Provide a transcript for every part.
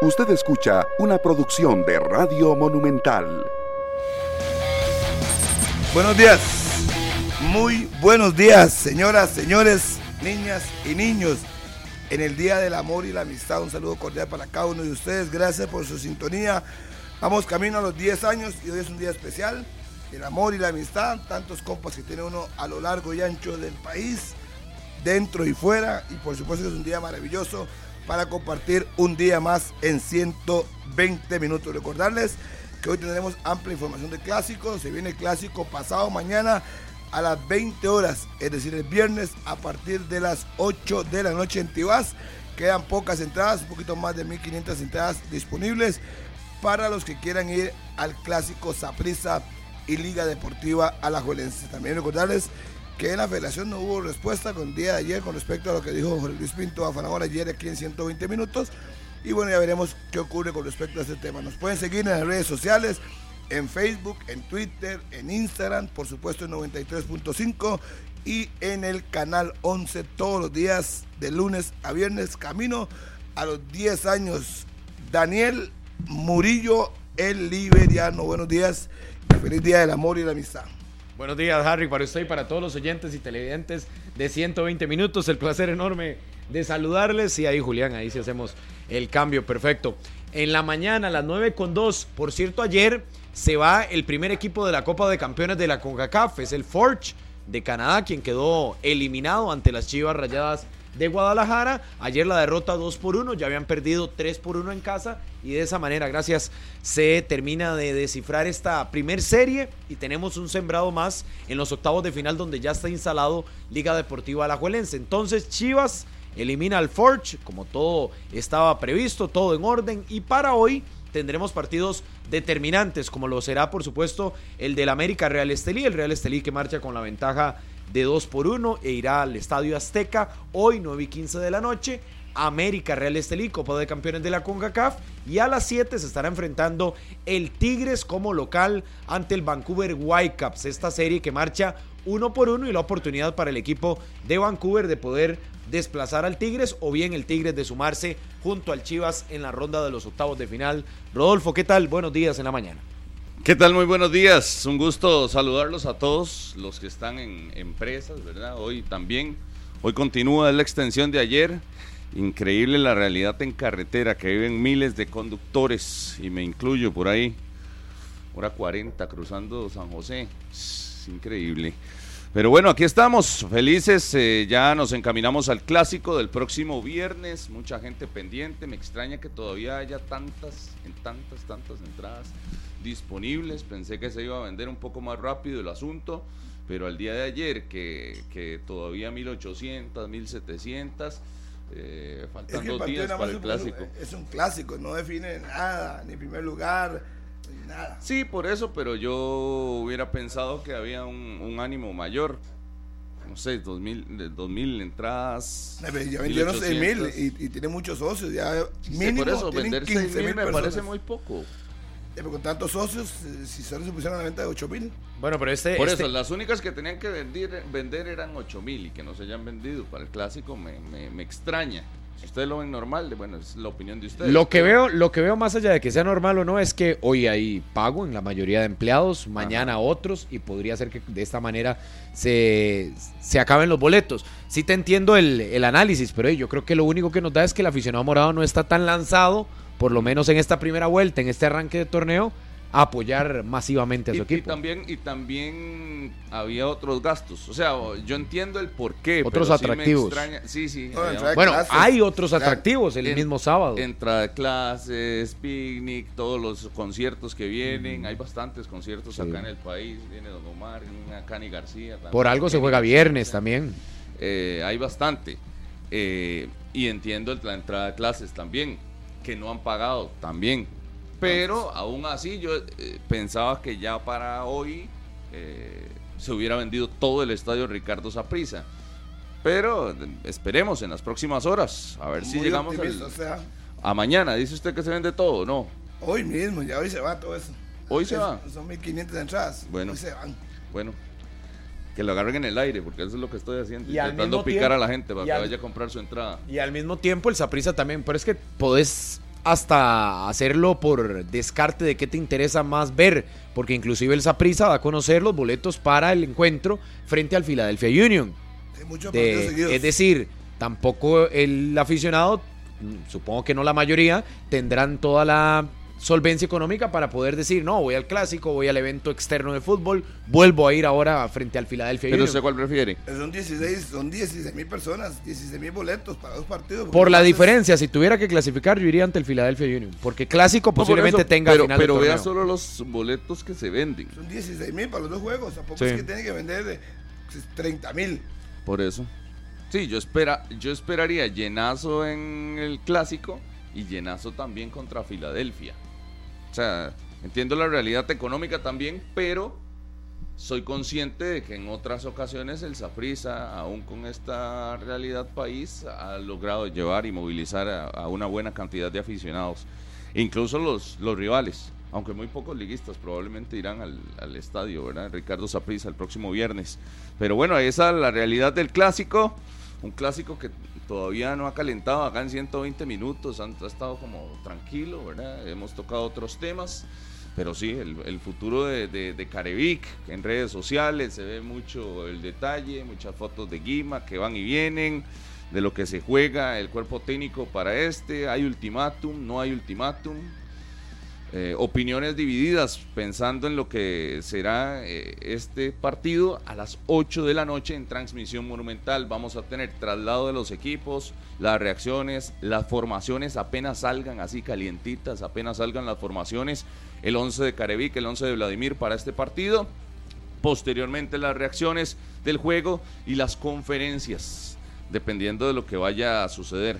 Usted escucha una producción de Radio Monumental. Buenos días, muy buenos días, señoras, señores, niñas y niños. En el Día del Amor y la Amistad, un saludo cordial para cada uno de ustedes. Gracias por su sintonía. Vamos camino a los 10 años y hoy es un día especial. El amor y la amistad, tantos compas que tiene uno a lo largo y ancho del país, dentro y fuera. Y por supuesto es un día maravilloso para compartir un día más en 120 minutos. Recordarles que hoy tendremos amplia información de clásicos. Se viene el clásico pasado mañana a las 20 horas, es decir, el viernes a partir de las 8 de la noche en Tibás. Quedan pocas entradas, un poquito más de 1500 entradas disponibles para los que quieran ir al clásico Saprissa y Liga Deportiva Alajuelense. También recordarles que en la federación no hubo respuesta con el día de ayer con respecto a lo que dijo Luis Pinto a Fanagón ayer aquí en 120 minutos. Y bueno, ya veremos qué ocurre con respecto a este tema. Nos pueden seguir en las redes sociales, en Facebook, en Twitter, en Instagram, por supuesto en 93.5 y en el canal 11 todos los días de lunes a viernes, camino a los 10 años. Daniel Murillo, el Liberiano. Buenos días feliz día del amor y la amistad. Buenos días, Harry, para usted y para todos los oyentes y televidentes de 120 minutos. El placer enorme de saludarles. Y ahí, Julián, ahí sí hacemos el cambio perfecto. En la mañana, a las 9 con 2. Por cierto, ayer se va el primer equipo de la Copa de Campeones de la CONCACAF. Es el Forge de Canadá, quien quedó eliminado ante las Chivas Rayadas de Guadalajara. Ayer la derrota 2 por 1, ya habían perdido 3 por 1 en casa y de esa manera, gracias, se termina de descifrar esta primer serie y tenemos un sembrado más en los octavos de final donde ya está instalado Liga Deportiva Alajuelense. Entonces Chivas elimina al Forge, como todo estaba previsto, todo en orden y para hoy tendremos partidos determinantes, como lo será por supuesto el del América Real Estelí, el Real Estelí que marcha con la ventaja de 2 por 1 e irá al Estadio Azteca hoy 9 y 15 de la noche. América Real Estelí, Copa de Campeones de la CONCACAF. Y a las 7 se estará enfrentando el Tigres como local ante el Vancouver Whitecaps. Esta serie que marcha uno por uno y la oportunidad para el equipo de Vancouver de poder desplazar al Tigres o bien el Tigres de sumarse junto al Chivas en la ronda de los octavos de final. Rodolfo, ¿qué tal? Buenos días en la mañana. ¿Qué tal? Muy buenos días. Un gusto saludarlos a todos los que están en empresas, ¿verdad? Hoy también. Hoy continúa la extensión de ayer. Increíble la realidad en carretera, que viven miles de conductores, y me incluyo por ahí. Hora 40 cruzando San José. Increíble. Pero bueno, aquí estamos, felices. Eh, ya nos encaminamos al clásico del próximo viernes. Mucha gente pendiente. Me extraña que todavía haya tantas, en tantas, tantas entradas disponibles. Pensé que se iba a vender un poco más rápido el asunto, pero al día de ayer, que, que todavía 1800, 1700, eh, faltan dos días para el clásico. Es un clásico, no define nada, ni primer lugar, ni nada. Sí, por eso, pero yo hubiera pensado que había un, un ánimo mayor no sé, 2000, 2000 entradas. Ya vendieron 6000 y, y tiene muchos socios. Ya mínimo, por eso, vender 6000 me parece muy poco con tantos socios, eh, si solo se pusieron a la venta de 8 mil. Bueno, pero este. Por este eso, las únicas que tenían que vender, vender eran 8 mil y que no se hayan vendido para el clásico me, me, extraña. Si ustedes lo ven normal, bueno, es la opinión de ustedes. Lo que, veo, lo que veo más allá de que sea normal o no es que hoy hay pago en la mayoría de empleados, mañana otros, y podría ser que de esta manera se, se acaben los boletos. Sí te entiendo el, el análisis, pero yo creo que lo único que nos da es que el aficionado morado no está tan lanzado por lo menos en esta primera vuelta, en este arranque de torneo, a apoyar masivamente a su equipo. Y también, y también había otros gastos. O sea, yo entiendo el por qué. Otros atractivos. Sí, sí. bueno, hay otros atractivos el mismo sábado. Entrada de clases, picnic, todos los conciertos que vienen. Hay bastantes conciertos acá en el país. Viene Don Omar, viene Cani García. por algo se juega viernes también. Eh, hay bastante. Eh, y entiendo la entrada de clases también que no han pagado también. Pero aún así yo eh, pensaba que ya para hoy eh, se hubiera vendido todo el estadio Ricardo Saprisa. Pero esperemos en las próximas horas, a ver si llegamos a mañana. ¿Dice usted que se vende todo? No. Hoy mismo, ya hoy se va todo eso. Hoy se va. Son 1500 entradas. Bueno. se van. Bueno, que lo agarren en el aire, porque eso es lo que estoy haciendo. Y intentando picar a la gente para que vaya a comprar su entrada. Y al mismo tiempo el Saprisa también, pero es que podés hasta hacerlo por descarte de qué te interesa más ver, porque inclusive el Saprissa va a conocer los boletos para el encuentro frente al Philadelphia Union. Hay muchos De- partidos seguidos. es decir, tampoco el aficionado, mm, supongo que no la mayoría, tendrán toda la solvencia económica para poder decir, no, voy al clásico, voy al evento externo de fútbol, vuelvo a ir ahora frente al Philadelphia ¿Pero Union. usted cuál prefiere? Son 16, son 16 mil personas, 16 mil boletos para dos partidos. Por la diferencia, si tuviera que clasificar, yo iría ante el Philadelphia Union. Porque clásico No, por posiblemente eso, tenga pero, final pero vea solo los boletos que se venden. Son 16 mil para los dos juegos. Tampoco Sí. es que tienen que vender de 30 mil. Por eso. Sí, yo espera, yo esperaría llenazo en el clásico y llenazo también contra Filadelfia. O sea, entiendo la realidad económica también, pero soy consciente de que en otras ocasiones el Saprissa, aún con esta realidad país, ha logrado llevar y movilizar a, una buena cantidad de aficionados. Incluso los, los rivales, aunque muy pocos liguistas probablemente irán al, estadio, ¿verdad? Ricardo Saprissa el próximo viernes. Pero bueno, esa es la realidad del clásico. Un clásico que todavía no ha calentado acá en 120 minutos, han- ha estado como tranquilo, ¿verdad? Hemos tocado otros temas. Pero sí, el, futuro de, de, de Carevic en redes sociales, se ve mucho el detalle, muchas fotos de Guima que van y vienen, de lo que se juega el cuerpo técnico para este, hay ultimátum, no hay ultimátum, eh, opiniones divididas pensando en lo que será eh, este partido a las 8 de la noche en transmisión monumental. Vamos a tener traslado de los equipos, las reacciones, las formaciones apenas salgan así calientitas, apenas salgan las formaciones. El 11 de Carevic, el 11 de Vladimir para este partido. Posteriormente las reacciones del juego y las conferencias, dependiendo de lo que vaya a suceder.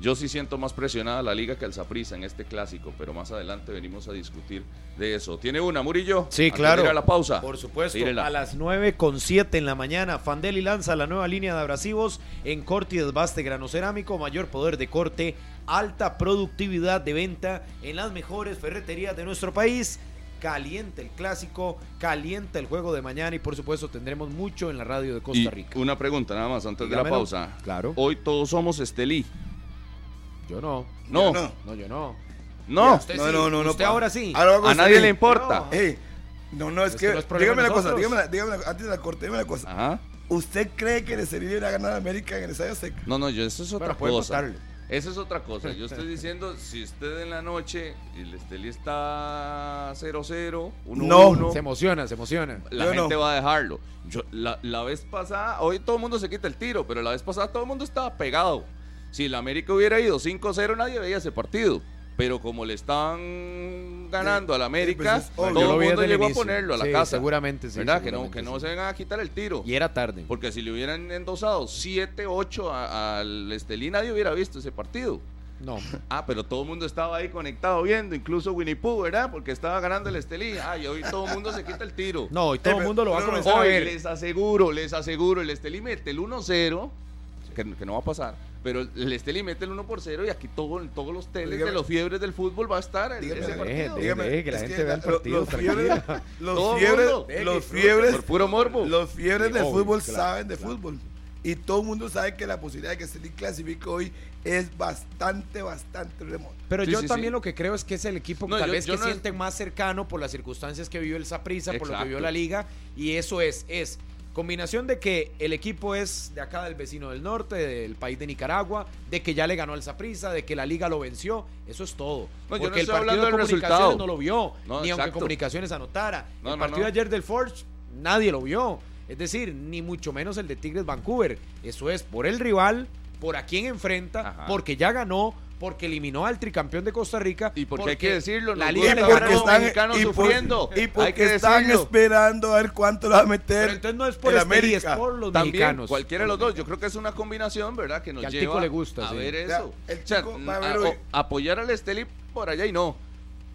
Yo sí siento más presionada la liga que el Saprissa en este clásico, pero más adelante venimos a discutir de eso. ¿Tiene una, Murillo? Sí, claro. ir a la pausa. Por supuesto. Tírela. A las 9 con 7 en la mañana, Fandeli lanza la nueva línea de abrasivos en corte y desbaste grano cerámico, mayor poder de corte, alta productividad de venta en las mejores ferreterías de nuestro país. Calienta el clásico, calienta el juego de mañana y por supuesto tendremos mucho en la radio de Costa Y Rica. una pregunta nada más antes de la pausa. Claro. Hoy todos somos Estelí. Yo no. No, Yo no. No, yo no. no. Usted No, sí. no, no, no. Usted ahora sí. Ahora A nadie le importa. No. No, no, es, Es que. que no es problema dígame una cosa, dígame, dígame antes de la corte, dígame una cosa. Ajá. ¿Usted cree que le serviría a ganar a América en el Estadio Azteca? No, no, yo eso es otra cosa. Esa es otra cosa. Yo estoy diciendo, si usted en la noche y el Estelí está 0-0, 1-1, No. Se emociona, se emociona. la Yo gente no. va a dejarlo. Yo, la, la vez pasada, hoy todo el mundo se quita el tiro, pero la vez pasada todo el mundo estaba pegado. Si el América hubiera ido 5-0, nadie veía ese partido. Pero como le estaban ganando al América, pues es obvio. todo Yo lo el mundo llegó a inicio. ponerlo a la Sí, casa. seguramente sí, ¿Verdad? Que no, que no sí. se vengan a quitar el tiro. Y era tarde. Porque si le hubieran endosado 7, 8 a- al Estelí, nadie hubiera visto ese partido. No. Ah, pero todo el mundo estaba ahí conectado viendo, incluso Winnie Pooh, ¿verdad? Porque estaba ganando el Estelí. Ah, y hoy todo el mundo se quita el tiro. No, y todo Sí, el mundo lo va a comenzar a Hoy ver. les aseguro, les aseguro, el Estelí mete el 1-0, que, que no va a pasar, pero el Estelí mete el 1 por 0 y aquí todo, en todos los teles Dígame- de los fiebres del fútbol va a estar en Dígame- ese partido. deje. Dígame, que la gente vea el partido, Los fiebres, los fiebres, los fiebres, Por puro morbo. los fiebres del fútbol claro, saben de claro. fútbol. Y todo el mundo sabe que la posibilidad de que se clasifique hoy es bastante, bastante remota. Pero Sí, yo sí, también sí. lo que creo es que es el equipo No, tal yo- vez yo que no es- sienten más cercano por las circunstancias que vivió el Saprissa, por lo que vivió la liga. Y eso es, es combinación de que el equipo es de acá del vecino del norte, del país de Nicaragua, de que ya le ganó el Saprissa, de que la liga lo venció. Eso es todo. No, yo no Porque el partido de comunicaciones resultado. no lo vio, No, ni aunque comunicaciones anotara. No, el partido de ayer del Forge, nadie lo vio. Es decir, ni mucho menos el de Tigres Vancouver. Eso es por el rival, por a quién enfrenta, Ajá. porque ya ganó, porque eliminó al tricampeón de Costa Rica. Y porque hay que decirlo, la liga a los mexicanos y por- sufriendo. y Hay porque que están decirlo. esperando a ver cuánto le va a meter. Pero entonces no es por el este y es América. por los También, mexicanos. cualquiera de los dos. Yo creo que es una combinación, ¿verdad? Que nos Que al lleva tico le gusta, a sí. ver eso. el O sea, tico va a ver a- hoy- o- apoyar al Esteli por allá y no.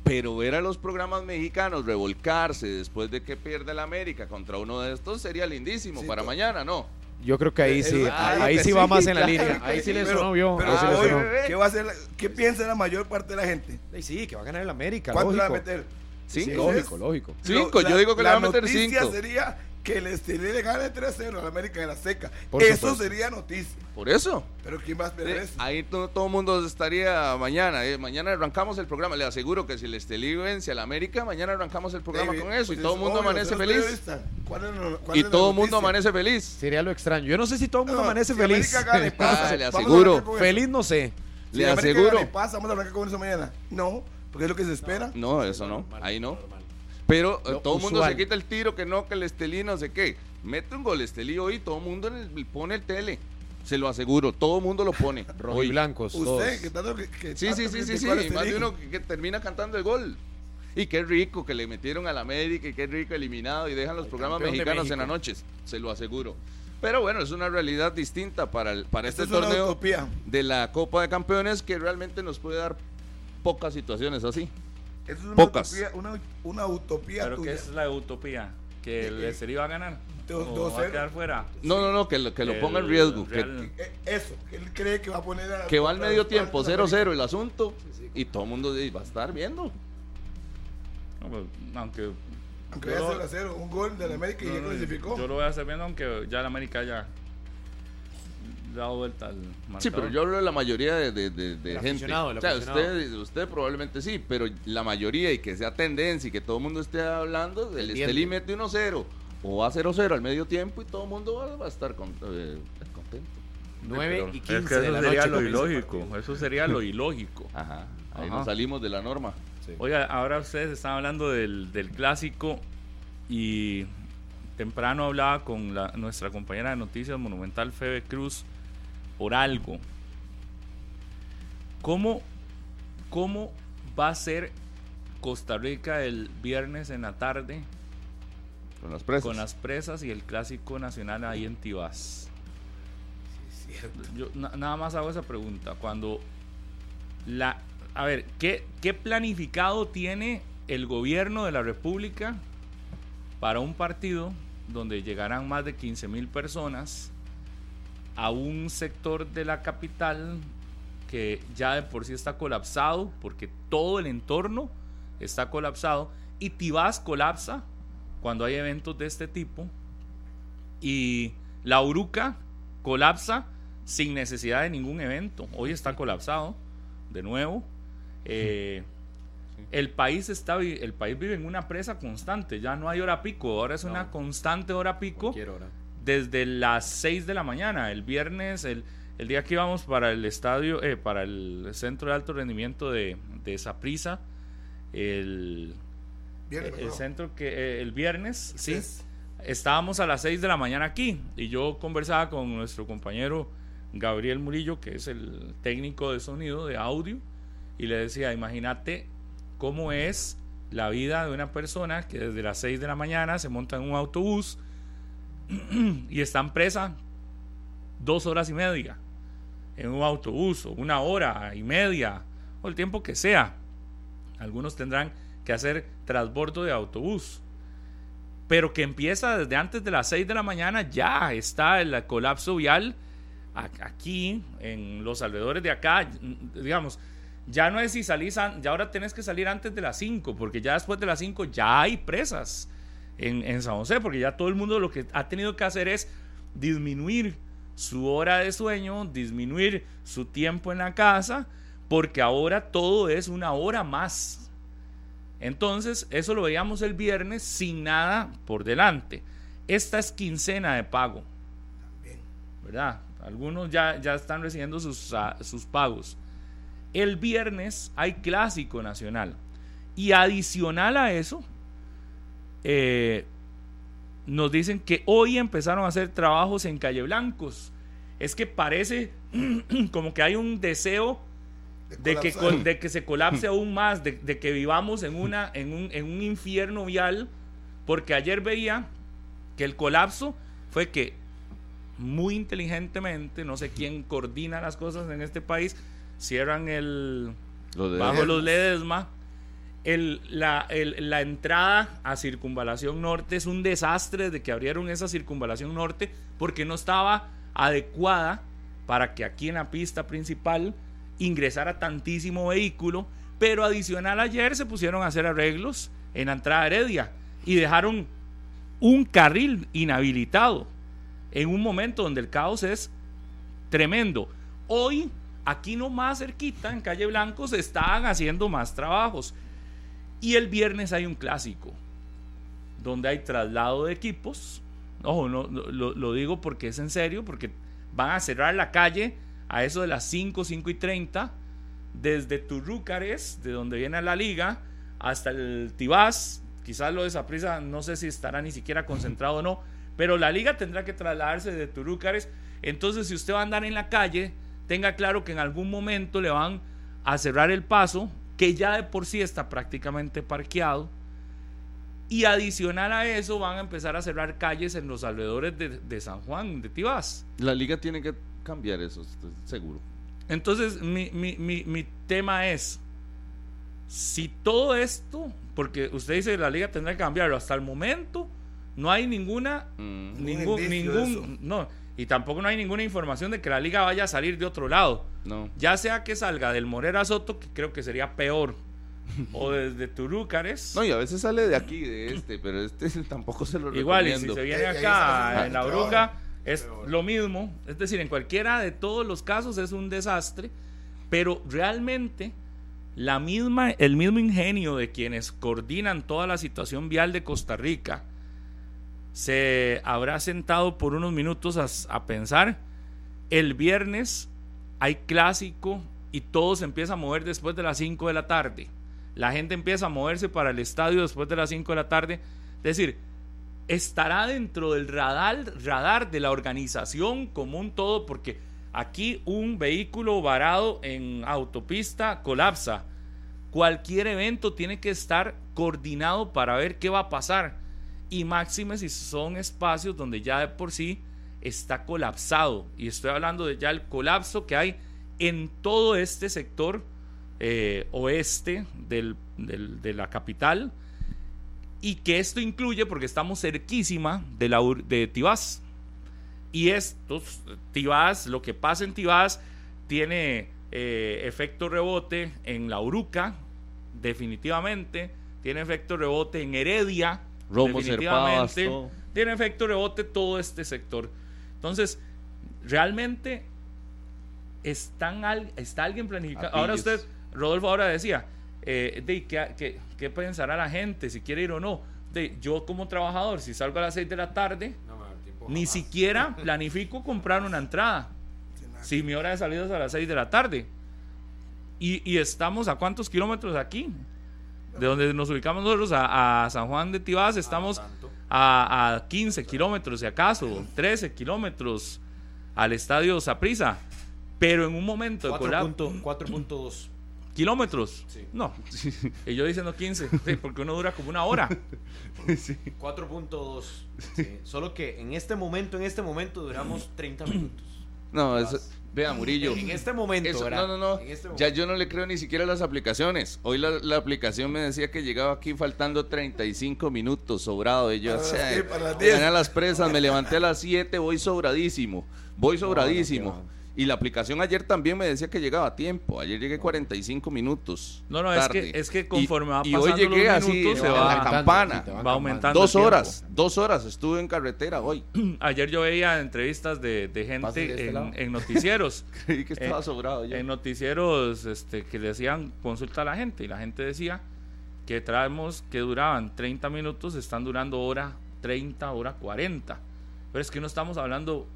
Pero ver a los programas mexicanos revolcarse después de que pierde el América contra uno de estos sería lindísimo Sí, para mañana, ¿no? Yo creo que ahí Es- sí, ah, ahí sí va más en la claro línea. Ahí sí le sonó pero sí sonó. ¿qué, va a hacer la- ¿qué piensa la mayor parte de la gente? Sí, que va a ganar el América, ¿Cuánto le va a lógico. meter? Sí, Cinco. lógico, lógico. Cinco, yo digo que le la va a meter noticia cinco. sería que el Estelí le gane 3-0 al América de la Seca. Por eso supuesto. sería noticia. Por eso. Pero ¿quién va a esperar Eh, eso? Ahí to- todo el mundo estaría mañana. eh, Mañana arrancamos el programa. Le aseguro que si el Estelí vence al América, mañana arrancamos el programa David, con eso. pues y todo el es mundo obvio, amanece feliz. ¿Cuál es la- cuál Y es la todo el mundo amanece feliz. Sería lo extraño. Yo no sé si todo el mundo No, amanece si feliz. América gane, pasa. Ah, le aseguro. feliz no sé. Si Le América aseguro. gane, pasa, vamos a arrancar con eso mañana. No, porque es lo que se espera. No, eso no. Ahí no. Pero eh, Lo todo el mundo se quita el tiro que no, que el Estelí no sé qué. Mete un gol Estelí hoy, todo el mundo en el- pone el tele. Se lo aseguro, todo el mundo lo pone. Hoy. Rojiblancos. todos. Usted, que tanto que, que Sí, tanto sí, sí, sí, Más de uno que, que termina cantando el gol. Y qué rico que le metieron al América y qué rico eliminado y dejan los programas mexicanos en las noches. Se lo aseguro. Pero bueno, es una realidad distinta para, el, para Esto este es torneo utopía. de la Copa de Campeones que realmente nos puede dar pocas situaciones así. Esto es una Pocas. utopía, una, una utopía Pero tuya. que es la utopía, que el Eh, Estelí va a ganar. dos- o va a quedar fuera. No, no, no, que lo, que lo ponga en riesgo. Que, Real- Eh, Eso, que él cree que va a poner a que va al medio tiempo, cuartos de 0-0 el asunto. Y todo el mundo va a estar viendo. no, pues, aunque Aunque vaya lo- 0 a 0, un gol del América y no, ya no, clasificó. Yo lo voy a hacer viendo, aunque ya el América ya dado vuelta al marcador. Sí, pero yo hablo de la mayoría de, de- de- de El gente. aficionado, o sea, usted, usted probablemente sí, pero la mayoría y que sea tendencia y que todo el mundo esté hablando, el. Estelí mete 1-0 o va 0-0 al medio tiempo y todo el mundo va, va a estar con- eh, contento. 9 Pero y es 15 que de eso la sería noche. lo ilógico. Eso sería lo ilógico. Ajá, ahí Ajá. nos salimos de la norma. Oiga, ahora ustedes están hablando del, del clásico y temprano hablaba con la- nuestra compañera de noticias Monumental Febe Cruz por algo. ¿Cómo, ¿Cómo va a ser Costa Rica el viernes en la tarde Con las presas. con las presas y el clásico nacional ahí en Tibás? Yo na- nada más hago esa pregunta. Cuando la. A ver, ¿qué, ¿qué planificado tiene el gobierno de la República para un partido donde llegarán más de 15 mil personas a un sector de la capital que ya de por sí está colapsado, porque todo el entorno está colapsado, y Tibás colapsa cuando hay eventos de este tipo, y la Uruca colapsa sin necesidad de ningún evento. Hoy está colapsado de nuevo. Eh, el país está el país vive en una presa constante, ya no hay hora pico, ahora es una constante hora pico hora. Desde las 6 de la mañana. El viernes, el, el día que íbamos para el estadio, eh, para el centro de alto rendimiento de, de Saprissa, el, Viernes, el centro que eh, el viernes, sí, Es- estábamos a las 6 de la mañana aquí y yo conversaba con nuestro compañero Gabriel Murillo, que es el técnico de sonido, de audio, y le decía, imagínate cómo es la vida de una persona que desde las 6 de la mañana se monta en un autobús y están presa dos horas y media en un autobús o una hora y media o el tiempo que sea. Algunos tendrán que hacer transbordo de autobús. Pero que empieza desde antes de las 6 de la mañana, ya está el colapso vial aquí, en los alrededores de acá. Digamos, ya no es si salís, ya ahora tenés que salir antes de las 5, porque ya después de las 5 ya hay presas en, San José, porque ya todo el mundo lo que ha tenido que hacer es disminuir su hora de sueño, disminuir su tiempo en la casa, porque ahora todo es una hora más. Entonces, eso lo veíamos el viernes sin nada por delante. Esta es quincena de pago. ¿Verdad? Algunos ya, ya están recibiendo sus, ah, sus pagos. El viernes hay clásico nacional. Y adicional a eso, eh, nos dicen que hoy empezaron a hacer trabajos en Calle Blancos. Es que parece como que hay un deseo de que, de que se colapse aún más, de, de que vivamos en, una, en, un, en un infierno vial, porque ayer veía que el colapso fue que muy inteligentemente, no sé quién coordina las cosas en este país, cierran el, bajo los Ledesma. La, entrada a Circunvalación Norte es un desastre desde que abrieron esa Circunvalación Norte porque no estaba adecuada para que aquí en la pista principal ingresara tantísimo vehículo. Pero adicional ayer se pusieron a hacer arreglos en la entrada Heredia y dejaron un carril inhabilitado en un momento donde el caos es tremendo. Hoy, aquí nomás cerquita, en Calle Blanco, se están haciendo más trabajos. Y el viernes hay un clásico, donde hay traslado de equipos. Ojo, no, lo, digo porque es en serio, porque van a cerrar la calle a eso de las 5, 5 y 30, desde Turrúcares, de donde viene la liga, hasta el Tibás. Quizás lo de Saprisa, no sé si estará ni siquiera concentrado o no, pero la liga tendrá que trasladarse de Turrúcares. Entonces, si usted va a andar en la calle, tenga claro que en algún momento le van a cerrar el paso, que ya de por sí está prácticamente parqueado. Y adicional a eso, van a empezar a cerrar calles en los alrededores de, de San Juan, de Tibás. La liga tiene que cambiar eso, estoy seguro. Entonces, mi, mi, mi, mi, tema es, si todo esto, porque usted dice que la liga tendrá que cambiarlo, hasta el momento no hay ninguna, Mm. ningún, ningún, no, y tampoco no hay ninguna información de que la liga vaya a salir de otro lado. No. Ya sea que salga del Morera Soto, que creo que sería peor, o desde Turúcares. No, y a veces sale de aquí, de este, pero este tampoco se lo Igual, y si se viene Eh, acá en la bruja, es lo mismo. Es decir, en cualquiera de todos los casos es un desastre, pero realmente la misma, el mismo ingenio de quienes coordinan toda la situación vial de Costa Rica se habrá sentado por unos minutos a, pensar. El viernes hay clásico y todo se empieza a mover después de las 5 de la tarde. La gente empieza a moverse para el estadio después de las 5 de la tarde. Es decir, estará dentro del radar, radar de la organización como un todo, porque aquí un vehículo varado en autopista colapsa. Cualquier evento tiene que estar coordinado para ver qué va a pasar. Y máxime si son espacios donde ya de por sí está colapsado. Y estoy hablando de ya el colapso que hay en todo este sector eh, oeste del, de la capital y que esto incluye porque estamos cerquísima de, la, de Tibás. Y estos, Tibás, lo que pasa en Tibás tiene eh, efecto rebote en la Uruca, definitivamente, tiene efecto rebote en Heredia, Romo, definitivamente, tiene efecto rebote todo este sector. Entonces, realmente están al, está alguien planificado. Ahora usted, Rodolfo, ahora decía, eh, de, ¿qué, qué, qué pensará la gente si quiere ir o no? De, yo como trabajador, si salgo a las 6 de la tarde, ni siquiera planifico comprar una entrada. Si mi hora de salida es a las 6 de la tarde. Y, y estamos a cuántos kilómetros aquí? De donde nos ubicamos nosotros, a, a San Juan de Tibás, estamos a, a 15 kilómetros, si acaso, 13 kilómetros al estadio Saprisa. Pero en un momento de colapso. 4.2. ¿Kilómetros? Sí. No. Y yo diciendo 15, sí, porque uno dura como una hora. 4.2. sí. Solo que en este momento, en este momento duramos 30 minutos. No, eso, vea, Murillo. En este momento, no, no, no. Este Ya yo no le creo ni siquiera a las aplicaciones. Hoy la, la aplicación me decía que llegaba aquí faltando 35 minutos sobrado. Y yo, o sea, las las presas, me levanté a las 7, voy sobradísimo. Voy sobradísimo. Y la aplicación ayer también me decía que llegaba a tiempo. Ayer llegué 45 minutos. No, no, es que, es que conforme va y, pasando y hoy llegué los así minutos, se a va, la aumentando, campana. va aumentando. Dos horas, dos horas estuve en carretera hoy. Ayer yo veía entrevistas de, de gente este en, noticieros. Creí que estaba Eh, sobrado ya. en noticieros este, que le hacían consulta a la gente y la gente decía que tramos que duraban 30 minutos están durando hora 30, hora 40. Pero es que no estamos hablando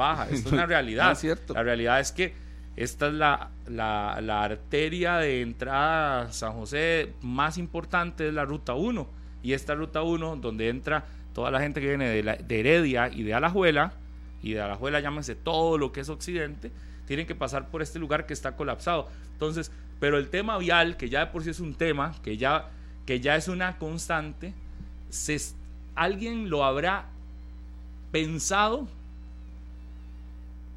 baja, esto es una realidad. Ah, cierto. La realidad es que esta es la, la, la arteria de entrada a San José más importante es la ruta 1. Y esta ruta 1, donde entra toda la gente que viene de, la- de Heredia y de Alajuela, y de Alajuela llámese todo lo que es Occidente, tienen que pasar por este lugar que está colapsado. Entonces, pero el tema vial, que ya de por sí es un tema, que ya, que ya es una constante, se, alguien lo habrá pensado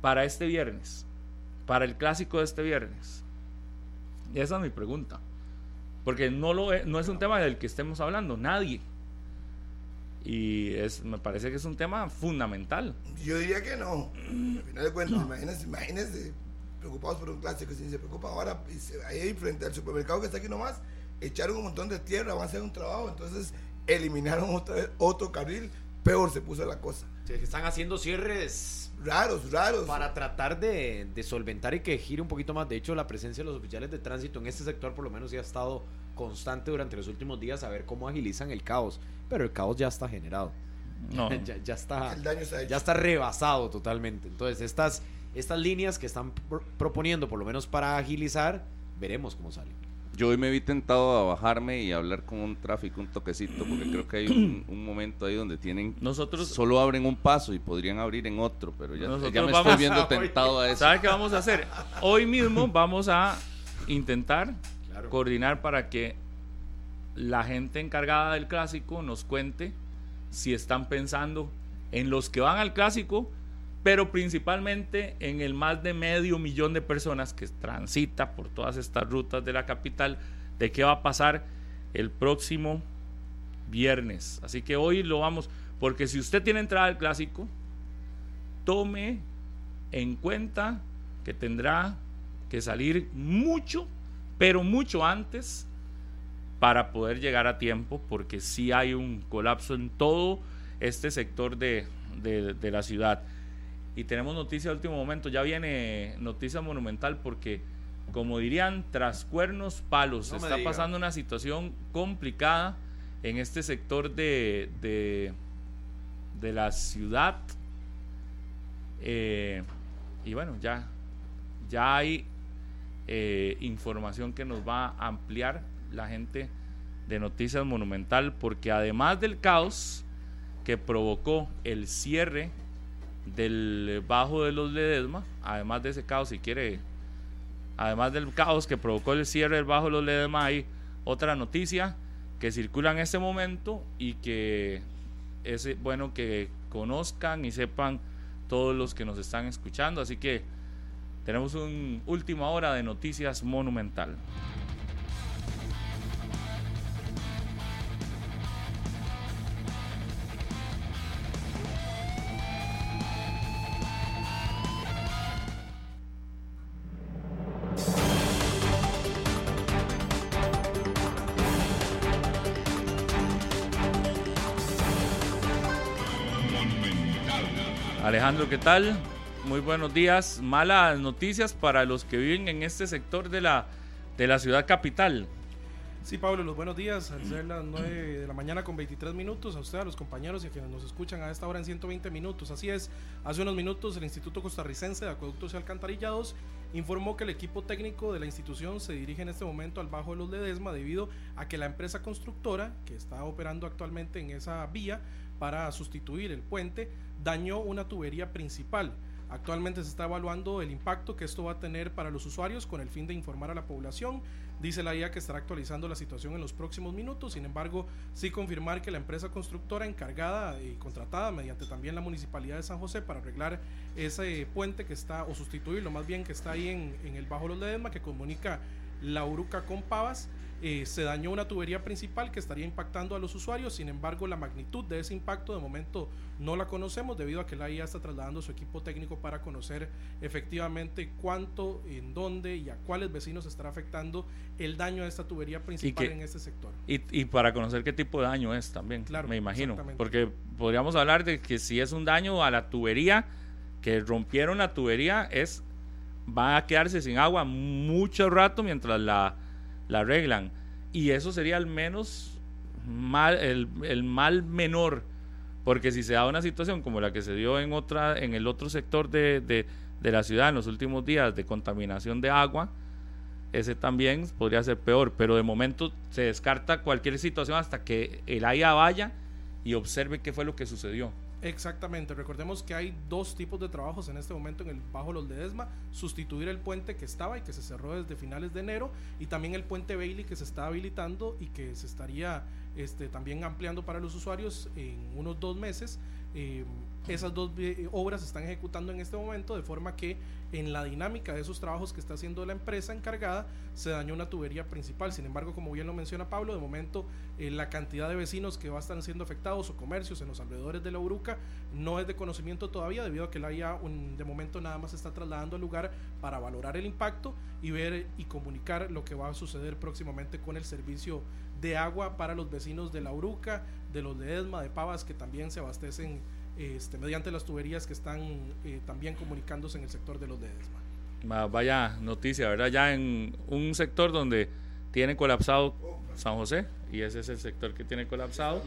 para este viernes, para el clásico de este viernes. Y esa es mi pregunta. Porque no, lo es, no es un tema del que estemos hablando, nadie. Y es, me parece que es un tema fundamental. Yo diría que no. Al final de cuentas, imagínense, imagínense preocupados por un clásico, si se preocupa ahora, ahí frente al supermercado que está aquí nomás, echaron un montón de tierra, van a hacer un trabajo, entonces eliminaron otra vez otro carril, peor se puso la cosa. Se están haciendo cierres Raros, raros. para tratar de, de solventar y que gire un poquito más. De hecho, la presencia de los oficiales de tránsito en este sector por lo menos ya ha estado constante durante los últimos días a ver cómo agilizan el caos. Pero el caos ya está generado. No. ya, ya está, El daño está hecho. ya está rebasado totalmente. Entonces, estas, estas líneas que están pro- proponiendo, por lo menos para agilizar, veremos cómo salen. Yo hoy me vi tentado a bajarme y hablar con un tráfico, un toquecito, porque creo que hay un, un momento ahí donde tienen... Nosotros, Solo abren un paso y podrían abrir en otro, pero ya, me estoy viendo a- tentado a eso. ¿sabe qué vamos a hacer? Hoy mismo vamos a intentar Claro. coordinar para que la gente encargada del clásico nos cuente si están pensando en los que van al clásico, pero principalmente en el más de medio millón de personas que transita por todas estas rutas de la capital, de qué va a pasar el próximo viernes. Así que hoy lo vamos, porque si usted tiene entrada al clásico, tome en cuenta que tendrá que salir mucho, pero mucho antes para poder llegar a tiempo, porque sí hay un colapso en todo este sector de- de la ciudad. Y tenemos noticia de último momento, ya viene noticia monumental porque, como dirían, tras cuernos palos, No está pasando una situación complicada en este sector de, de, de la ciudad. Eh, y bueno, ya, ya hay eh, información que nos va a ampliar la gente de Noticias Monumental, porque además del caos que provocó el cierre del Bajo de los Ledesma, además de ese caos, si quiere, además del caos que provocó el cierre del Bajo de los Ledesma, hay otra noticia que circula en este momento y que es eh, bueno que conozcan y sepan todos los que nos están escuchando. Así que tenemos un última hora de noticias monumental. Alejandro, ¿qué tal? Muy buenos días. Malas noticias para los que viven en este sector de la, de la ciudad capital. Sí, Pablo, los buenos días. Al ser las 9 de la mañana con 23 minutos, a usted, a los compañeros y a quienes nos escuchan a esta hora en 120 minutos. Así es, hace unos minutos el Instituto Costarricense de Acueductos y Alcantarillados informó que el equipo técnico de la institución se dirige en este momento al Bajo de los Ledesma debido a que la empresa constructora que está operando actualmente en esa vía para sustituir el puente dañó una tubería principal. Actualmente se está evaluando el impacto que esto va a tener para los usuarios con el fin de informar a la población. Dice la IA que estará actualizando la situación en los próximos minutos. Sin embargo, sí confirmar que la empresa constructora encargada y contratada mediante también la municipalidad de San José para arreglar ese puente que está, o sustituirlo más bien, que está ahí en, el Bajo Los Ledesma, que comunica la Uruca con Pavas. Eh, se dañó una tubería principal que estaría impactando a los usuarios. Sin embargo, la magnitud de ese impacto de momento no la conocemos debido a que la IA está trasladando su equipo técnico para conocer efectivamente cuánto, en dónde y a cuáles vecinos estará afectando el daño de esta tubería principal que- en este sector. Y, y para conocer qué tipo de daño es también, Claro, me imagino. Porque podríamos hablar de que si es un daño a la tubería, que rompieron la tubería, es va a quedarse sin agua mucho rato mientras la, la arreglan. Y eso sería al menos mal, el, el mal menor. Porque si se da una situación como la que se dio en otra, en el otro sector de, de- de la ciudad en los últimos días de contaminación de agua, ese también podría ser peor, pero de momento se descarta cualquier situación hasta que el AIA vaya y observe qué fue lo que sucedió. Exactamente, recordemos que hay dos tipos de trabajos en este momento en el Bajo Los Ledesma, sustituir el puente que estaba y que se cerró desde finales de enero y también el puente Bailey que se está habilitando y que se estaría este, también ampliando para los usuarios en unos dos meses. Eh, esas dos vi- obras se están ejecutando en este momento de forma que en la dinámica de esos trabajos que está haciendo la empresa encargada se dañó una tubería principal. Sin embargo, como bien lo menciona Pablo, de momento eh, la cantidad de vecinos que va a estar siendo afectados o comercios en los alrededores de la Uruca no es de conocimiento todavía debido a que la IA de momento nada más se está trasladando al lugar para valorar el impacto y ver y comunicar lo que va a suceder próximamente con el servicio de agua para los vecinos de La Uruca, de los de Esma, de Pavas, que también se abastecen este, mediante las tuberías que están eh, también comunicándose en el sector de los de Esma. Ma- Vaya noticia, ¿verdad? Ya en un sector donde tiene colapsado San José, y ese es el sector que tiene colapsado.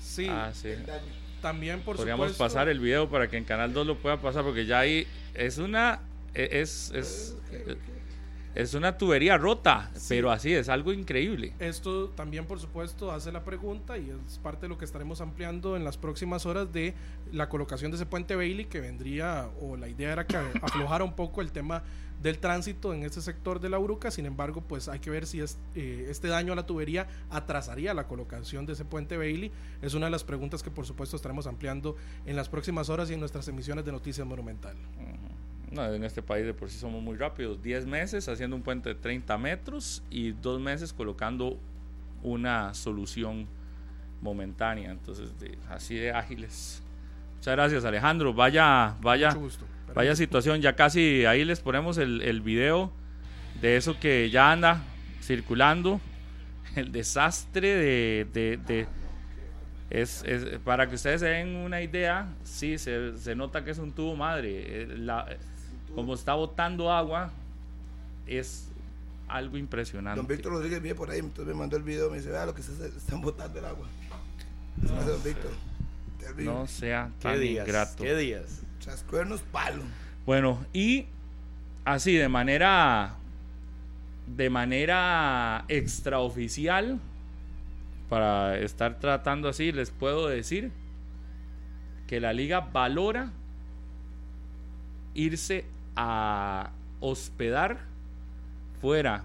Sí, Ah, sí. también por Podríamos supuesto. pasar el video para que en Canal 2 lo pueda pasar, porque ya ahí es una. e- Es, es, es una tubería rota, pero así es algo increíble. Esto también, por supuesto, hace la pregunta y es parte de lo que estaremos ampliando en las próximas horas de la colocación de ese puente Bailey, que vendría, o la idea era que aflojara un poco el tema del tránsito en este sector de la Uruca. Sin embargo, pues hay que ver si es, eh, este daño a la tubería atrasaría la colocación de ese puente Bailey. Es una de las preguntas que, por supuesto, estaremos ampliando en las próximas horas y en nuestras emisiones de Noticias Monumental. No, en este país de por sí somos muy rápidos. 10 meses haciendo un puente de 30 metros y dos meses colocando una solución momentánea. Entonces, de- así de ágiles. Muchas gracias, Alejandro. Vaya, vaya. Vaya situación, ya casi ahí les ponemos el, el video de eso que ya anda circulando, el desastre de... de- de- es, es- para que ustedes se den una idea, sí, se, se nota que es un tubo madre. eh, la- como está botando agua, es algo impresionante. Don Víctor Rodríguez viene por ahí, entonces me mandó el video, me dice, vea lo que se, están botando el agua. Me hace Don Víctor. No sea ¿Qué días? ingrato. ¿Qué días? Chascuernos palo. Bueno, y así de manera de manera extraoficial para estar tratando así, les puedo decir que la liga valora irse a hospedar fuera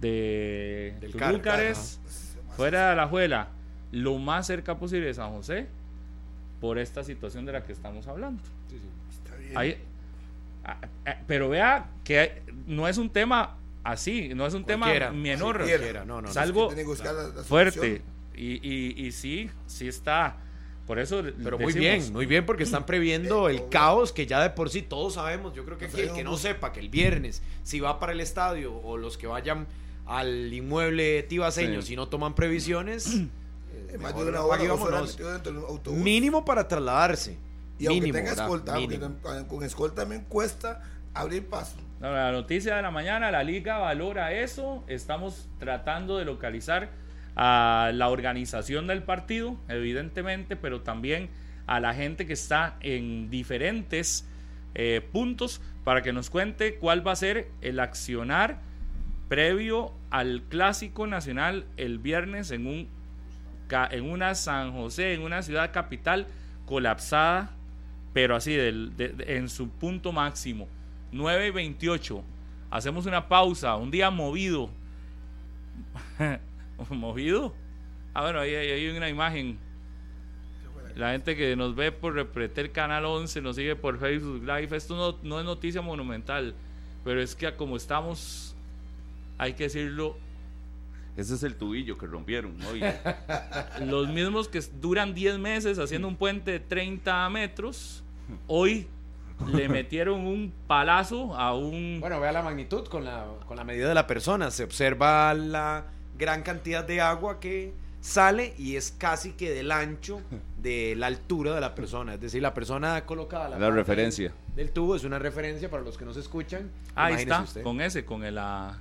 de Del Tulúcares, fuera de la Juela, lo más cerca posible de San José, por esta situación de la que estamos hablando. Está bien. Ahí- ah, ah, pero vea que no es un tema así, no es un Cualquiera, tema menor, no, no, es no. algo Tiene que buscar la- la fuerte. Y, y, y sí, sí está. Por eso. Pero muy decimos, bien, muy bien, porque están previendo el caos que ya de por sí todos sabemos. Yo creo que el que no sepa que el viernes, si va para el estadio o los que vayan al inmueble tibaseño, Sí. si no toman previsiones, eh, En más de una hora, horas dentro del autobús. mínimo para trasladarse. Y aunque mínimo, tenga ¿verdad? escolta, porque Mínimo. con, con escolta también cuesta abrir paso. No, la noticia de la mañana, la liga valora eso. Estamos tratando de localizar a la organización del partido, evidentemente, pero también a la gente que está en diferentes eh, puntos para que nos cuente cuál va a ser el accionar previo al clásico nacional el viernes en un en una San José, en una ciudad capital colapsada, pero así en su punto máximo. 9 y 28. Hacemos una pausa, un día movido. ¿Movido? Ah, bueno, ahí, ahí hay una imagen. La gente que nos ve por Repreter Canal 11, nos sigue por Facebook Live. Esto no, no es noticia monumental, pero es que como estamos, hay que decirlo, Ese es el tubillo que rompieron hoy. los mismos que duran 10 meses haciendo un puente de 30 metros, hoy le metieron un palazo a un... Bueno, vea la magnitud con la, con la medida de la persona. Se observa la gran cantidad de agua que sale y es casi que del ancho de la altura de la persona. Es decir, la persona colocada a La parte referencia. del tubo es una referencia para los que nos escuchan. Ahí Imagínese está, usted. con ese, con el, la,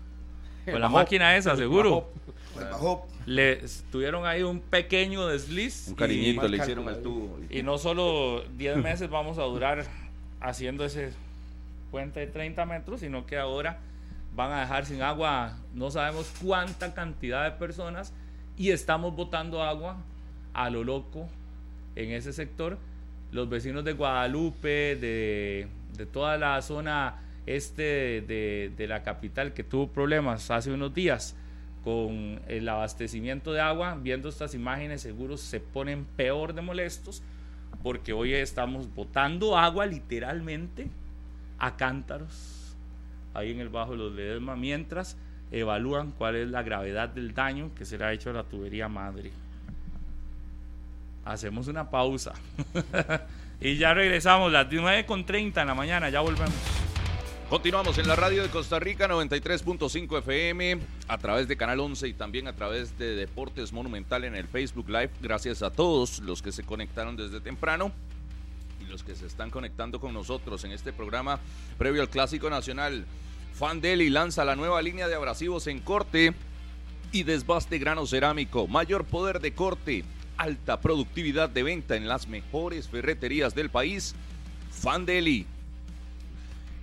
El con la bajo. máquina esa, seguro. El bajo, Le tuvieron ahí un pequeño desliz. Un y- cariñito mal le hicieron al tubo. Y no solo 10 meses vamos a durar haciendo ese puente de 30 metros, sino que ahora van a dejar sin agua no sabemos cuánta cantidad de personas y estamos botando agua a lo loco en ese sector. Los vecinos de Guadalupe, de, de toda la zona este de, de la capital que tuvo problemas hace unos días con el abastecimiento de agua, viendo estas imágenes seguros se ponen peor de molestos porque hoy estamos botando agua literalmente a cántaros ahí en el bajo de los Ledesma mientras evalúan cuál es la gravedad del daño que será hecho a la tubería madre. Hacemos una pausa y ya regresamos las 9 con 30 en la mañana, ya volvemos. Continuamos en la radio de Costa Rica 93.5 FM a través de Canal 11 y también a través de Deportes Monumental en el Facebook Live. Gracias a todos los que se conectaron desde temprano los que se están conectando con nosotros en este programa previo al Clásico Nacional. Fan Deli lanza la nueva línea de abrasivos en corte y desbaste grano cerámico. Mayor poder de corte, alta productividad de venta en las mejores ferreterías del país. Fan Deli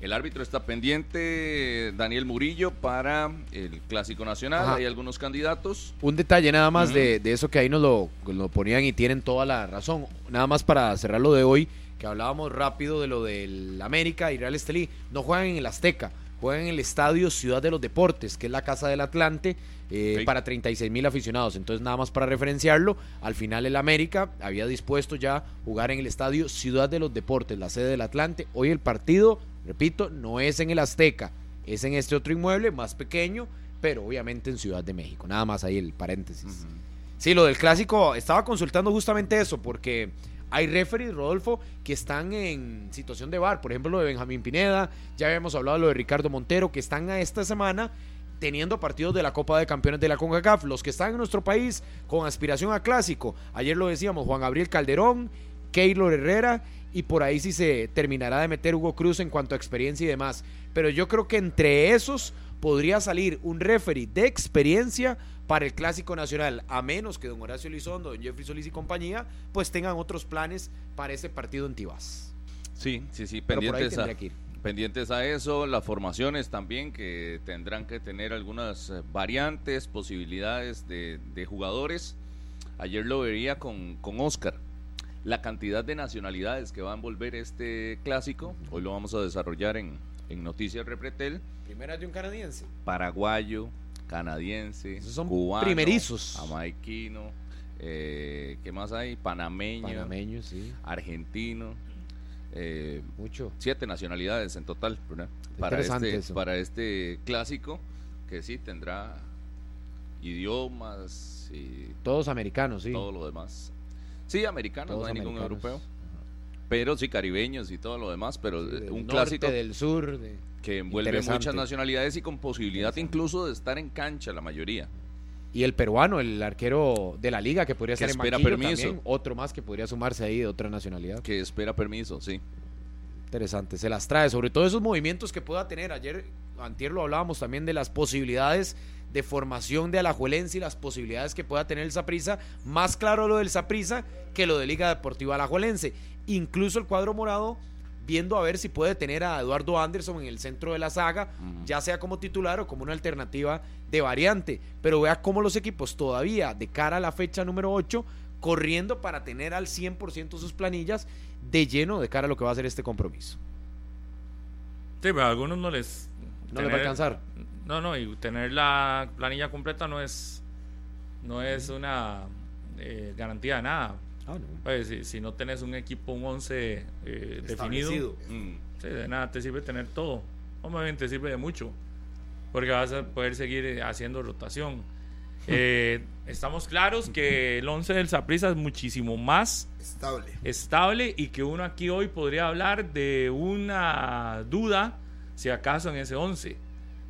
el árbitro está pendiente, Daniel Murillo, para el Clásico Nacional. Ajá. Hay algunos candidatos. Un detalle nada más de eso que ahí nos lo, lo ponían y tienen toda la razón. Nada más para cerrar lo de hoy, que hablábamos rápido de lo del América y Real Estelí. No juegan en el Azteca, juegan en el Estadio Ciudad de los Deportes, que es la casa del Atlante, eh, Ok. para 36 mil aficionados. Entonces, nada más para referenciarlo, al final el América había dispuesto ya jugar en el Estadio Ciudad de los Deportes, la sede del Atlante. Hoy el partido, repito, no es en el Azteca, es en este otro inmueble más pequeño, pero obviamente en Ciudad de México. Nada más ahí el paréntesis. Sí, lo del clásico, estaba consultando justamente eso, porque hay referees, Rodolfo, que están en situación de bar. Por ejemplo, lo de Benjamín Pineda, ya habíamos hablado de lo de Ricardo Montero, que están a esta semana teniendo partidos de la Copa de Campeones de la CONCACAF. Los que están en nuestro país con aspiración a clásico. Ayer lo decíamos, Juan Gabriel Calderón, Keylor Herrera y por ahí sí se terminará de meter Hugo Cruz en cuanto a experiencia y demás. Pero yo creo que entre esos podría salir un referee de experiencia para el Clásico Nacional, a menos que don Horacio Lizondo, don Jeffrey Solís y compañía, pues tengan otros planes para ese partido en Tibás. Sí, sí, sí, pendientes a, tendría que ir. pendientes a eso. Las formaciones también que tendrán que tener algunas eh, variantes, posibilidades de, de jugadores. Ayer lo vería con, con Oscar. La cantidad de nacionalidades que va a envolver este clásico, hoy lo vamos a desarrollar en, en Noticias Repretel. Primera de un canadiense. paraguayo, canadiense, Esos son cubano, primerizos. jamaiquino, eh, ¿qué más hay? Panameño, Panameño, sí. argentino, eh, Mucho. siete nacionalidades en total, ¿verdad? Para este, eso. para este clásico que sí tendrá idiomas y Todos americanos, sí. todo lo demás. Sí, americanos, Todos no hay ningún europeo. Pero sí, caribeños y todo lo demás, pero Sí, un norte, clásico del sur. de- que envuelve muchas nacionalidades y con posibilidad incluso de estar en cancha la mayoría. Y el peruano, el arquero de la liga que podría ser espera permiso. también, otro más que podría sumarse ahí de otra nacionalidad. Que espera permiso, sí. Interesante, se las trae, sobre todo esos movimientos que pueda tener. Ayer, antier lo hablábamos también de las posibilidades de formación de Alajuelense y las posibilidades que pueda tener el Saprisa. Más claro lo del Saprisa que lo de Liga Deportiva Alajuelense. Incluso el cuadro morado viendo a ver si puede tener a Eduardo Anderson en el centro de la saga, ya sea como titular o como una alternativa de variante. Pero vea cómo los equipos todavía de cara a la fecha número 8 corriendo para tener al 100% sus planillas de lleno de cara a lo que va a ser este compromiso. Sí, pero a algunos no les. No les va a alcanzar. No, no, y tener la planilla completa no es. No es una eh, garantía de nada. Pues, si, si no tenés un equipo, un 11 eh, definido, Mm. sí, de nada te sirve tener todo. Obviamente te sirve de mucho, porque vas a poder seguir eh, haciendo rotación. Eh, estamos claros que el 11 del Saprissa es muchísimo más Estable. estable y que uno aquí hoy podría hablar de una duda, si acaso en ese 11.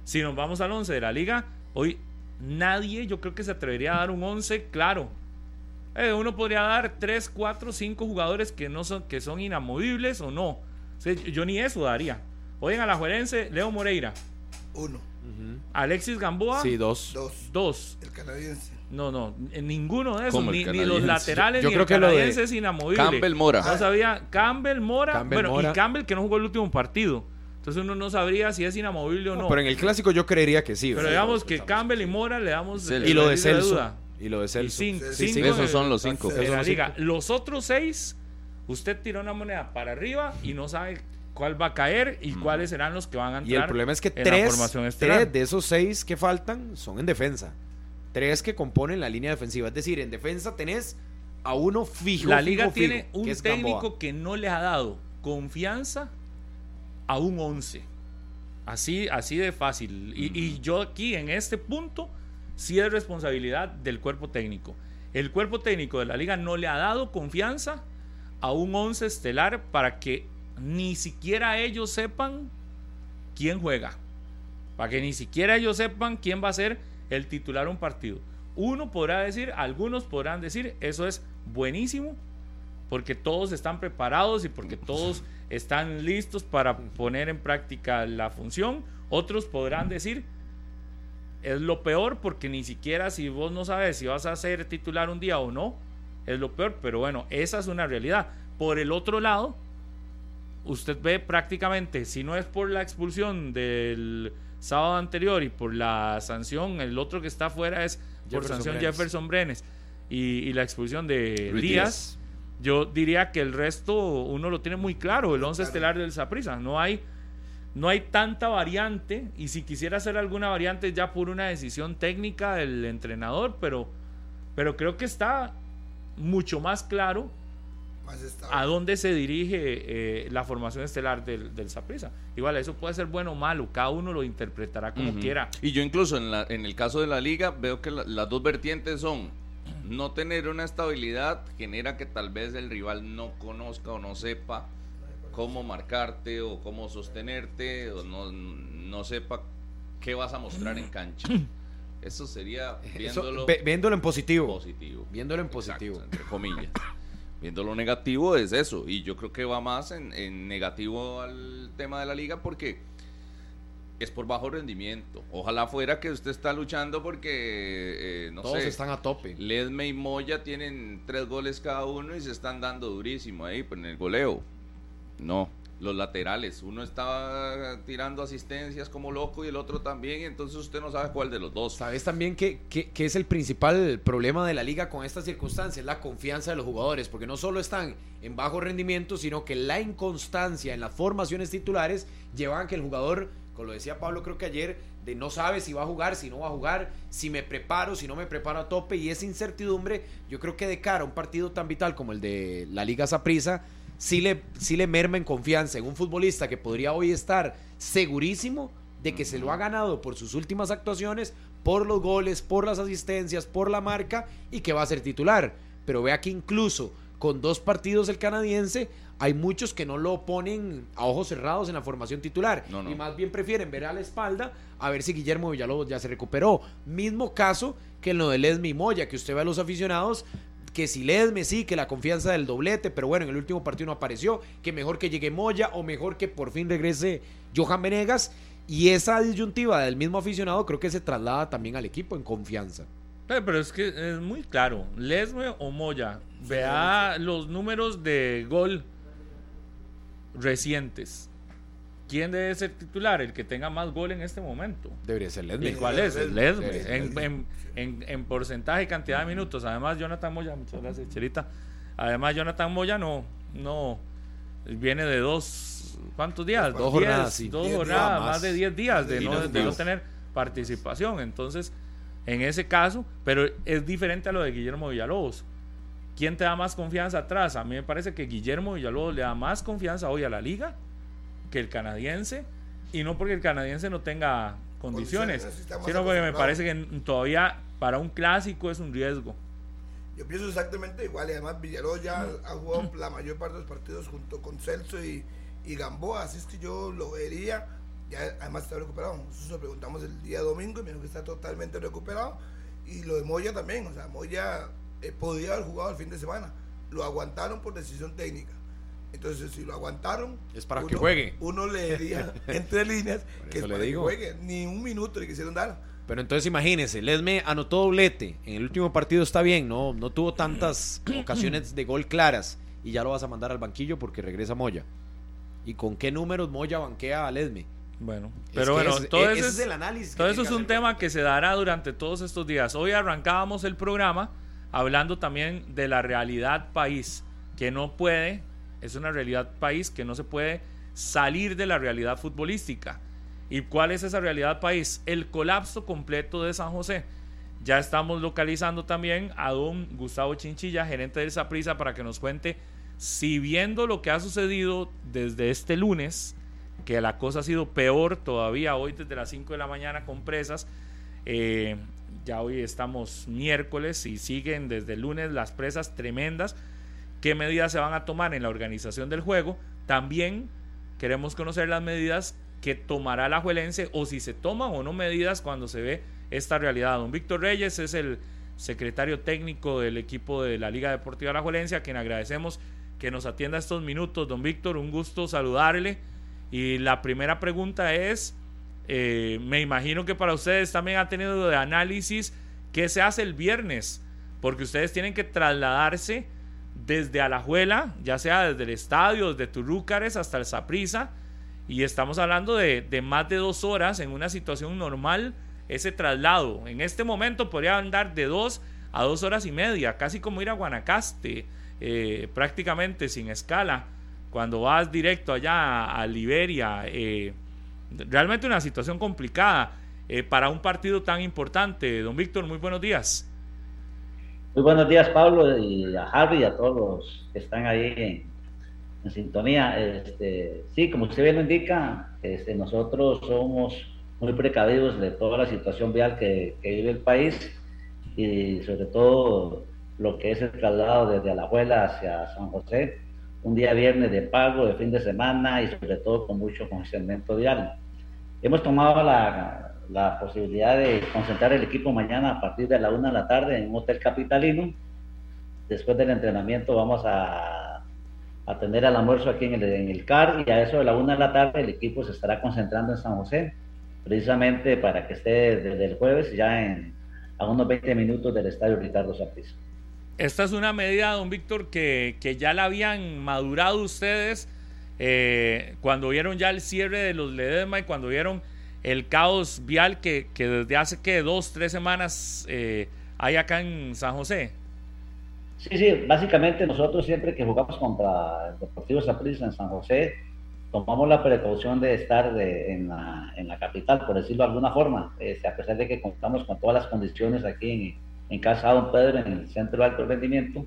Si nos vamos al 11 de la liga, hoy nadie yo creo que se atrevería a dar un 11 claro. Eh, uno podría dar 3, 4, 5 jugadores que, no son, que son inamovibles o no. O sea, yo ni eso daría. Hoy en Alajuelense, Leo Moreira, Uno. Alexis Gamboa, Sí, dos. Dos. dos. El canadiense. No, no, en ninguno de esos, ¿Cómo el ni, ni los laterales Yo ni creo el que lo de canadiense es inamovible. Campbell Mora. No sabía, Campbell Mora, Campbell bueno, Mora. y Campbell que no jugó el último partido. Entonces uno no sabría si es inamovible o no. Pero en el clásico yo creería que sí. Pero digamos que Campbell y Mora le damos. Y lo de Celso. duda. Y lo de Y Celso. cinco, Sí, cinco Esos son los cinco. de la liga. Los otros seis, usted tira una moneda para arriba y no sabe cuál va a caer y cuáles serán los que van a entrar. Y el problema es que tres, tres de esos seis que faltan son en defensa. Tres que componen la línea defensiva. Es decir, en defensa tenés a uno fijo. La liga fijo, fijo, tiene un que técnico Gamboa. que no le ha dado confianza a un 11. Así, así de fácil. Y, y yo aquí, en este punto, sí es responsabilidad del cuerpo técnico. El cuerpo técnico de la liga no le ha dado confianza a un 11 estelar para que ni siquiera ellos sepan quién juega. Para que ni siquiera ellos sepan quién va a ser el titular un partido. Uno podrá decir, algunos podrán decir, eso es buenísimo, porque todos están preparados y porque todos están listos para poner en práctica la función. Otros podrán decir, es lo peor porque ni siquiera si vos no sabes si vas a ser titular un día o no, es lo peor. Pero bueno, esa es una realidad. Por el otro lado, usted ve prácticamente, si no es por la expulsión del sábado anterior y por la sanción, el otro que está afuera es por Jefferson sanción Brenes. Jefferson Brenes y, y la expulsión de Luis Díaz. Yo diría que el resto uno lo tiene muy claro, el 11 estelar del Saprissa. No hay, no hay tanta variante y si quisiera hacer alguna variante es ya por una decisión técnica del entrenador, pero, pero creo que está mucho más claro Más a dónde se dirige eh, la formación estelar del, del Saprissa. Igual, eso puede ser bueno o malo, cada uno lo interpretará como quiera. Y yo incluso en, la, en el caso de la liga veo que la- las dos vertientes son no tener una estabilidad genera que tal vez el rival no conozca o no sepa cómo marcarte o cómo sostenerte o no, no sepa qué vas a mostrar en cancha. Eso sería Eso, viéndolo ve- viéndolo en positivo. positivo. Viéndolo en Exacto, positivo. entre comillas. Viendo lo negativo es eso. Y yo creo que va más en, en negativo al tema de la liga porque es por bajo rendimiento. Ojalá fuera que usted está luchando porque, eh, no Todos sé, están a tope. Ledme y Moya tienen tres goles cada uno y se están dando durísimo ahí pues, en el goleo. No, los laterales. Uno está tirando asistencias como loco y el otro también. Entonces usted no sabe cuál de los dos. Sabes también que, que- es el principal problema de la liga con estas circunstancias, la confianza de los jugadores, porque no solo están en bajo rendimiento, sino que la inconstancia en las formaciones titulares llevan a que el jugador, como lo decía Pablo creo que ayer, de no sabe si va a jugar, si no va a jugar, si me preparo, si no me preparo a tope, y esa incertidumbre, yo creo que de cara a un partido tan vital como el de la Liga Saprissa, sí le, sí le merma en confianza en un futbolista que podría hoy estar segurísimo de que se lo ha ganado por sus últimas actuaciones, por los goles, por las asistencias, por la marca y que va a ser titular. Pero vea que incluso con dos partidos el canadiense, hay muchos que no lo ponen a ojos cerrados en la formación titular No, no. y más bien prefieren ver a la espalda a ver si Guillermo Villalobos ya se recuperó. Mismo caso que en lo de Lesme y Moya, que usted ve a los aficionados que si Ledme sí, que la confianza del doblete, pero bueno, en el último partido no apareció, que mejor que llegue Moya o mejor que por fin regrese Johan Venegas. Y esa disyuntiva del mismo aficionado creo que se traslada también al equipo en confianza. Pero, pero es que es muy claro, Lesme o Moya, vea los números de gol recientes. ¿Quién debe ser titular? El que tenga más gol en este momento. Debería ser ¿Y Ledme. cuál es? Lesme. Lesme. En, en- en- en porcentaje y cantidad de minutos. Además, Jonathan Moya, muchas gracias, Chelita. Además, Jonathan Moya no, no viene de dos, ¿cuántos días? Dos Diez, jornadas, sí. Dos Diez jornadas, días más más. de 10 días de Y no, de no tener participación. Entonces, en ese caso, pero es diferente a lo de Guillermo Villalobos. ¿Quién te da más confianza atrás? A mí me parece que Guillermo Villalobos le da más confianza hoy a la liga que el canadiense. Y no porque el canadiense no tenga condiciones, sino porque me parece que todavía para un clásico es un riesgo. Yo pienso exactamente igual y además Villalobos ya ha jugado la mayor parte de los partidos junto con Celso y, y Gamboa, así es que yo lo vería, ya además está recuperado, nosotros lo preguntamos el día domingo y me dijo que está totalmente recuperado y lo de Moya también, o sea, Moya eh, podía haber jugado el fin de semana, lo aguantaron por decisión técnica. Entonces, si lo aguantaron, Es para que juegue. Uno le diría entre líneas que es eso le para digo. que juegue. Ni un minuto le quisieron dar. Pero entonces imagínense, Ledme anotó doblete. En el último partido está bien, no, no tuvo tantas ocasiones de gol claras. Y ya lo vas a mandar al banquillo porque regresa Moya. ¿Y con qué números Moya banquea a Ledme? Bueno, Es pero que bueno, es- todo e- ese es, es el análisis. todo eso es un tema que se dará durante todos estos días. Hoy arrancábamos el programa hablando también de la realidad país, que no puede, es una realidad país que no se puede salir de la realidad futbolística. ¿Y cuál es esa realidad país? El colapso completo de San José. Ya estamos localizando también a don Gustavo Chinchilla, gerente del Saprisa, para que nos cuente si viendo lo que ha sucedido desde este lunes, que la cosa ha sido peor todavía hoy desde las 5 de la mañana con presas, eh, ya hoy estamos miércoles y siguen desde el lunes las presas tremendas. ¿Qué medidas se van a tomar en la organización del juego? También queremos conocer las medidas que tomará la Juelense o si se toman o no medidas cuando se ve esta realidad. Don Víctor Reyes es el secretario técnico del equipo de la Liga Deportiva La Juelense, a quien agradecemos que nos atienda estos minutos. Don Víctor, un gusto saludarle. Y la primera pregunta es, eh, me imagino que para ustedes también ha tenido de análisis qué se hace el viernes, porque ustedes tienen que trasladarse desde Alajuela, ya sea desde el estadio, desde Turúcares hasta el Saprisa, y estamos hablando de, de, más de dos horas en una situación normal, ese traslado. En este momento podría andar de dos a dos horas y media, casi como ir a Guanacaste, eh, prácticamente sin escala, cuando vas directo allá a, Liberia. Eh, realmente una situación complicada eh, para un partido tan importante. Don Víctor, muy buenos días. Muy buenos días, Pablo, y a Harry y a todos los que están ahí en, sintonía. Este, sí, como usted bien lo indica, este, nosotros somos muy precavidos de toda la situación vial que, que, vive el país y sobre todo lo que es el traslado desde Alajuela hacia San José, un día viernes de pago, de fin de semana y sobre todo con mucho congestionamiento vial. Hemos tomado la, la posibilidad de concentrar el equipo mañana a partir de la una de la tarde en un hotel capitalino. Después del entrenamiento vamos a, a tener el almuerzo aquí en el, en el CAR y a eso de la una de la tarde el equipo se estará concentrando en San José, precisamente para que esté desde el jueves ya en, a unos 20 minutos del estadio Ricardo Saprissa. Esta es una medida, don Víctor, que, que ya la habían madurado ustedes eh, cuando vieron ya el cierre de los Ledesma y cuando vieron el caos vial que, que desde hace que dos, tres semanas eh, hay acá en San José. Sí, sí, básicamente nosotros siempre que jugamos contra el Deportivo Saprissa en San José, tomamos la precaución de estar de, en, la, en, la, capital, por decirlo de alguna forma, este, a pesar de que contamos con todas las condiciones aquí en, en Casa Don Pedro, en el Centro de Alto Rendimiento,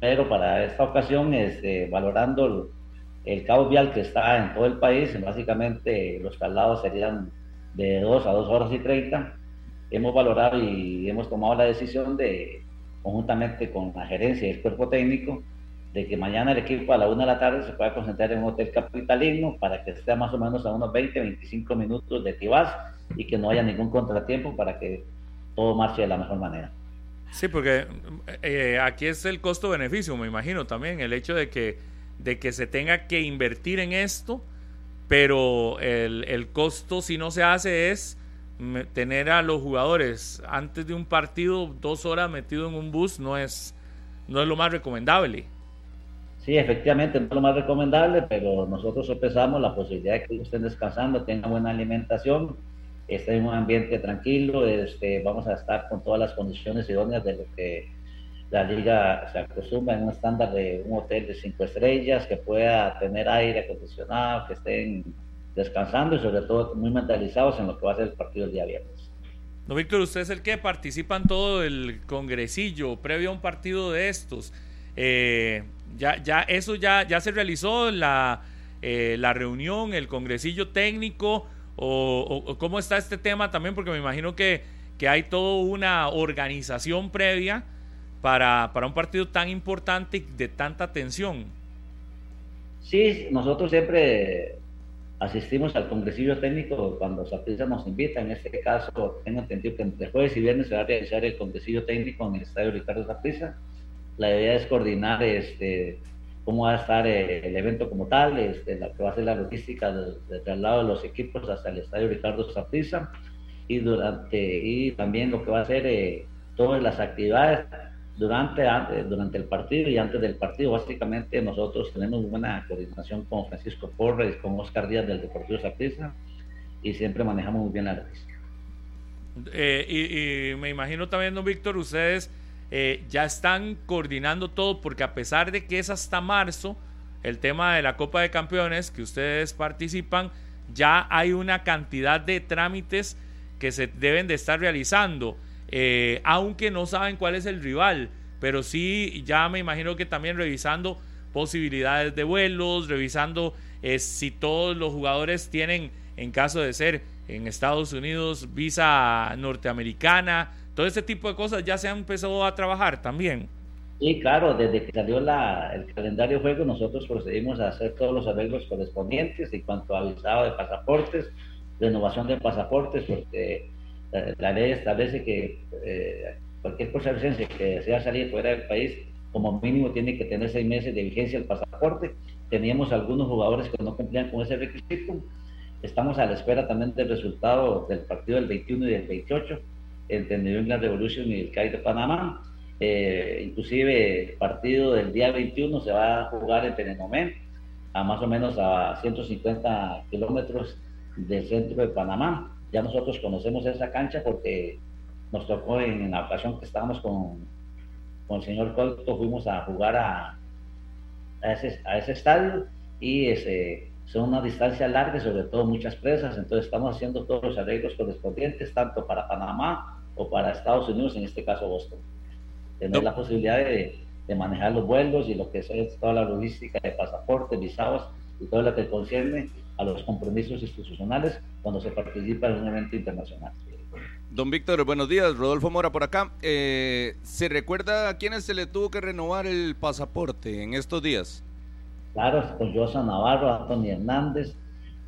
pero para esta ocasión, este, valorando el, el caos vial que está en todo el país, básicamente los traslados serían de 2 a 2 horas y 30, hemos valorado y hemos tomado la decisión de, conjuntamente con la gerencia y el cuerpo técnico, de que mañana el equipo a la 1 de la tarde se pueda concentrar en un hotel capitalino para que esté más o menos a unos 20, 25 minutos de Tibás y que no haya ningún contratiempo para que todo marche de la mejor manera. Sí, porque eh, aquí es el costo-beneficio, me imagino también, el hecho de que, de que se tenga que invertir en esto pero el, el, costo si no se hace es tener a los jugadores. Antes de un partido dos horas metido en un bus no es no es lo más recomendable. Sí efectivamente no es lo más recomendable pero nosotros empezamos la posibilidad de que estén descansando tengan buena alimentación estén en un ambiente tranquilo este vamos a estar con todas las condiciones idóneas de lo que la liga se acostumbra en un estándar de un hotel de cinco estrellas, que pueda tener aire acondicionado, que estén descansando y sobre todo muy mentalizados en lo que va a ser el partido el día viernes. No, Víctor, usted es el que participa en todo el congresillo previo a un partido de estos. Eh, ya, ya, eso ya, ya se realizó la, eh, la reunión, el congresillo técnico, o, o, cómo está este tema también, porque me imagino que, que hay toda una organización previa para, para un partido tan importante y de tanta tensión? Sí, nosotros siempre asistimos al congresillo técnico cuando Saprissa nos invita. En este caso, tengo entendido que entre jueves y viernes se va a realizar el congresillo técnico en el estadio Ricardo Saprissa. La idea es coordinar este, cómo va a estar eh, el evento como tal, este, la que va a ser la logística del de traslado de los equipos hasta el estadio Ricardo Saprissa y durante y también lo que va a ser eh, todas las actividades durante, durante el partido y antes del partido. Básicamente nosotros tenemos buena coordinación con Francisco Porres, con Oscar Díaz del Deportivo Saprissa y siempre manejamos muy bien la logística. Eh, y, me imagino también, don Víctor, ustedes eh, ya están coordinando todo porque a pesar de que es hasta marzo el tema de la Copa de Campeones que ustedes participan, ya hay una cantidad de trámites que se deben de estar realizando. Eh, aunque no saben cuál es el rival, pero sí ya me imagino que también revisando posibilidades de vuelos, revisando eh, si todos los jugadores tienen, en caso de ser en Estados Unidos, visa norteamericana, todo este tipo de cosas ya se han empezado a trabajar también. Sí, claro, desde que salió la, el calendario juego, nosotros procedimos a hacer todos los arreglos correspondientes en cuanto a visado de pasaportes, renovación de pasaportes, porque la, la ley establece que eh, cualquier costarricense que desea salir fuera del país, como mínimo tiene que tener seis meses de vigencia el pasaporte. Teníamos algunos jugadores que no cumplían con ese requisito. Estamos a la espera también del resultado del partido del 21 y del 28 entre New England Revolution y el CAI de Panamá. Eh, inclusive el partido del día 21 se va a jugar en Penenomé, a más o menos a 150 kilómetros del centro de Panamá. Ya nosotros conocemos esa cancha porque nos tocó en, la ocasión que estábamos con, con el señor Colto, fuimos a jugar a, a, ese, a ese estadio y ese, son una distancia larga, sobre todo muchas presas, entonces estamos haciendo todos los arreglos correspondientes, tanto para Panamá o para Estados Unidos, en este caso Boston. Tener la posibilidad de, de, manejar los vuelos y lo que es toda la logística de pasaportes, visados y todo lo que concierne a los compromisos institucionales cuando se participa en un evento internacional. Don Víctor, buenos días. Rodolfo Mora por acá. Eh, ¿Se recuerda a quiénes se le tuvo que renovar el pasaporte en estos días? Claro, con Josa Navarro, Anthony Hernández,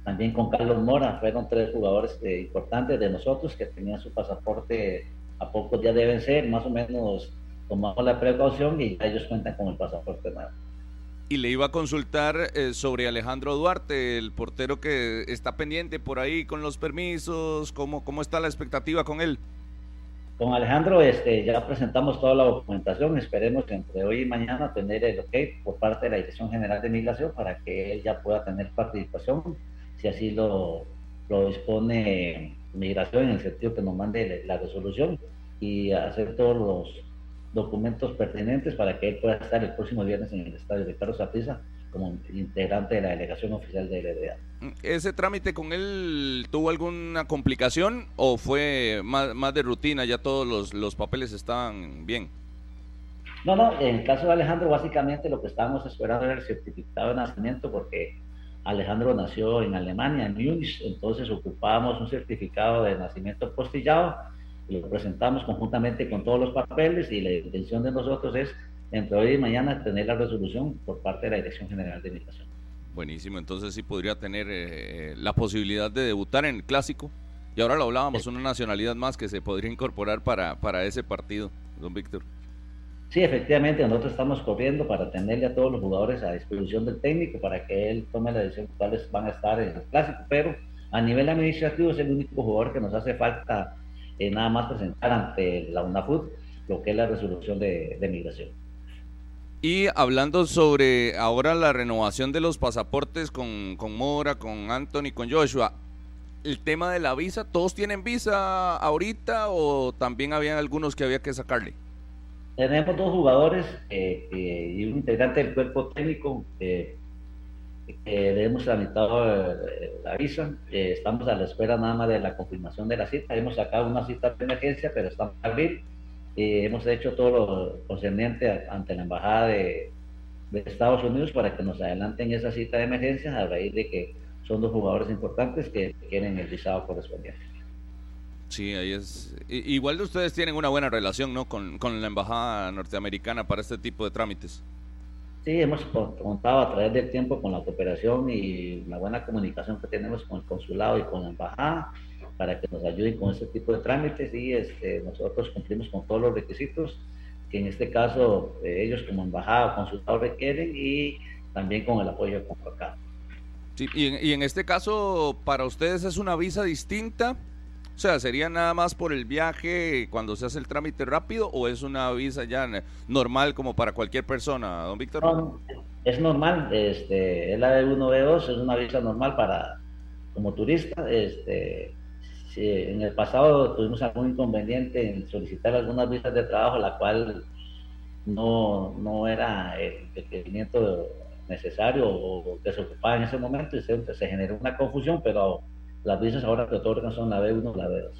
también con Carlos Mora. Fueron tres jugadores eh, importantes de nosotros que tenían su pasaporte a pocos días de vencer. Más o menos tomamos la precaución y ellos cuentan con el pasaporte nuevo y le iba a consultar eh, sobre Alejandro Duarte, el portero que está pendiente por ahí con los permisos, ¿cómo, cómo está la expectativa con él? Con Alejandro este, ya presentamos toda la documentación, esperemos entre hoy y mañana tener el ok por parte de la Dirección General de Migración para que él ya pueda tener participación, si así lo, lo dispone Migración en el sentido que nos mande la resolución y hacer todos los documentos pertinentes para que él pueda estar el próximo viernes en el estadio de Carlos Saprissa como integrante de la delegación oficial de LDA. ¿Ese trámite con él tuvo alguna complicación o fue más, más de rutina, ya todos los, los, papeles estaban bien? No, no, en el caso de Alejandro básicamente lo que estábamos esperando era el certificado de nacimiento porque Alejandro nació en Alemania, en Múnich, entonces ocupábamos un certificado de nacimiento postillado lo presentamos conjuntamente con todos los papeles y la intención de nosotros es entre hoy y mañana tener la resolución por parte de la Dirección General de Migración. Buenísimo, entonces sí podría tener eh, la posibilidad de debutar en el clásico. Y ahora lo hablábamos, una nacionalidad más que se podría incorporar para, para ese partido, don Víctor. Sí, efectivamente, nosotros estamos corriendo para tenerle a todos los jugadores a disposición del técnico para que él tome la decisión cuáles van a estar en el clásico, pero a nivel administrativo es el único jugador que nos hace falta eh, nada más presentar ante la UNAFUT lo que es la resolución de, de migración. Y hablando sobre ahora la renovación de los pasaportes con, con, Mora, con Anthony, con Joshua, el tema de la visa, ¿todos tienen visa ahorita o también habían algunos que había que sacarle? Tenemos dos jugadores eh, eh, y un integrante del cuerpo técnico eh, eh, le hemos tramitado eh, la visa, eh, estamos a la espera nada más de la confirmación de la cita, hemos sacado una cita de emergencia, pero estamos a abrir, hemos hecho todo lo concerniente ante la Embajada de, de, Estados Unidos para que nos adelanten esa cita de emergencia a raíz de que son dos jugadores importantes que quieren el visado correspondiente. Sí, ahí es. Igual ustedes tienen una buena relación, ¿no? Con, con la embajada norteamericana para este tipo de trámites. Sí, hemos contado a través del tiempo con la cooperación y la buena comunicación que tenemos con el consulado y con la embajada para que nos ayuden con este tipo de trámites y este, nosotros cumplimos con todos los requisitos que en este caso eh, ellos como embajada o consulado requieren y también con el apoyo de CONCACAF. Sí, y, y en este caso, ¿para ustedes es una visa distinta? O sea, ¿sería nada más por el viaje cuando se hace el trámite rápido o es una visa ya normal como para cualquier persona, don Víctor? No, es normal, este, es la de 1 B2, es una visa normal para como turista. Este, si en el pasado tuvimos algún inconveniente en solicitar algunas visas de trabajo, la cual no, no era el requerimiento necesario o que se ocupaba en ese momento y se, se generó una confusión, pero las visas ahora que otorgan son la B1 y la B2.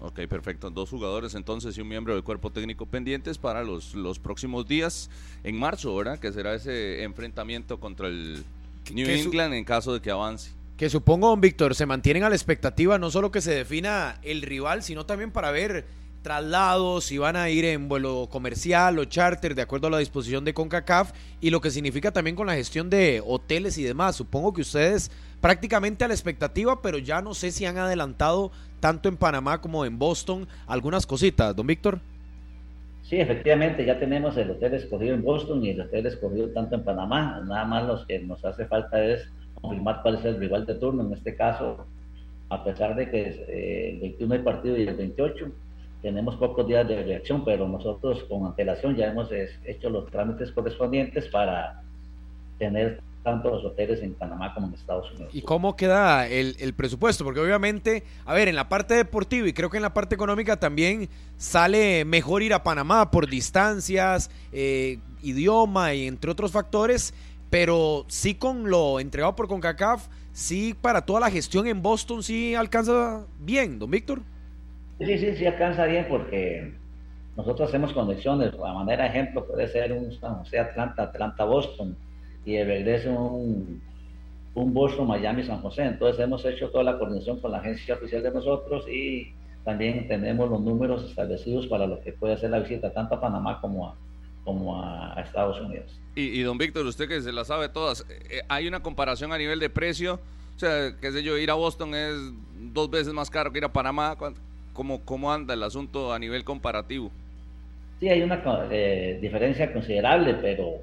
Ok, perfecto. Dos jugadores entonces y un miembro del cuerpo técnico pendientes para los, los próximos días en marzo, ¿verdad? Que será ese enfrentamiento contra el New England en caso de que avance. Que supongo, don Víctor, se mantienen a la expectativa no solo que se defina el rival, sino también para ver traslados, si van a ir en vuelo comercial o charter, de acuerdo a la disposición de CONCACAF, y lo que significa también con la gestión de hoteles y demás. Supongo que ustedes prácticamente a la expectativa, pero ya no sé si han adelantado tanto en Panamá como en Boston algunas cositas, don Víctor. Sí, efectivamente, ya tenemos el hotel escogido en Boston y el hotel escogido tanto en Panamá. Nada más lo que nos hace falta es confirmar cuál es el rival de turno. En este caso, a pesar de que eh, el 21 hay partido y el 28, tenemos pocos días de reacción, pero nosotros con antelación ya hemos hecho los trámites correspondientes para tener tanto los hoteles en Panamá como en Estados Unidos. ¿Y cómo queda el, el, presupuesto? Porque obviamente, a ver, en la parte deportiva y creo que en la parte económica también sale mejor ir a Panamá por distancias, eh, idioma y entre otros factores, pero sí con lo entregado por CONCACAF, sí para toda la gestión en Boston sí alcanza bien, don Víctor. Sí, sí, sí alcanza bien porque nosotros hacemos conexiones. A manera de ejemplo puede ser un San José Atlanta, Atlanta Boston y de regreso un, un Boston Miami San José. Entonces hemos hecho toda la coordinación con la agencia oficial de nosotros y también tenemos los números establecidos para lo que puede hacer la visita tanto a Panamá como a, como a, Estados Unidos. Y, don Víctor, usted que se la sabe todas, eh, ¿hay una comparación a nivel de precio? O sea, qué sé yo, ir a Boston es dos veces más caro que ir a Panamá. ¿Cómo, cómo anda el asunto a nivel comparativo? Sí, hay una eh, diferencia considerable, pero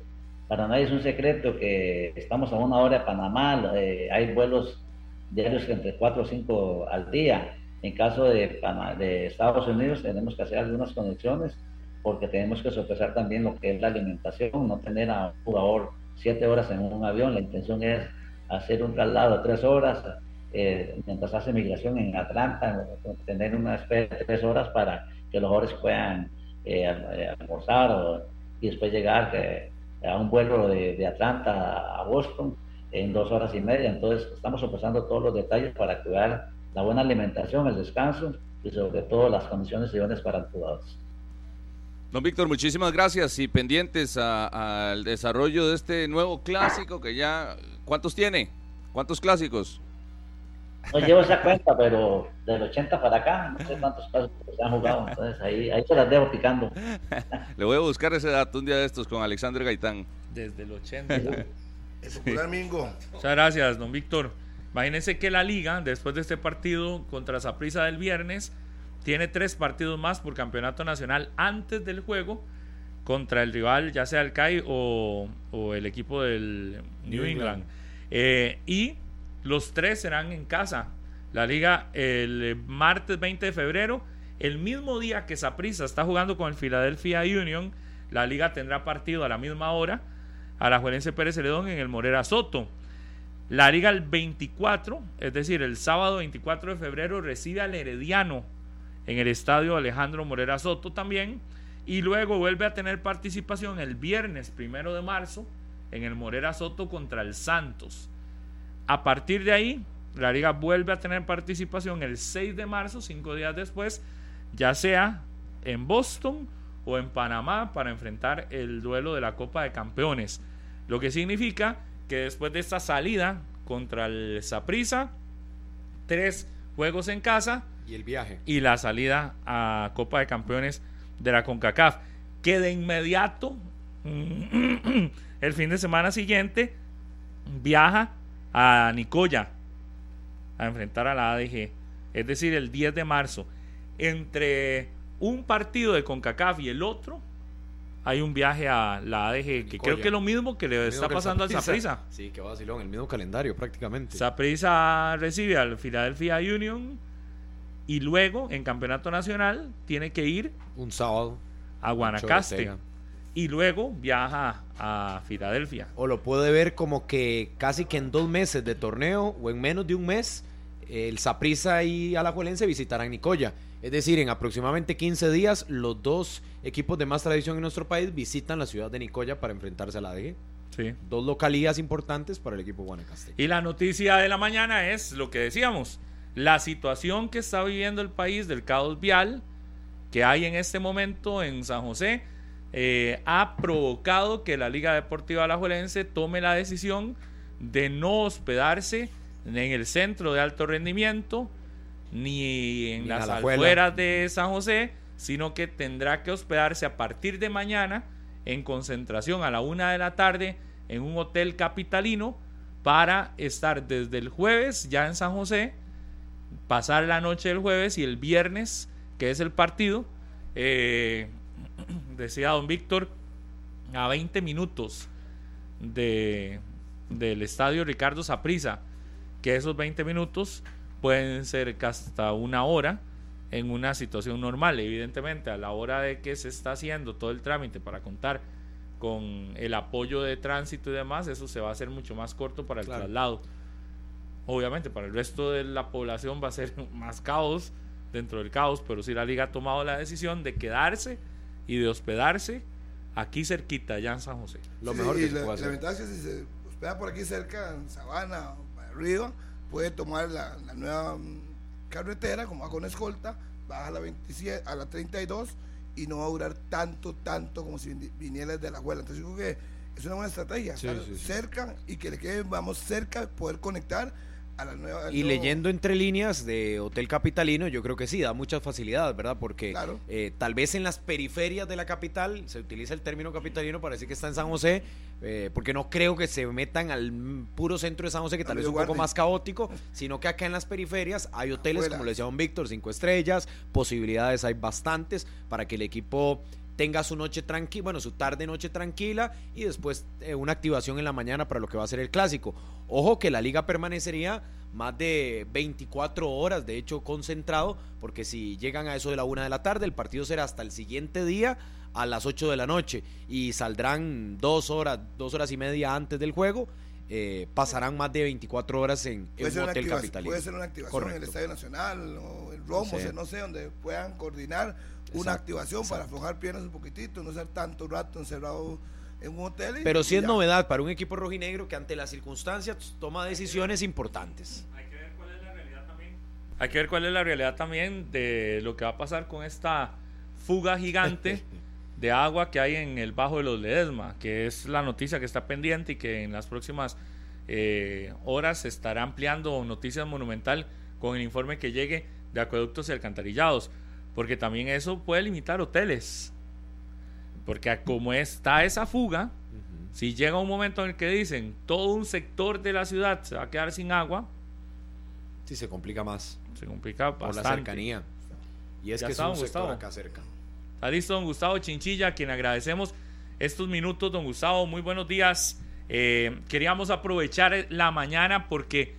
para nadie es un secreto que estamos a una hora de Panamá, eh, hay vuelos diarios entre 4 o 5 al día. En caso de, de Estados Unidos tenemos que hacer algunas conexiones porque tenemos que sopesar también lo que es la alimentación, no tener a un jugador 7 horas en un avión, la intención es hacer un traslado de 3 horas, eh, mientras hace migración en Atlanta, tener una espera de tres horas para que los jugadores puedan eh, eh, almorzar y después llegar a un vuelo de, Atlanta a Boston en dos horas y media. Entonces, estamos sopesando todos los detalles para cuidar la buena alimentación, el descanso y sobre todo las condiciones idóneas para los jugadores. Don Víctor, muchísimas gracias y pendientes al desarrollo de este nuevo clásico que ya, ¿cuántos tiene? ¿Cuántos clásicos? No llevo esa cuenta, pero del 80 para acá, no sé cuántos casos se han jugado. Entonces ahí, ahí se las dejo picando. Le voy a buscar ese dato un día de estos con Alexander Gaitán. Desde el 80. Mingo. Muchas gracias, don Víctor. Imagínense que la liga, después de este partido contra Zaprisa del viernes, tiene tres partidos más por campeonato nacional antes del juego contra el rival, ya sea el CAI o, el equipo del New, England. Eh, y los tres serán en casa. La liga el martes 20 de febrero, el mismo día que Saprissa está jugando con el Philadelphia Union, la liga tendrá partido a la misma hora a la Juelense Pérez Celedón en el Morera Soto. La liga el 24, es decir, el sábado 24 de febrero recibe al Herediano en el estadio Alejandro Morera Soto también. Y luego vuelve a tener participación el viernes primero de marzo en el Morera Soto contra el Santos. A partir de ahí, la liga vuelve a tener participación el 6 de marzo, cinco días después, ya sea en Boston o en Panamá para enfrentar el duelo de la Copa de Campeones. Lo que significa que después de esta salida contra el Saprissa, tres juegos en casa y el viaje y la salida a Copa de Campeones de la CONCACAF, que de inmediato el fin de semana siguiente viaja a Nicoya a enfrentar a la ADG. Es decir, el 10 de marzo. Entre un partido de CONCACAF y el otro, hay un viaje a la ADG, que creo que es lo mismo que le está pasando al Saprisa. Sí, que vacilón, el mismo calendario prácticamente. Saprisa recibe al Philadelphia Union y luego en Campeonato Nacional tiene que ir un sábado a Guanacaste y luego viaja a Filadelfia. O lo puede ver como que casi que en dos meses de torneo o en menos de un mes, el Saprissa y Alajuelense visitarán Nicoya. Es decir, en aproximadamente 15 días, los dos equipos de más tradición en nuestro país visitan la ciudad de Nicoya para enfrentarse a la ADG. Sí. Dos localías importantes para el equipo Guanacaste. Y la noticia de la mañana es lo que decíamos, la situación que está viviendo el país del caos vial que hay en este momento en San José eh, ha provocado que la Liga Deportiva Alajuelense tome la decisión de no hospedarse en el centro de alto rendimiento ni en las afueras de San José, sino que tendrá que hospedarse a partir de mañana en concentración a la una de la tarde en un hotel capitalino para estar desde el jueves ya en San José, pasar la noche del jueves y el viernes, que es el partido, eh, decía don Víctor, a 20 minutos de, del estadio Ricardo Saprisa, que esos 20 minutos pueden ser hasta una hora en una situación normal. Evidentemente, a la hora de que se está haciendo todo el trámite para contar con el apoyo de tránsito y demás, eso se va a hacer mucho más corto para el traslado. Obviamente, para el resto de la población va a ser más caos dentro del caos, pero si la liga ha tomado la decisión de quedarse y de hospedarse aquí cerquita, ya en San José. Lo mejor que la, se La ventaja es que si se hospeda por aquí cerca, en Sabana o arriba, puede tomar la, nueva mm, carretera, como va con escolta, baja a la, 27, a la 32 y no va a durar tanto, tanto como si viniera de la abuela. Entonces yo creo que es una buena estrategia, estar cerca y que le quede, vamos cerca, poder conectar y leyendo entre líneas de Hotel Capitalino, yo creo que sí, da muchas facilidades, ¿verdad? Porque eh, tal vez en las periferias de la capital se utiliza el término capitalino para decir que está en San José, eh, porque no creo que se metan al puro centro de San José, que tal vez es un poco más caótico, sino que acá en las periferias hay hoteles, como le decía don Víctor, cinco estrellas, posibilidades hay bastantes para que el equipo tenga su noche tranquila, bueno, su tarde noche tranquila y después eh, una activación en la mañana para lo que va a ser el clásico. Ojo que la liga permanecería más de 24 horas, de hecho concentrado, porque si llegan a eso de la una de la tarde, el partido será hasta el siguiente día a las 8 de la noche y saldrán dos horas, dos horas y media antes del juego. Eh, pasarán más de 24 horas en, el Hotel Capital. Puede ser una activación en el Estadio Nacional o el Romo, no sé, donde puedan coordinar una activación para aflojar piernas un poquitito, no ser tanto rato encerrado en un hotel. Pero sí es novedad para un equipo rojinegro que ante las circunstancias toma decisiones importantes. Hay que ver cuál es la realidad también. Hay que ver cuál es la realidad también de lo que va a pasar con esta fuga gigante de agua que hay en el Bajo de los Ledesma, que es la noticia que está pendiente y que en las próximas eh, horas se estará ampliando Noticias Monumental con el informe que llegue de acueductos y alcantarillados porque también eso puede limitar hoteles. Porque como está esa fuga, si llega un momento en el que dicen todo un sector de la ciudad se va a quedar sin agua, sí se complica más. Se complica por la cercanía. Y es que es un sector acá cerca. Está listo don Gustavo Chinchilla, a quien agradecemos estos minutos, don Gustavo. Muy buenos días. Eh, queríamos aprovechar la mañana porque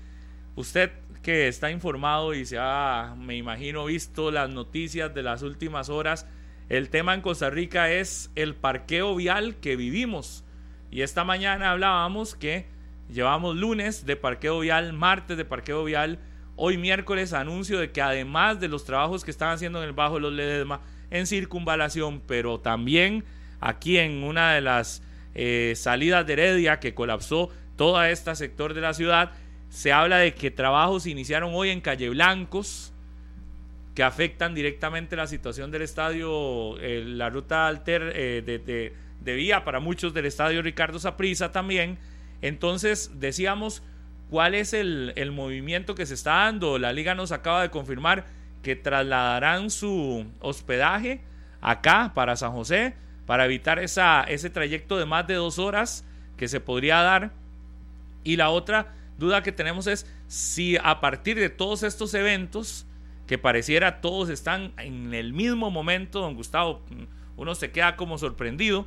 usted que está informado y se ha, me imagino, visto las noticias de las últimas horas. El tema en Costa Rica es el parqueo vial que vivimos. Y esta mañana hablábamos que llevamos lunes de parqueo vial, martes de parqueo vial, hoy miércoles anuncio de que además de los trabajos que están haciendo en el Bajo de los Ledesma, en circunvalación, pero también aquí en una de las eh, salidas de Heredia que colapsó todo este sector de la ciudad, se habla de que trabajos iniciaron hoy en Calle Blancos que afectan directamente la situación del estadio, eh, la ruta alter eh, de, vía para muchos del estadio Ricardo Saprisa también. Entonces decíamos cuál es el, el movimiento que se está dando. La liga nos acaba de confirmar que trasladarán su hospedaje acá para San José para evitar esa, ese trayecto de más de dos horas que se podría dar. Y la otra duda que tenemos es si a partir de todos estos eventos, que pareciera todos están en el mismo momento, don Gustavo, uno se queda como sorprendido,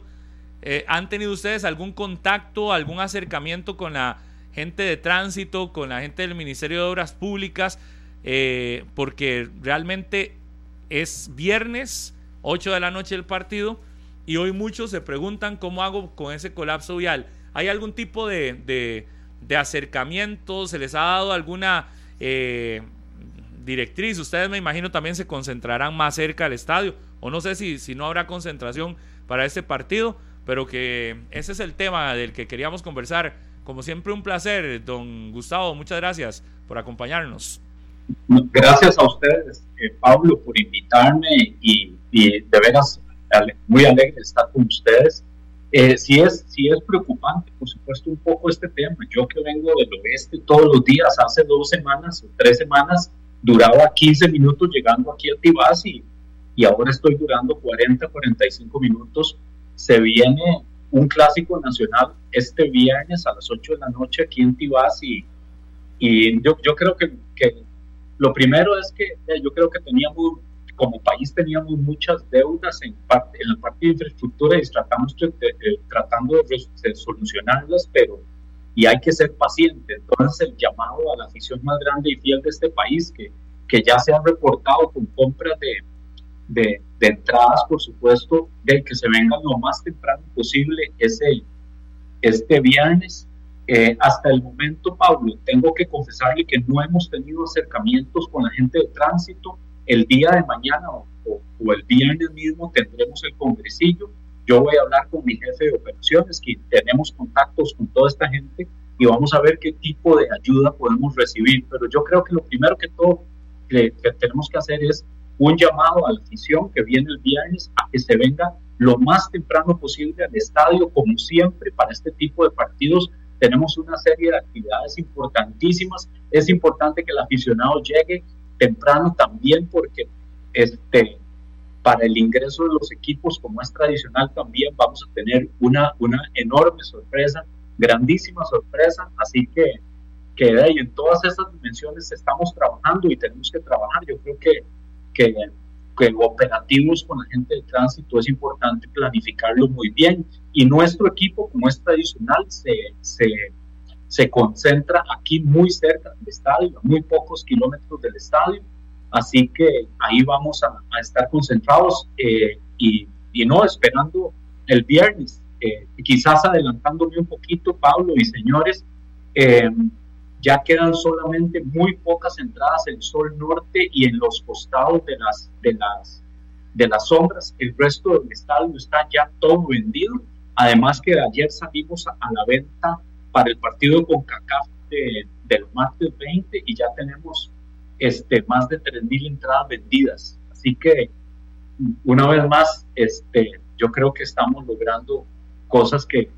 eh, ¿han tenido ustedes algún contacto, algún acercamiento con la gente de tránsito, con la gente del Ministerio de Obras Públicas? Eh, porque realmente es viernes, 8 de la noche el partido, y hoy muchos se preguntan cómo hago con ese colapso vial. ¿Hay algún tipo de de acercamiento? ¿Se les ha dado alguna eh, directriz? Ustedes me imagino también se concentrarán más cerca del estadio. O no sé si, si no habrá concentración para este partido, pero que ese es el tema del que queríamos conversar. Como siempre, un placer, don Gustavo. Muchas gracias por acompañarnos. Gracias a ustedes, eh, Pablo, por invitarme y, de veras muy alegre de estar con ustedes. Eh, sí, es, sí es preocupante, por supuesto, un poco este tema. Yo que vengo del oeste todos los días, hace dos semanas o tres semanas, duraba 15 minutos llegando aquí a Tibás y, y ahora estoy durando 40, 45 minutos. Se viene un clásico nacional este viernes a las 8 de la noche aquí en Tibás y, y yo, yo creo que, que lo primero es que eh, yo creo que teníamos, como país teníamos muchas deudas en, parte, en la parte de infraestructura y tratamos de, tratando de, solucionarlas, pero y hay que ser paciente. Entonces el llamado a la afición más grande y fiel de este país, que, que ya se han reportado con compras de, de, de, entradas, por supuesto, de que se vengan lo más temprano posible ese, este viernes. Eh, hasta el momento, Pablo, tengo que confesarle que no hemos tenido acercamientos con la gente de tránsito. El día de mañana o, el viernes mismo tendremos el congresillo. Yo voy a hablar con mi jefe de operaciones, que tenemos contactos con toda esta gente y vamos a ver qué tipo de ayuda podemos recibir. Pero yo creo que lo primero que, que tenemos que hacer es un llamado a la afición que viene el viernes a que se venga lo más temprano posible al estadio, como siempre, para este tipo de partidos. Tenemos una serie de actividades importantísimas. Es importante que el aficionado llegue temprano también porque este, para el ingreso de los equipos, como es tradicional, también vamos a tener una, una enorme sorpresa, grandísima sorpresa. Así que, que en todas esas dimensiones estamos trabajando y tenemos que trabajar. Yo creo que que, que operativos con la gente de tránsito es importante planificarlo muy bien. Y nuestro equipo, como es tradicional, se, se, se concentra aquí muy cerca del estadio, a muy pocos kilómetros del estadio. Así que ahí vamos a, estar concentrados eh, y, no esperando el viernes. Eh, quizás adelantándome un poquito, Pablo y señores, eh, ya quedan solamente muy pocas entradas en Sol Norte y en los costados de las, de las, de las sombras. El resto del estadio está ya todo vendido. Además que ayer salimos a, la venta para el partido con CACAF de, del martes 20 y ya tenemos este, más de 3.000 entradas vendidas. Así que, una vez más, este, yo creo que estamos logrando cosas que,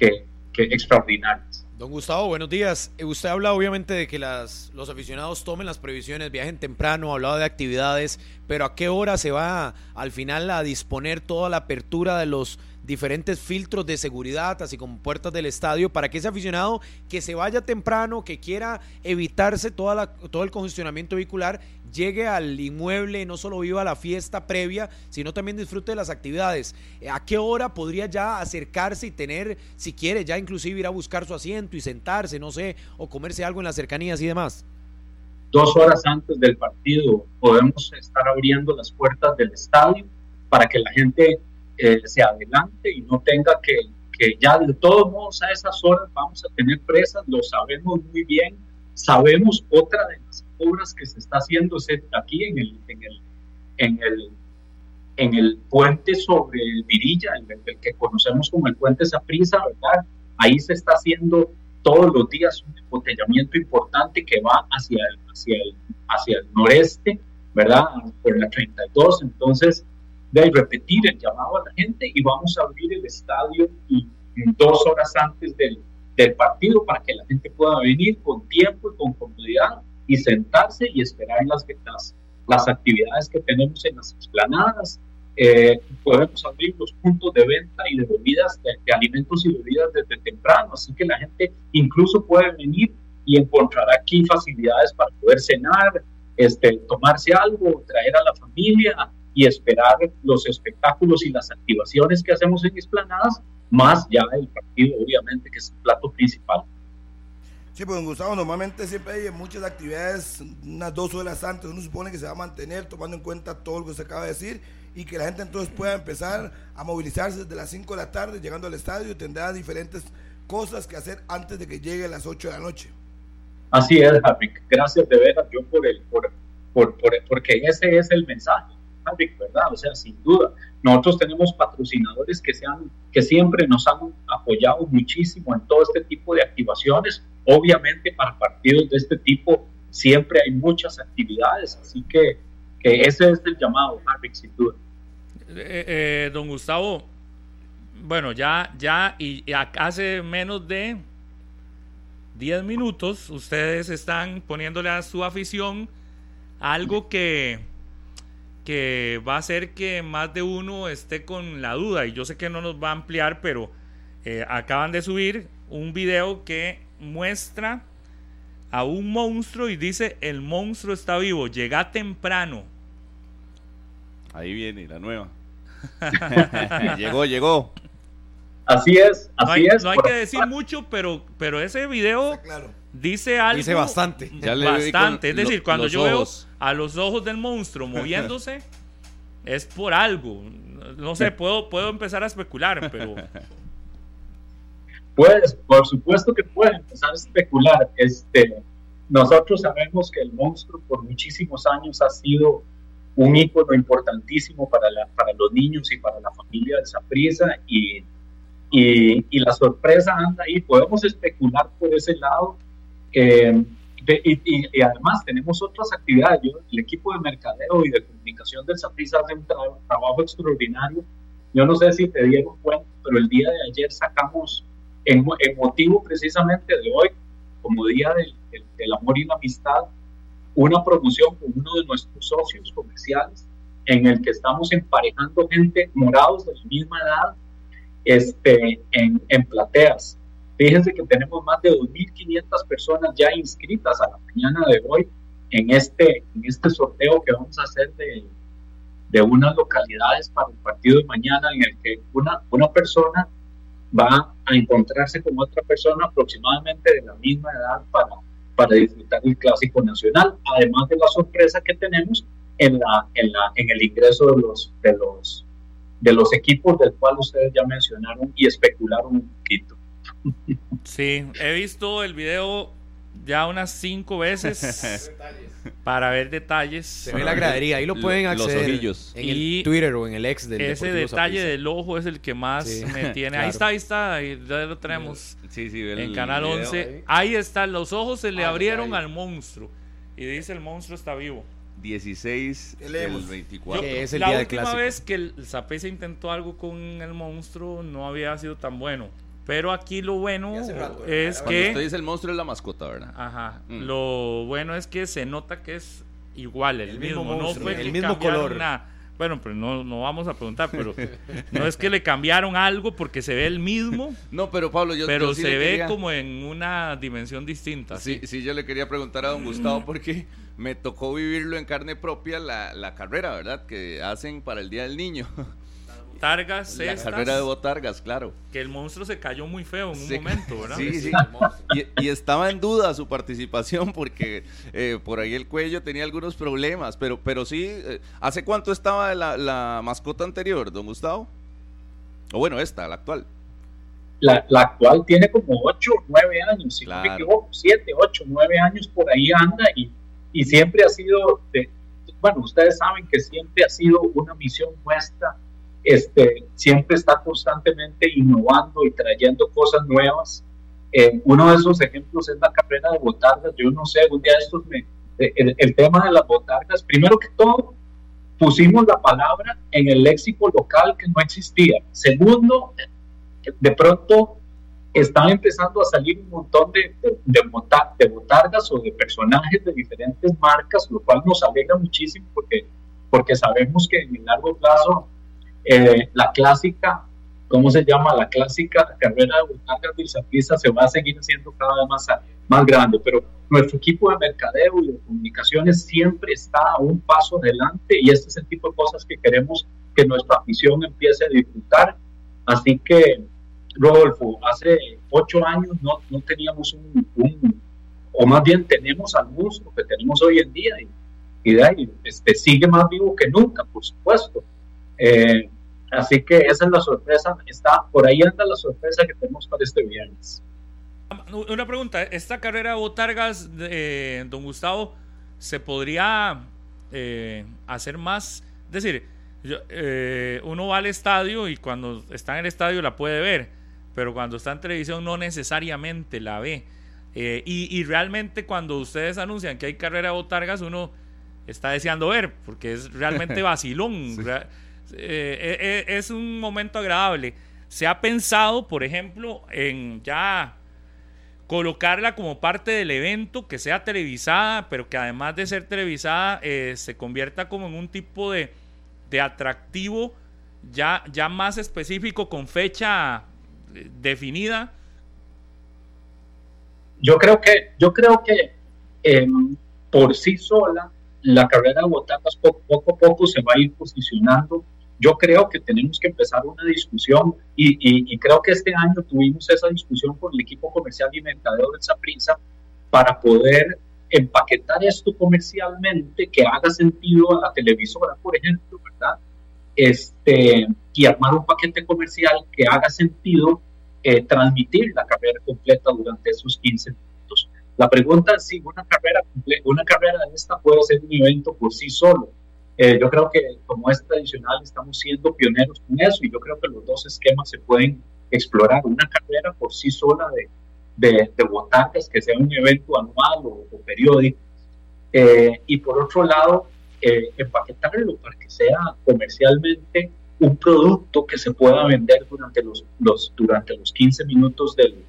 que, que extraordinarias. Don Gustavo, buenos días. Eh, usted habla obviamente de que las, los aficionados tomen las previsiones, viajen temprano, ha hablado de actividades, pero ¿a qué hora se va al final a disponer toda la apertura de los diferentes filtros de seguridad, así como puertas del estadio, para que ese aficionado que se vaya temprano, que quiera evitarse toda la, todo el congestionamiento vehicular, llegue al inmueble, no solo viva la fiesta previa, sino también disfrute de las actividades. Eh, ¿A qué hora podría ya acercarse y tener, si quiere, ya inclusive ir a buscar su asiento y sentarse, no sé, o comerse algo en las cercanías y demás? Dos horas antes del partido podemos estar abriendo las puertas del estadio para que la gente eh, se adelante y no tenga que, que ya de todos modos a esas horas vamos a tener presas, lo sabemos muy bien, sabemos otra de las obras que se está haciendo aquí en el, en el, en el, en el puente sobre el Virilla, el, el que conocemos como el puente Saprisa, ¿verdad? Ahí se está haciendo todos los días un embotellamiento importante que va hacia el, hacia el, hacia el noreste, ¿verdad? Por la 32, entonces de repetir el llamado a la gente y vamos a abrir el estadio dos horas antes del, del partido para que la gente pueda venir con tiempo y con comodidad y sentarse y esperar las, las, las actividades que tenemos en las explanadas. Eh, podemos abrir los puntos de venta y de bebidas, de, de, alimentos y bebidas desde temprano, así que la gente incluso puede venir y encontrar aquí facilidades para poder cenar, este, tomarse algo, traer a la familia, y esperar los espectáculos y las activaciones que hacemos en Esplanadas, más ya el partido, obviamente, que es el plato principal. Sí, pues Gustavo, normalmente siempre hay muchas actividades unas dos horas antes, uno supone que se va a mantener tomando en cuenta todo lo que se acaba de decir y que la gente entonces pueda empezar a movilizarse desde las 5 de la tarde, llegando al estadio, tendrá diferentes cosas que hacer antes de que llegue a las 8 de la noche. Así es, Harry. Gracias de veras yo por el, por, por, por, porque ese es el mensaje ¿verdad? O sea, sin duda. Nosotros tenemos patrocinadores que, sean, que siempre nos han apoyado muchísimo en todo este tipo de activaciones. Obviamente para partidos de este tipo siempre hay muchas actividades, así que, que ese es el llamado, Harry, sin duda. Eh, eh, don Gustavo, bueno, ya, ya, y hace menos de 10 minutos ustedes están poniéndole a su afición algo que que va a hacer que más de uno esté con la duda. Y yo sé que no nos va a ampliar, pero eh, acaban de subir un video que muestra a un monstruo y dice, el monstruo está vivo, llega temprano. Ahí viene la nueva. llegó, llegó. Así es, así no hay, es. No hay que decir mucho, pero, pero ese video dice algo. Dice bastante. Ya bastante. Es decir, lo- cuando yo ojos. veo a los ojos del monstruo moviéndose, es por algo. No sé, puedo, puedo empezar a especular, pero Pues, por supuesto que puede empezar a especular. Este, nosotros sabemos que el monstruo por muchísimos años ha sido un ícono importantísimo para, la, para los niños y para la familia de Saprissa y, y, y la sorpresa anda ahí. Podemos especular por ese lado. Eh, de- y, y- y además tenemos otras actividades. Yo, el equipo de mercadeo y de comunicación del Saprissa hace un tra- trabajo extraordinario. Yo no sé si te dieron cuenta, pero el día de ayer sacamos en, mo- en motivo precisamente de hoy, como Día del, del- del Amor y la Amistad, una promoción con uno de nuestros socios comerciales en el que estamos emparejando gente morados de la misma edad este, en, en plateas. Fíjense que tenemos más de 2.500 personas ya inscritas a la mañana de hoy en este, en este sorteo que vamos a hacer de, de unas localidades para el partido de mañana en el que una, una persona va a encontrarse con otra persona aproximadamente de la misma edad para, para disfrutar el clásico nacional, además de la sorpresa que tenemos en, la, en, la, en el ingreso de los, de, los, de los equipos del cual ustedes ya mencionaron y especularon un poquito. Sí, he visto el video ya unas cinco veces para ver detalles. Se ve la gradería, ahí lo pueden Los acceder ojillos. en Y el Twitter o en el ex del Ese Deportivo detalle Saprissa. del ojo es el que más Sí, me tiene. claro. Ahí está, ahí está, ahí ya lo tenemos Sí, sí, en el Canal video. 11. Ahí está, los ojos se le Ay, abrieron ay. al monstruo. Y dice el monstruo está vivo. 16 ¿Qué del leemos? 24. Que es el la día última clásico. vez que el Zapesa intentó algo con el monstruo no había sido tan bueno. Pero aquí lo bueno rato, es Cuando que... usted dice el monstruo es la mascota, ¿verdad? Ajá. Mm. Lo bueno es que se nota que es igual, el, El mismo. mismo no monstruo, fue el que mismo color. nada. Bueno, pero no, no vamos a preguntar, pero no es que le cambiaron algo porque se ve el mismo, No, pero Pablo, yo pero yo sí se le ve quería- como en una dimensión distinta. Sí, sí, yo le quería preguntar a don Gustavo porque me tocó vivirlo en carne propia la, la carrera, ¿verdad? Que hacen para el Día del Niño. Targas La estas, carrera de botargas, claro. que el monstruo se cayó muy feo en un Sí. momento, ¿verdad? Sí, sí. Y, y estaba en duda su participación porque eh, por ahí el cuello tenía algunos problemas, pero, pero sí, eh, ¿hace cuánto estaba la, la mascota anterior, don Gustavo? O bueno, esta, la actual. La, la actual tiene como 8 o 9 años, si no Claro. me equivoco, 7, 8, 9 años por ahí anda y, y siempre ha sido, de, bueno, ustedes saben que siempre ha sido una misión nuestra, este, siempre está constantemente innovando y trayendo cosas nuevas. Eh, uno de esos ejemplos es la carrera de botargas, yo no sé, un día estos me, el, el tema de las botargas, primero que todo, pusimos la palabra en el léxico local que no existía. Segundo, de pronto están empezando a salir un montón de, de, de botargas o de personajes de diferentes marcas, lo cual nos alegra muchísimo porque, porque sabemos que en el largo plazo eh, la clásica, ¿cómo se llama? La clásica carrera de botargas de Saprissa se va a seguir haciendo cada vez más, más grande, pero nuestro equipo de mercadeo y de comunicaciones siempre está a un paso adelante y este es el tipo de cosas que queremos que nuestra afición empiece a disfrutar. Así que, Rodolfo, hace ocho años no, no teníamos un, un- o más bien tenemos al monstruo que tenemos hoy en día y, y de ahí, este, sigue más vivo que nunca, por supuesto. Eh, así que esa es la sorpresa, está por ahí anda la sorpresa que tenemos para este viernes. Una pregunta, ¿esta carrera de botargas, de, eh, don Gustavo, se podría eh, hacer más? Es decir, yo- eh, uno va al estadio y cuando está en el estadio la puede ver, pero cuando está en televisión no necesariamente la ve. Eh, y, y realmente cuando ustedes anuncian que hay carrera de botargas, uno está deseando ver, porque es realmente vacilón. Eh, eh, eh, es un momento agradable. Se ha pensado, por ejemplo, en ya colocarla como parte del evento, que sea televisada, pero que además de ser televisada se convierta como en un tipo de, de atractivo ya, ya más específico con fecha definida? Yo creo que, yo creo que por sí sola la carrera de botatas poco, poco a poco se va a ir posicionando. Yo creo que tenemos que empezar una discusión y, y, creo que este año tuvimos esa discusión con el equipo comercial y mercadeo de Prisa para poder empaquetar esto comercialmente que haga sentido a la televisora, por ejemplo, ¿verdad? este, y armar un paquete comercial que haga sentido eh, transmitir la carrera completa durante esos 15 minutos. La pregunta es si una carrera, una carrera de esta puede ser un evento por sí solo. Eh, yo creo que como es tradicional estamos siendo pioneros con eso y yo creo que los dos esquemas se pueden explorar. Una carrera por sí sola de, de, de botatas, que sea un evento anual o, periódico. Eh, y por otro lado, eh, empaquetarlo para que sea comercialmente un producto que se pueda vender durante los, los, durante los 15 minutos del,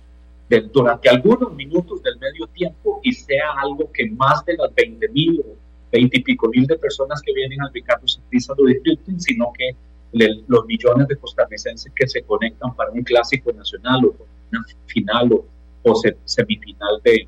del, durante algunos minutos del medio tiempo y sea algo que más de las 20 mil o 20 y pico mil de personas que vienen al Ricardo Saprissa lo disfruten, sino que los millones de costarricenses que se conectan para un clásico nacional o una final o, o semifinal de,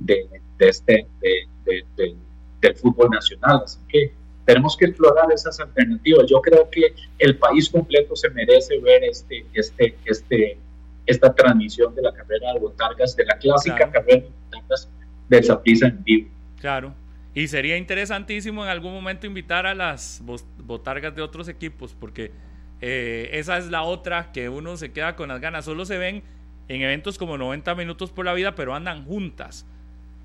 de, de este, de, de, del fútbol nacional. Así que tenemos que explorar esas alternativas. Yo creo que el país completo se merece ver este, este, este, esta transmisión de la carrera de botargas, de la clásica carrera de botargas de Zaprisa en vivo. Claro. Y sería interesantísimo en algún momento invitar a las botargas de otros equipos, porque eh, esa es la otra que uno se queda con las ganas. Solo se ven en eventos como 90 minutos por la vida, pero andan juntas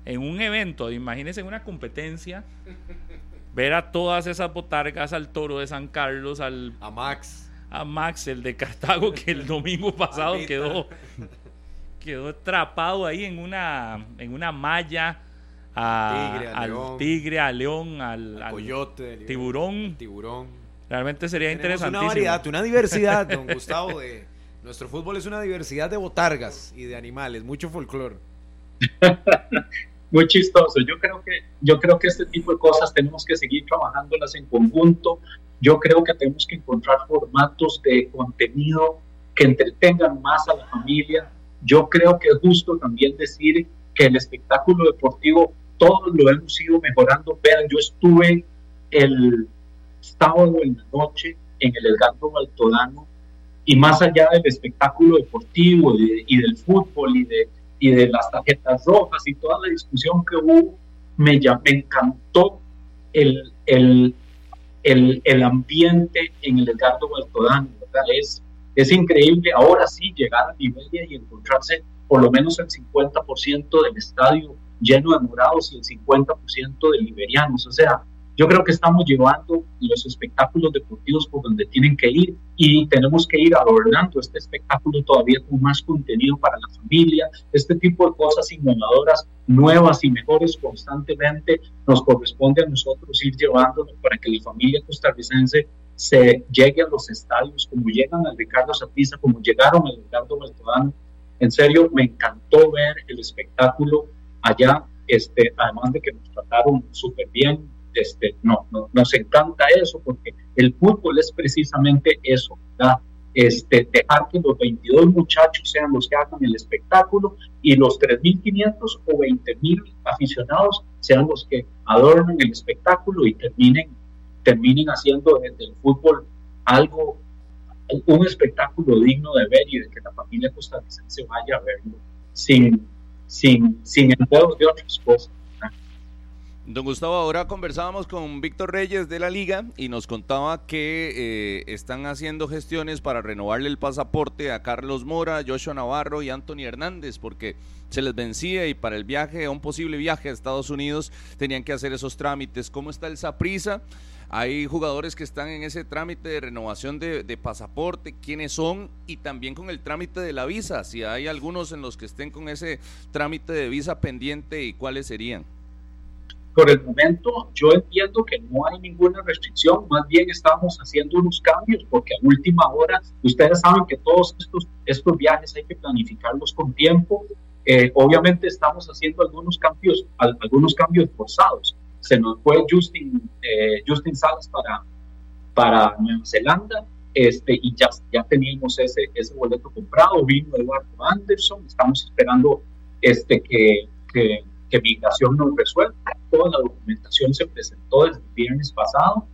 en un evento, imagínense en una competencia, ver a todas esas botargas, al toro de San Carlos, al... A Max. A Max, el de Cartago, que el domingo pasado quedó, quedó atrapado ahí en una, en una malla. Al tigre, al león, al, coyote, tiburón. tiburón. Realmente sería interesantísimo. Una variedad, una diversidad, don Gustavo. De, nuestro fútbol es una diversidad de botargas y de animales, mucho folclore. muy chistoso. Yo creo que yo creo que este tipo de cosas tenemos que seguir trabajándolas en conjunto. Yo creo que tenemos que encontrar formatos de contenido que entretengan más a la familia. Yo creo que es justo también decir que el espectáculo deportivo todos lo hemos ido mejorando. Vean, yo estuve el sábado en la noche en el Edgardo Baltodano y más allá del espectáculo deportivo y del fútbol y de las tarjetas rojas y toda la discusión que hubo, me, encantó el, ambiente en el Edgardo Baltodano, Es, es increíble ahora sí llegar a Liberia y encontrarse por lo menos el 50% del estadio lleno de morados y el 50% de liberianos. O sea, yo creo que estamos llevando los espectáculos deportivos por donde tienen que ir y tenemos que ir adornando este espectáculo todavía con más contenido para la familia. Este tipo de cosas innovadoras, nuevas y mejores constantemente nos corresponde a nosotros ir llevándolo para que la familia costarricense se llegue a los estadios como llegan al Ricardo Sapiza, como llegaron al Ricardo Baltodano. En serio, me encantó ver el espectáculo allá, este, además de que nos trataron súper bien, este, no, nos encanta eso porque el fútbol es precisamente eso, ¿verdad? Este, dejar que los 22 muchachos sean los que hagan el espectáculo y los 3.500 o 20.000 aficionados sean los que adornen el espectáculo y terminen, terminen haciendo desde el fútbol algo, un espectáculo digno de ver y de que la familia costarricense vaya a verlo sin, sin, sin de otras cosas. Don Gustavo, ahora conversábamos con Víctor Reyes de la liga y nos contaba que eh, están haciendo gestiones para renovarle el pasaporte a Carlos Mora, Joshua Navarro y Anthony Hernández porque se les vencía y para el viaje, un posible viaje a Estados Unidos, tenían que hacer esos trámites. ¿Cómo está el Saprisa? Hay jugadores que están en ese trámite de renovación de, de, pasaporte, quiénes son y también con el trámite de la visa, si hay algunos en los que estén con ese trámite de visa pendiente y cuáles serían por el momento yo entiendo que no hay ninguna restricción, más bien estamos haciendo unos cambios porque a última hora ustedes saben que todos estos, estos viajes hay que planificarlos con tiempo Eh, obviamente estamos haciendo algunos cambios, algunos cambios forzados. Se nos fue Justin, eh, Justin Salas para, para Nueva Zelanda este, y ya, ya teníamos ese, ese boleto comprado. Vino Eduardo Anderson, estamos esperando este, que, que, que Migración nos resuelva. Toda la documentación se presentó desde el viernes pasado.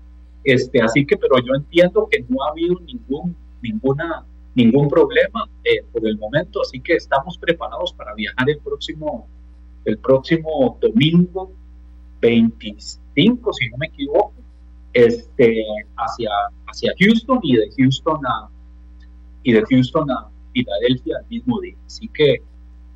Este, así que, pero yo entiendo que no ha habido ningún, ninguna ningún problema eh, por el momento, así que estamos preparados para viajar el próximo, el próximo domingo 25, si no me equivoco, este, hacia, hacia Houston y de Houston a y de Houston a Filadelfia el mismo día. Así que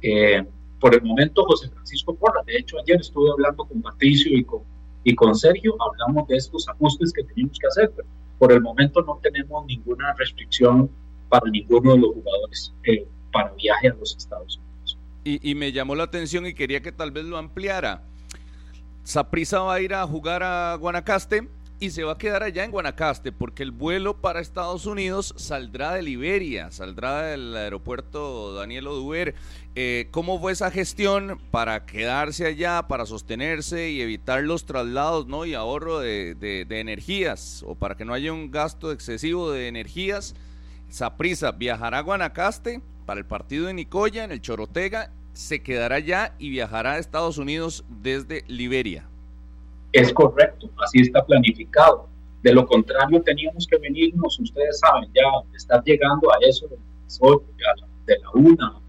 eh, por el momento José Francisco Porra, de hecho ayer estuve hablando con Patricio y con, y con Sergio, hablamos de estos ajustes que tenemos que hacer, pero por el momento no tenemos ninguna restricción para ninguno de los jugadores eh, para viaje a los Estados Unidos. Y, me llamó la atención y quería que tal vez lo ampliara. Saprisa va a ir a jugar a Guanacaste y se va a quedar allá en Guanacaste porque el vuelo para Estados Unidos saldrá de Liberia, saldrá del aeropuerto Daniel Oduber. Eh, ¿Cómo fue esa gestión para quedarse allá, para sostenerse y evitar los traslados ¿no? y ahorro de, de energías o para que no haya un gasto excesivo de energías? Saprisa viajará a Guanacaste para el partido de Nicoya en el Chorotega, se quedará allá y viajará a Estados Unidos desde Liberia. Es correcto, así está planificado. De lo contrario, teníamos que venirnos, ustedes saben, ya estar llegando a eso de la una,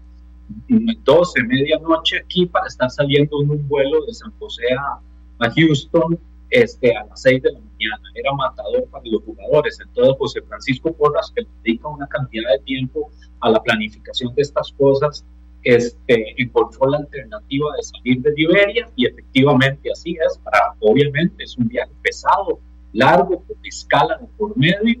12, medianoche aquí para estar saliendo en un vuelo de San José a, a Houston este, a las 6 de la mañana. Era matador para los jugadores. Entonces, José Francisco Porras, que dedica una cantidad de tiempo a la planificación de estas cosas, este, encontró la alternativa de salir de Liberia y efectivamente así es. Para, obviamente es un viaje pesado, largo, con escala de por medio.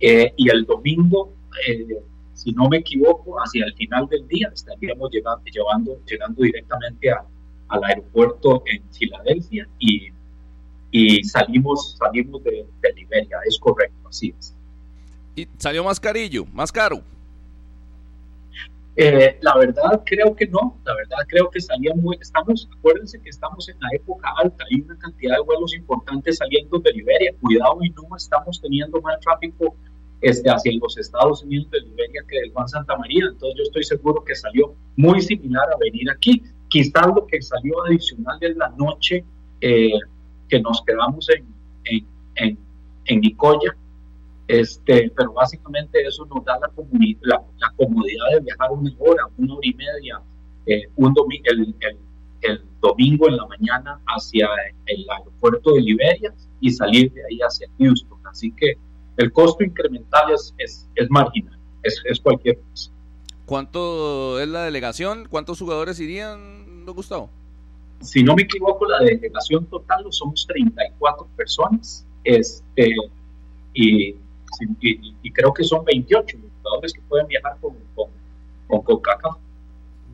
Eh, y el domingo, eh, si no me equivoco, hacia el final del día estaríamos llegando, llevando, llegando directamente al aeropuerto en Filadelfia y y salimos, salimos de, Liberia, es correcto, así es. ¿Y salió más carillo, más caro? Eh, la verdad creo que no, la verdad creo que salía muy, estamos, acuérdense que estamos en la época alta, hay una cantidad de vuelos importantes saliendo de Liberia, cuidado y no estamos teniendo más tráfico este, hacia los Estados Unidos de Liberia que del Juan Santa María, entonces yo estoy seguro que salió muy similar a venir aquí, quizás lo que salió adicional es la noche eh, que nos quedamos en, en, en, en Nicoya, este, pero básicamente eso nos da la, la, la, comodidad de viajar una hora, una hora y media, eh, un el, el, el, domingo en la mañana hacia el aeropuerto de Liberia y salir de ahí hacia Houston. Así que el costo incremental es, es, es marginal, es, es, cualquier cosa. ¿Cuánto es la delegación? ¿Cuántos jugadores irían, don Gustavo? si no me equivoco, la delegación total somos 34 personas, este, y, y, creo que son 28 jugadores que pueden viajar con, con, con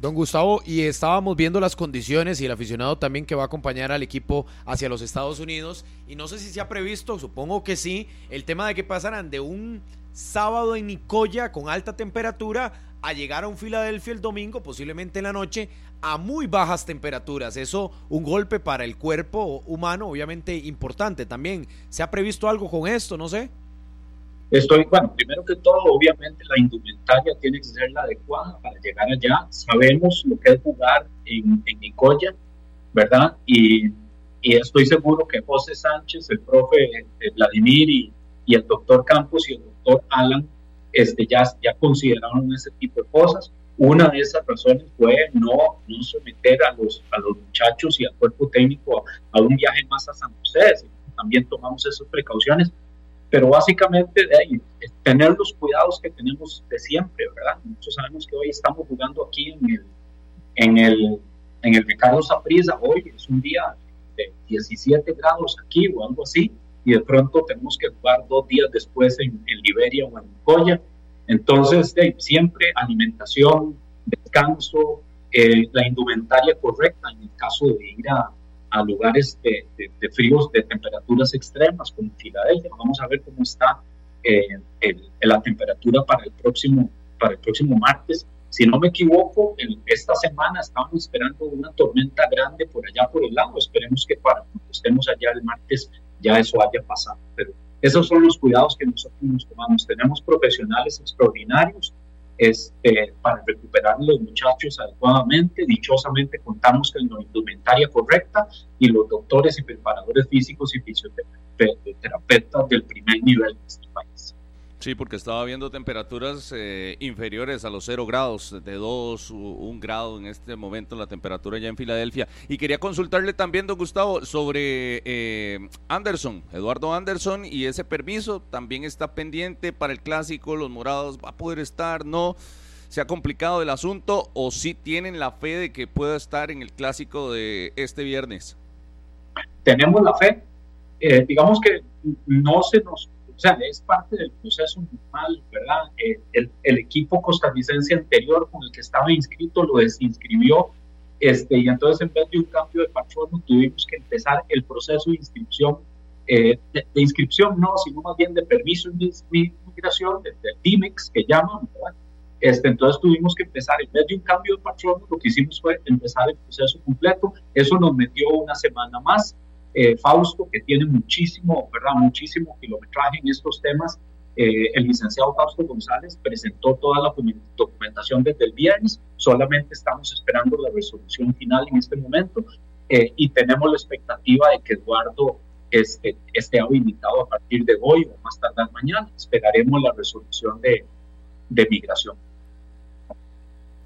Don Gustavo, y estábamos viendo las condiciones y el aficionado también que va a acompañar al equipo hacia los Estados Unidos. Y no sé si se ha previsto, supongo que sí, el tema de que pasaran de un sábado en Nicoya con alta temperatura a llegar a un Filadelfia el domingo, posiblemente en la noche, a muy bajas temperaturas. Eso un golpe para el cuerpo humano, obviamente importante también. ¿Se ha previsto algo con esto? No sé. Estoy, bueno, primero que todo, obviamente la indumentaria tiene que ser la adecuada para llegar allá. Sabemos lo que es jugar en, en Nicoya, ¿verdad? Y, y, estoy seguro que José Sánchez, el profe eh, Vladimir y, y, el doctor Campos y el doctor Alan este, ya, ya consideraron ese tipo de cosas. Una de esas razones fue no, no someter a los, a los muchachos y al cuerpo técnico a, un viaje más a San José. También tomamos esas precauciones, pero básicamente ahí, tener los cuidados que tenemos de siempre, ¿verdad? Nosotros sabemos que hoy estamos jugando aquí en el, en el, en el Ricardo Saprissa, hoy es un día de 17 grados aquí o algo así, y de pronto tenemos que jugar dos días después en, en Liberia o en Nicoya entonces, siempre alimentación, descanso, eh, la indumentaria correcta en el caso de ir a, a lugares de, de, fríos, de temperaturas extremas, como Filadelfia. Vamos a ver cómo está eh, la temperatura para el próximo para el próximo martes si no me equivoco, esta semana estamos esperando una tormenta grande por allá por el lado. Esperemos que para cuando estemos allá el martes ya eso haya pasado. Pero esos son los cuidados que nosotros nos tomamos. Tenemos profesionales extraordinarios este, para recuperar los muchachos adecuadamente. Dichosamente contamos con la indumentaria correcta y los doctores y preparadores físicos y fisioterapeutas del primer nivel de este país. Sí, porque estaba viendo temperaturas eh, inferiores a los 0 grados, de 2, 1 grado en este momento la temperatura ya en Filadelfia. Y quería consultarle también, don Gustavo, sobre eh, Anderson, Eduardo Anderson, y ese permiso también está pendiente para el clásico, los morados, ¿va a poder estar? ¿No? ¿Se ha complicado el asunto o sí tienen la fe de que pueda estar en el clásico de este viernes? Tenemos la fe. Eh, digamos que no se nos o sea, es parte del proceso normal, ¿verdad? Eh, el, el, equipo costarricense anterior con el que estaba inscrito lo desinscribió, este, y entonces en vez de un cambio de patrono tuvimos que empezar el proceso de inscripción, eh, de, inscripción no, sino más bien de permiso de migración, de, de DIMEX que llaman, ¿verdad? Este, entonces tuvimos que empezar, en vez de un cambio de patrono, lo que hicimos fue empezar el proceso completo, eso nos metió una semana más, eh, Fausto, que tiene muchísimo, ¿verdad? Muchísimo kilometraje en estos temas. Eh, el licenciado Fausto González presentó toda la documentación desde el viernes, solamente estamos esperando la resolución final en este momento eh, y tenemos la expectativa de que Eduardo esté, esté habilitado a partir de hoy o más tardar mañana. Esperaremos la resolución de, de migración.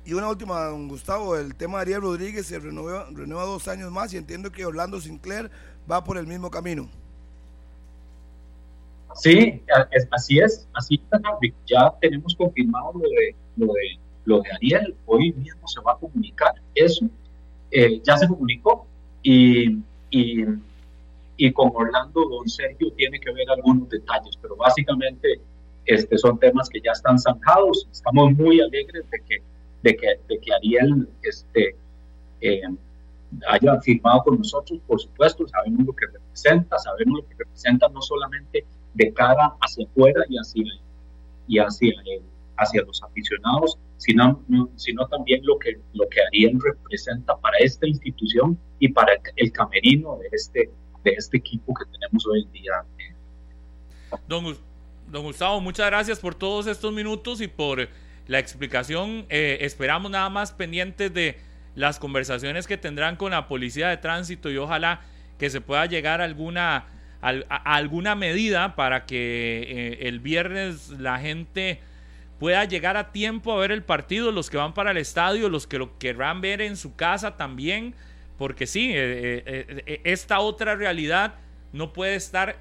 Y una última, don Gustavo, el tema de Ariel Rodríguez se renueva, renueva dos años más y entiendo que Orlando Sinclair va por el mismo camino. Sí, así es, así es, ya tenemos confirmado lo de, lo de, lo de Ariel, hoy mismo se va a comunicar eso, eh, ya se comunicó y, y, y, con Orlando don Sergio tiene que ver algunos detalles, pero básicamente este, son temas que ya están zanjados, estamos muy alegres de que, de que, de que Ariel este, eh, haya firmado con nosotros, por supuesto, sabemos lo que representa, sabemos lo que representa no solamente de cara hacia afuera y hacia, y hacia, hacia los aficionados, sino, sino también lo que, lo que Ariel representa para esta institución y para el, camerino de este, de este equipo que tenemos hoy en día. Don, don Gustavo, muchas gracias por todos estos minutos y por la explicación. Eh, esperamos nada más pendientes de las conversaciones que tendrán con la policía de tránsito y ojalá que se pueda llegar a alguna, alguna medida para que eh, el viernes la gente pueda llegar a tiempo a ver el partido, los que van para el estadio, los que lo querrán ver en su casa también, porque sí, eh, eh, esta otra realidad no puede estar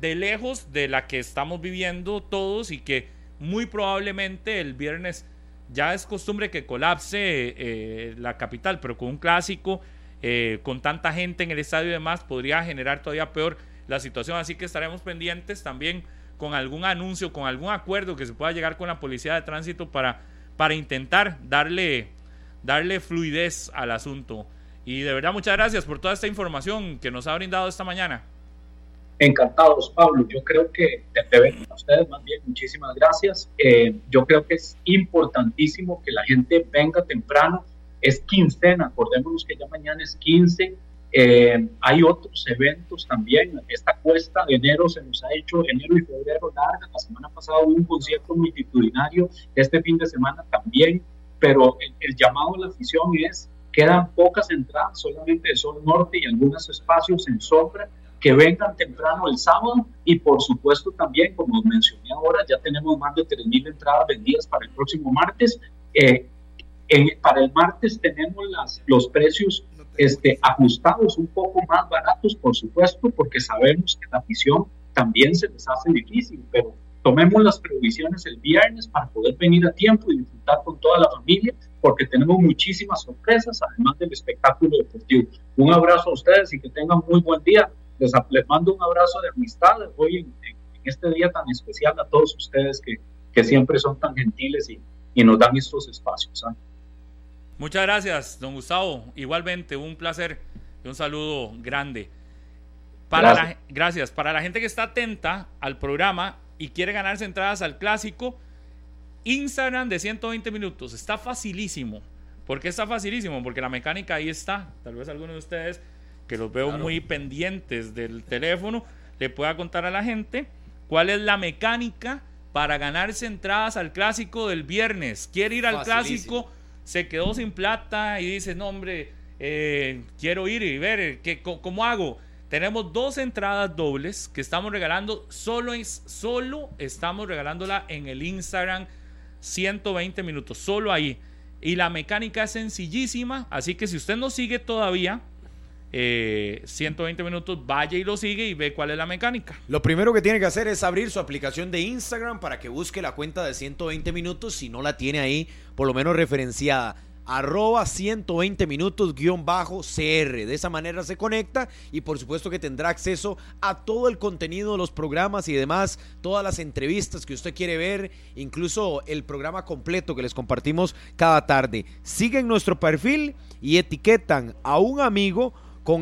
de lejos de la que estamos viviendo todos y que muy probablemente el viernes ya es costumbre que colapse eh, la capital, pero con un clásico, eh, con tanta gente en el estadio y demás, podría generar todavía peor la situación. Así que estaremos pendientes también con algún anuncio, con algún acuerdo que se pueda llegar con la policía de tránsito para, para intentar darle, darle fluidez al asunto. Y de verdad, muchas gracias por toda esta información que nos ha brindado esta mañana. Encantados, Pablo. Yo creo que te a ustedes más bien, muchísimas gracias. Eh, yo creo que es importantísimo que la gente venga temprano. Es quincena, acordémonos que ya mañana es 15. Eh, hay otros eventos también. Esta cuesta de enero se nos ha hecho enero y febrero larga. La semana pasada hubo un concierto multitudinario. Este fin de semana también. Pero el, el llamado a la afición es: quedan pocas entradas, solamente de Sol Norte y algunos espacios en sombra que vengan temprano el sábado y por supuesto también, como mencioné ahora, ya tenemos más de 3.000 entradas vendidas para el próximo martes. Eh, para el martes tenemos las, los precios este, ajustados un poco más baratos, por supuesto, porque sabemos que la afición también se les hace difícil, pero tomemos las previsiones el viernes para poder venir a tiempo y disfrutar con toda la familia, porque tenemos muchísimas sorpresas, además del espectáculo deportivo. Un abrazo a ustedes y que tengan muy buen día les, mando un abrazo de amistad hoy en, este día tan especial a todos ustedes que, que siempre son tan gentiles y, y nos dan estos espacios. Muchas gracias, don Gustavo. Igualmente, un placer y un saludo grande. Para gracias. La, gracias. Para la gente que está atenta al programa y quiere ganarse entradas al clásico, Instagram de 120 minutos. Está facilísimo. ¿Por qué está facilísimo? Porque la mecánica ahí está. Tal vez algunos de ustedes que los veo muy pendientes del teléfono, le pueda contar a la gente cuál es la mecánica para ganarse entradas al clásico del viernes. Quiere ir al Facilísimo. clásico, se quedó sin plata y dice, no hombre, eh, quiero ir y ver eh, ¿qué, cómo hago. Tenemos dos entradas dobles que estamos regalando, solo, es, solo estamos regalándola en el Instagram 120 minutos, solo ahí. Y la mecánica es sencillísima, así que si usted no sigue todavía, eh, 120 minutos, vaya y lo sigue y ve cuál es la mecánica. Lo primero que tiene que hacer es abrir su aplicación de Instagram para que busque la cuenta de 120 minutos. Si no la tiene ahí, por lo menos referenciada. Arroba 120 minutos guion bajo CR. De esa manera se conecta y por supuesto que tendrá acceso a todo el contenido de los programas y demás, todas las entrevistas que usted quiere ver, incluso el programa completo que les compartimos cada tarde. Siguen nuestro perfil y etiquetan a un amigo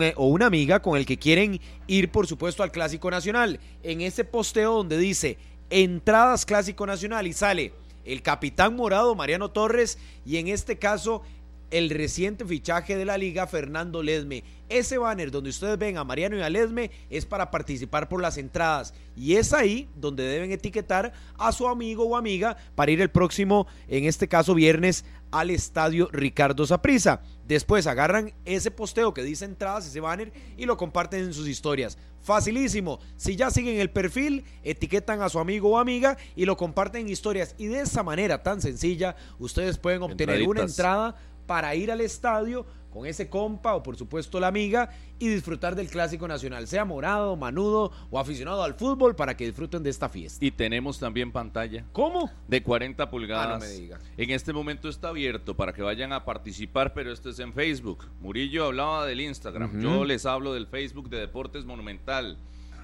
eh, o una amiga con el que quieren ir, por supuesto, al Clásico Nacional. En ese posteo donde dice entradas Clásico Nacional y sale el capitán morado Mariano Torres y en este caso el reciente fichaje de la liga Fernando Ledme. Ese banner donde ustedes ven a Mariano y a Ledme es para participar por las entradas y es ahí donde deben etiquetar a su amigo o amiga para ir el próximo, en este caso viernes, al estadio Ricardo Saprissa. Después agarran ese posteo que dice entradas, ese banner, y lo comparten en sus historias. Facilísimo. Si ya siguen el perfil, etiquetan a su amigo o amiga y lo comparten en historias. Y de esa manera tan sencilla, ustedes pueden obtener una entrada para ir al estadio con ese compa o por supuesto la amiga y disfrutar del clásico nacional, sea morado, manudo o aficionado al fútbol para que disfruten de esta fiesta. Y tenemos también pantalla ¿Cómo? de 40 pulgadas. Ah, no me diga. En este momento está abierto para que vayan a participar, pero esto es en Facebook. Murillo hablaba del Instagram. Yo les hablo del Facebook de Deportes Monumental.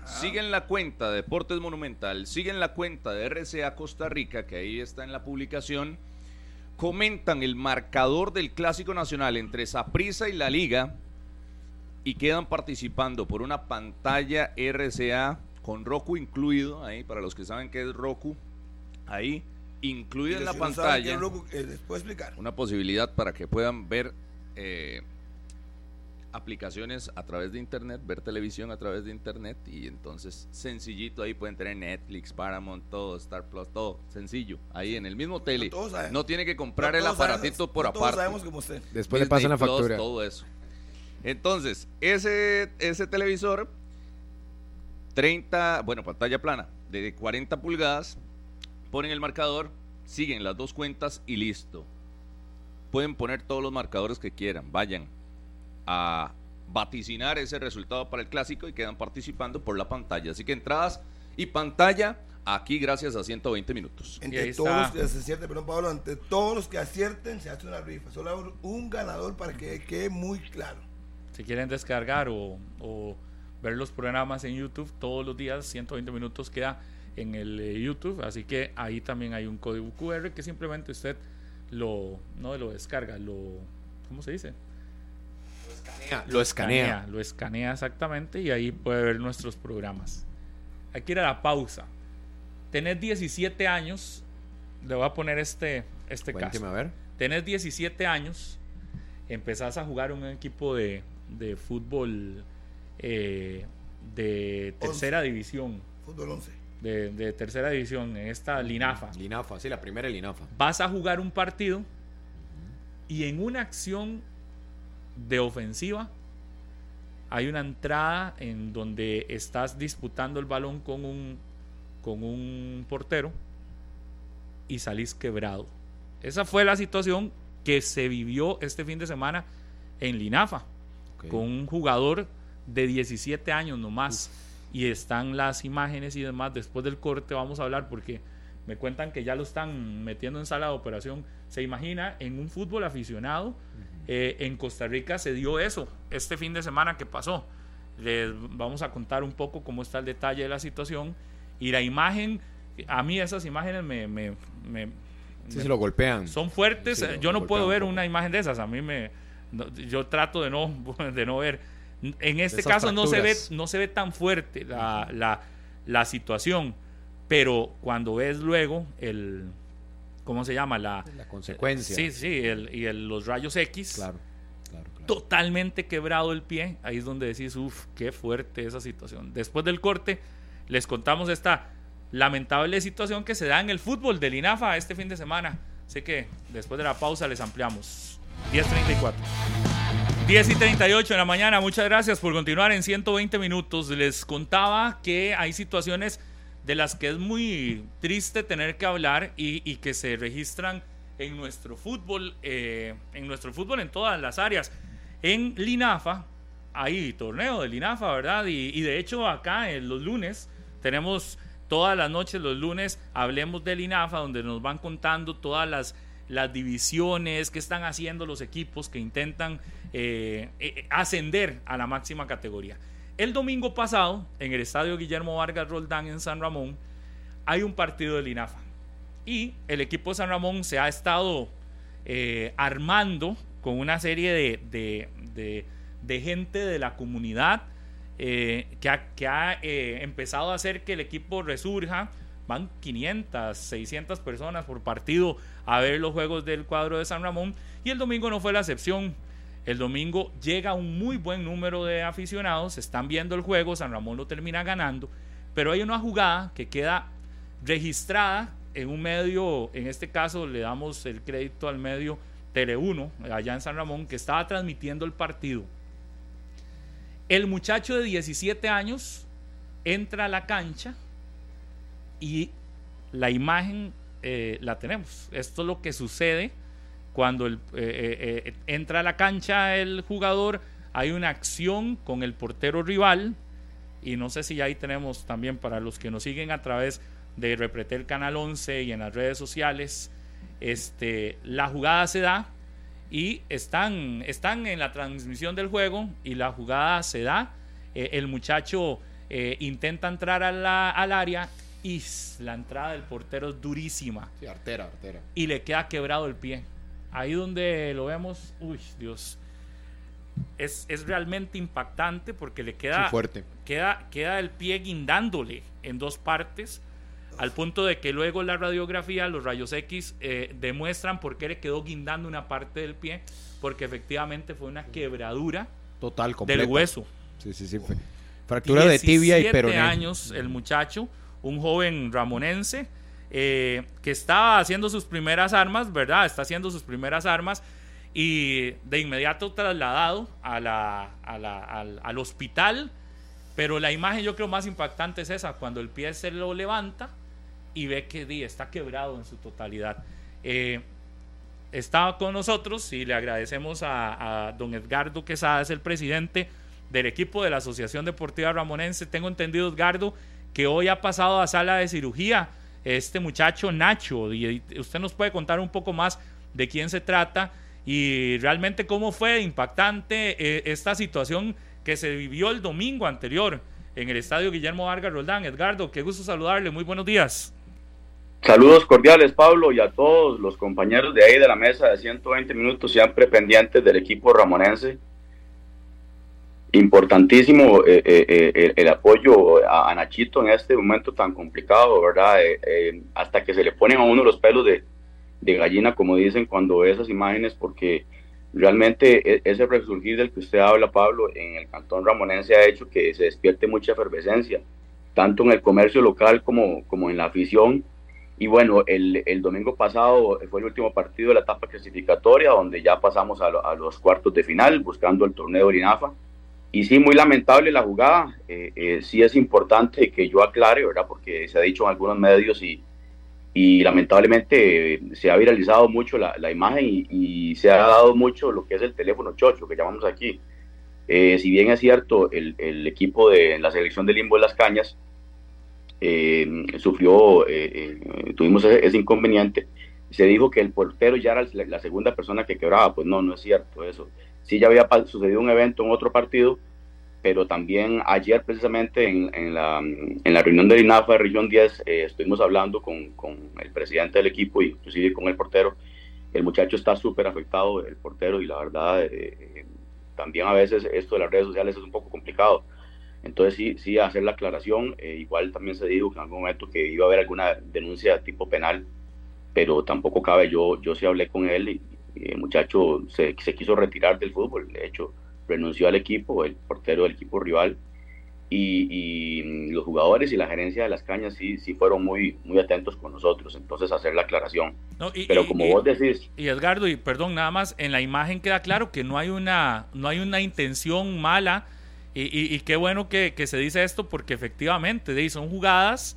Siguen la cuenta de Deportes Monumental, siguen la cuenta de RCA Costa Rica, que ahí está en la publicación. Comentan el marcador del Clásico Nacional entre Saprissa y la Liga y quedan participando por una pantalla RCA con Roku incluido, ahí para los que saben qué es Roku, ahí incluida en la Si pantalla Roku, eh, les puedo explicar. una posibilidad para que puedan ver eh, aplicaciones a través de internet, ver televisión a través de internet y entonces sencillito ahí pueden tener Netflix, Paramount, todo, Star Plus, todo sencillo, ahí en el mismo tele. No tiene que comprar No el aparatito sabemos- por no todos aparte. sabemos como usted. Después le pasan la Plus, factura. todo eso. Entonces, ese, ese televisor, 30, bueno, pantalla plana, de 40 pulgadas, ponen el marcador, siguen las dos cuentas y listo. Pueden poner todos los marcadores que quieran, vayan a vaticinar ese resultado para el clásico y quedan participando por la pantalla. Así que entradas y pantalla aquí gracias a 120 minutos. Entre está. todos los que acierten, perdón Pablo, entre todos los que acierten se hace una rifa. Solo hay un ganador para que quede muy claro. Si quieren descargar o, o ver los programas en YouTube, todos los días, 120 minutos queda en el eh, YouTube. Así que ahí también hay un código QR que simplemente usted lo, no lo descarga, lo, ¿cómo se dice? Lo escanea. Lo escanea exactamente y ahí puede ver nuestros programas. Hay que ir a la pausa. Tenés 17 años, le voy a poner este, este Cuénteme, caso. a ver. Tenés 17 años, empezás a jugar un equipo de, de fútbol eh, de tercera división. Fútbol 11. De, de tercera división, en esta Linafa. Linafa, sí, la primera Linafa. Vas a jugar un partido y en una acción de ofensiva hay una entrada en donde estás disputando el balón con un, con un portero y salís quebrado. Esa fue la situación que se vivió este fin de semana en Linafa con un jugador de 17 años nomás. Y están las imágenes y demás. Después del corte vamos a hablar porque me cuentan que ya lo están metiendo en sala de operación. Se imagina en un fútbol aficionado. Eh, en Costa Rica se dio eso este fin de semana que pasó. Les vamos a contar un poco cómo está el detalle de la situación. Y la imagen, a mí esas imágenes me, me- me- Sí, me- se lo golpean. son fuertes. Sí, eh, yo no puedo un ver una imagen de esas. A mí me. no- yo trato de no, de no ver. En este caso no se, ve, no se ve tan fuerte la, la, la situación. Pero cuando ves luego el. ¿Cómo se llama? La, La consecuencia. Sí, sí, el- y el- los rayos X. Claro, claro, claro. Totalmente quebrado el pie. Ahí es donde decís, uff, qué fuerte esa situación. Después del corte, les contamos esta lamentable situación que se da en el fútbol del INAFA este fin de semana. Así que después de la pausa les ampliamos. 10.34. 10 y 38 en la mañana. Muchas gracias por continuar en 120 minutos. Les contaba que hay situaciones de las que es muy triste tener que hablar y, y que se registran en nuestro fútbol, eh, en nuestro fútbol en todas las áreas. En Linafa hay torneo de Linafa, ¿verdad? Y, y de hecho acá en los lunes tenemos todas las noches, los lunes, hablemos del INAFA, donde nos van contando todas las, las divisiones, qué están haciendo los equipos que intentan eh, eh, ascender a la máxima categoría. El domingo pasado, en el estadio Guillermo Vargas Roldán en San Ramón, hay un partido del INAFA. Y el equipo de San Ramón se ha estado eh, armando con una serie de, de- de- gente de la comunidad eh, que ha, que ha, eh, empezado a hacer que el equipo resurja. Van 500, 600 personas por partido a ver los juegos del cuadro de San Ramón. Y el domingo no fue la excepción. El domingo llega un muy buen número de aficionados, están viendo el juego, San Ramón lo termina ganando, pero hay una jugada que queda registrada en un medio, en este caso le damos el crédito al medio Tele 1, allá en San Ramón, que estaba transmitiendo el partido. El muchacho de 17 años entra a la cancha y la imagen eh, la tenemos. Esto es lo que sucede cuando el- eh, eh, eh, entra a la cancha el jugador, hay una acción con el portero rival y no sé si ahí tenemos también para los que nos siguen a través de Repretel Canal 11 y en las redes sociales, este, la jugada se da y están, están en la transmisión del juego y la jugada se da, eh, el muchacho eh, intenta entrar a la- al área y la entrada del portero es durísima Sí, artera, artera. y le queda quebrado el pie. Ahí donde lo vemos, uy, Dios. Es, es realmente impactante porque le queda, Sí, fuerte. queda, queda el pie guindándole en dos partes, al punto de que luego la radiografía, los rayos X, eh, demuestran por qué le quedó guindando una parte del pie, porque efectivamente fue una quebradura Total, completa. del hueso. Sí, sí, sí. fue- Fractura de tibia y 17 peroné. años el muchacho, un joven ramonense eh, que estaba haciendo sus primeras armas, ¿verdad? Está haciendo sus primeras armas y de inmediato trasladado a la- a la- al, al hospital. Pero la imagen yo creo más impactante es esa, cuando el pie se lo levanta y ve que di, está quebrado en su totalidad. Eh, estaba con nosotros y le agradecemos a, a don Edgardo Quesada, es el presidente del equipo de la Asociación Deportiva Ramonense. Tengo entendido, Edgardo, que hoy ha pasado a sala de cirugía este muchacho Nacho. Y y usted nos puede contar un poco más de quién se trata y realmente cómo fue impactante eh, esta situación que se vivió el domingo anterior en el estadio Guillermo Vargas Roldán. Edgardo, qué gusto saludarle. Muy buenos días. Saludos cordiales, Pablo, y a todos los compañeros de ahí de la mesa de 120 minutos, siempre pendientes del equipo ramonense. Importantísimo eh, eh, eh, el, apoyo a, Nachito en este momento tan complicado, ¿verdad? Hasta que se le ponen a uno los pelos de, de gallina, como dicen cuando ve esas imágenes, porque realmente e- ese resurgir del que usted habla, Pablo, en el cantón ramonense ha hecho que se despierte mucha efervescencia, tanto en el comercio local como, como en la afición. Y bueno, el, el domingo pasado fue el último partido de la etapa clasificatoria, donde ya pasamos a, a los cuartos de final, buscando el torneo de INAFA. Y sí, muy lamentable la jugada. Eh, eh, sí es importante que yo aclare, ¿verdad? Porque se ha dicho en algunos medios y, y lamentablemente eh, se ha viralizado mucho la, la imagen y, y se ha dado mucho lo que es el teléfono chocho, que llamamos aquí. Eh, si bien es cierto, el, el equipo de la selección de Limbo de las Cañas eh, sufrió, eh, eh, tuvimos ese, ese inconveniente. Se dijo que el portero ya era la, la segunda persona que quebraba, pues no, no es cierto eso. Sí ya había sucedido un evento en otro partido, pero también ayer precisamente en, en la, en la reunión del INAFA de Región 10 eh, estuvimos hablando con, con el presidente del equipo inclusive con el portero. El muchacho está súper afectado, el portero, y la verdad, eh, eh, también a veces esto de las redes sociales es un poco complicado. Entonces sí, sí hacer la aclaración. eh, igual también se dijo que en algún momento que iba a haber alguna denuncia tipo penal pero tampoco cabe, yo, yo sí hablé con él y el muchacho se, se quiso retirar del fútbol, de hecho renunció al equipo, el portero del equipo rival, y, y, los jugadores y la gerencia de las cañas sí, sí fueron muy, muy atentos con nosotros, entonces hacer la aclaración. No, y- Pero como y- vos decís, Y Edgardo, y perdón, nada más, en la imagen queda claro que no hay una, no hay una intención mala. Y, qué bueno que, que se dice esto porque efectivamente son jugadas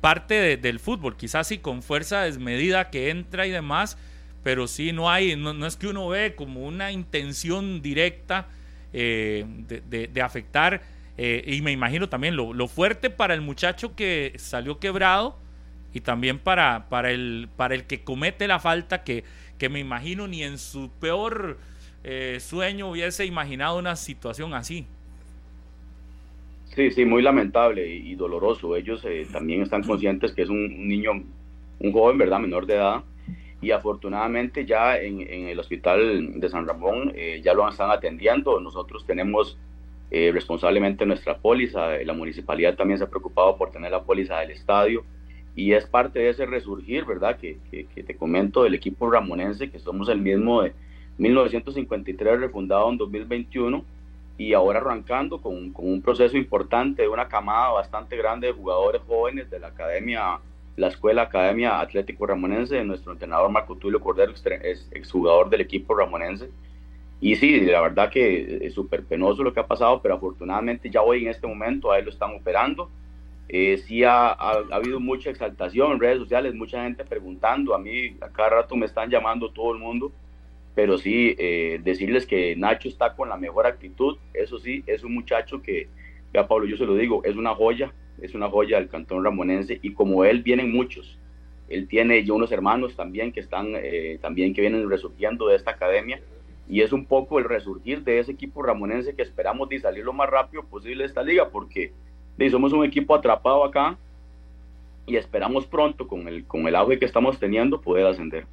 parte de- del fútbol, quizás sí con fuerza desmedida que entra y demás, pero sí no hay, no, no es que uno ve como una intención directa eh, de, afectar, eh, y me imagino también lo, fuerte para el muchacho que salió quebrado y también para, para, el, para el que comete la falta, que, que me imagino ni en su peor eh, sueño hubiese imaginado una situación así. Sí, sí, muy lamentable y, doloroso. Ellos eh, también están conscientes que es un niño, un joven, ¿verdad? Menor de edad. Y afortunadamente ya en, en el hospital de San Ramón eh, ya lo están atendiendo. Nosotros tenemos eh, responsablemente nuestra póliza. La municipalidad también se ha preocupado por tener la póliza del estadio. Y es parte de ese resurgir, ¿verdad? Que, que, que te comento del equipo ramonense, que somos el mismo de 1953, refundado en 2021 y ahora arrancando con, con, un proceso importante de una camada bastante grande de jugadores jóvenes de la academia, la escuela Academia Atlético Ramonense, nuestro entrenador Marco Tulio Cordero es exjugador del equipo ramonense. Y sí, la verdad que es súper penoso lo que ha pasado, pero afortunadamente ya hoy en este momento a él lo están operando. Eh, sí ha, ha, ha, habido mucha exaltación en redes sociales, mucha gente preguntando, a mí a cada rato me están llamando todo el mundo pero sí eh, decirles que Nacho está con la mejor actitud, eso sí, es un muchacho que, ya Pablo, yo se lo digo, es una joya, es una joya del cantón ramonense y como él vienen muchos, él tiene yo unos hermanos también que están, eh, también que vienen resurgiendo de esta academia y es un poco el resurgir de ese equipo ramonense que esperamos de salir lo más rápido posible de esta liga porque de, somos un equipo atrapado acá y esperamos pronto con el, con el auge que estamos teniendo poder ascender.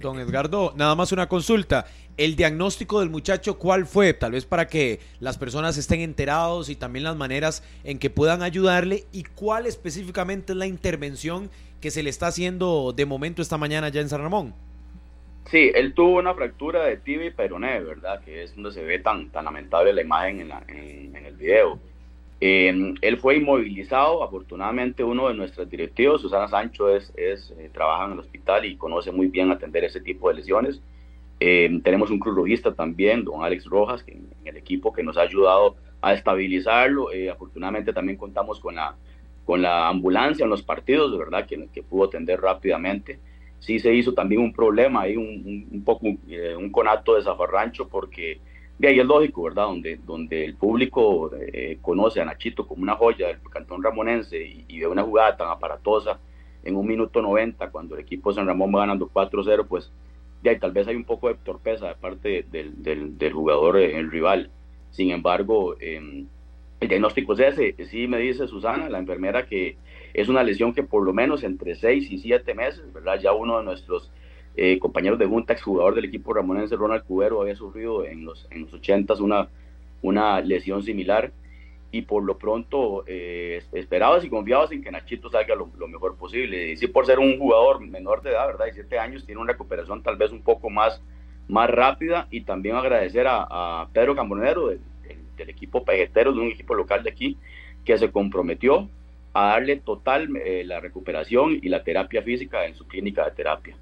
Don Edgardo, nada más una consulta. El diagnóstico del muchacho, ¿cuál fue? Tal vez para que las personas estén enterados y también las maneras en que puedan ayudarle y cuál específicamente es la intervención que se le está haciendo de momento esta mañana ya en San Ramón. Sí, él tuvo una fractura de tibia y peroné, ¿verdad? Que es donde se ve tan, tan lamentable la imagen en, la, en, en el video. Eh, él fue inmovilizado, afortunadamente uno de nuestros directivos, Susana Sancho, es, es eh, trabaja en el hospital y conoce muy bien atender ese tipo de lesiones. Eh, tenemos un cruz rojista también, don Alex Rojas, que, en, el equipo que nos ha ayudado a estabilizarlo. Eh, afortunadamente también contamos con la, con la ambulancia en los partidos, verdad, que, que pudo atender rápidamente. Sí se hizo también un problema ahí, un, un, un poco eh, un conato de zafarrancho, porque de ahí es lógico, ¿verdad? Donde, donde el público eh, conoce a Nachito como una joya del cantón ramonense y, y, ve una jugada tan aparatosa en un minuto 90 cuando el equipo de San Ramón va ganando 4-0, pues de ahí tal vez hay un poco de torpeza de parte del, del, del jugador, eh, el rival. Sin embargo, eh, el diagnóstico es ese. Sí me dice Susana, la enfermera, que es una lesión que por lo menos entre 6 y 7 meses, ¿verdad? Ya uno de nuestros eh, compañeros de junta, exjugador del equipo ramonense, Ronald Cubero, había sufrido en los, en los 80s una, una lesión similar y por lo pronto eh, y confiados en que Nachito salga lo, mejor posible. Y sí, por ser un jugador menor de edad, ¿verdad? 17 años, tiene una recuperación tal vez un poco más, más rápida y también agradecer a, Pedro Cambonero del, equipo Pejetero, de un equipo local de aquí, que se comprometió a darle total eh, la recuperación y la terapia física en su clínica de terapia.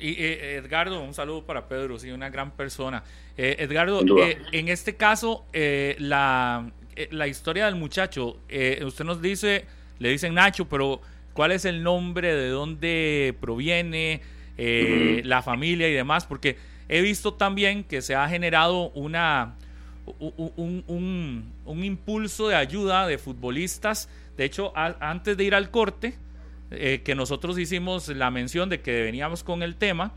Y, eh, Edgardo, un saludo para Pedro, sí, una gran persona. Eh, Edgardo, eh, en este caso, la, la, historia del muchacho, usted nos dice, le dicen Nacho, pero ¿cuál es el nombre, de dónde proviene, uh -huh. la familia y demás? Porque he visto también que se ha generado una, un, un, un impulso de ayuda de futbolistas. De hecho, a, antes de ir al corte, eh, que nosotros hicimos la mención de que veníamos con el tema.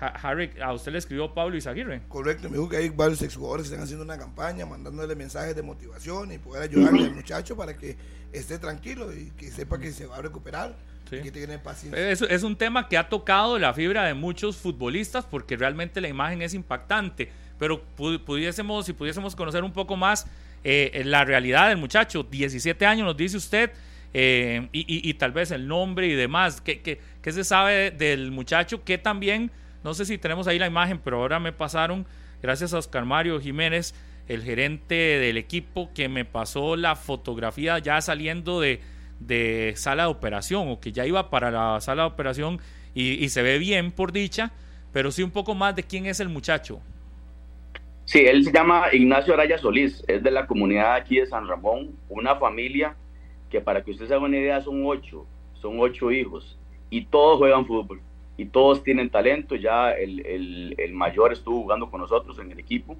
Harry, a usted le escribió Pablo Izaguirre. Correcto, me dijo que hay varios exjugadores que están haciendo una campaña, mandándole mensajes de motivación y poder ayudarle al muchacho para que esté tranquilo y que sepa que se va a recuperar. Sí. Y que tiene paciencia. Es, es un tema que ha tocado la fibra de muchos futbolistas porque realmente la imagen es impactante. Pero pudiésemos, si pudiésemos conocer un poco más eh, la realidad del muchacho, 17 años nos dice usted, eh, y, y- tal vez el nombre y demás. ¿Qué, qué- qué se sabe del muchacho? Que también, no sé si tenemos ahí la imagen, pero ahora me pasaron, gracias a Oscar Mario Jiménez, el gerente del equipo, que me pasó la fotografía ya saliendo de, de sala de operación o que ya iba para la sala de operación y, y se ve bien por dicha, pero sí un poco más de quién es el muchacho. Sí, él se llama Ignacio Araya Solís, es de la comunidad aquí de San Ramón, una familia que para que usted se haga una idea son ocho, son ocho hijos y todos juegan fútbol y todos tienen talento, ya el, el- el mayor estuvo jugando con nosotros en el equipo,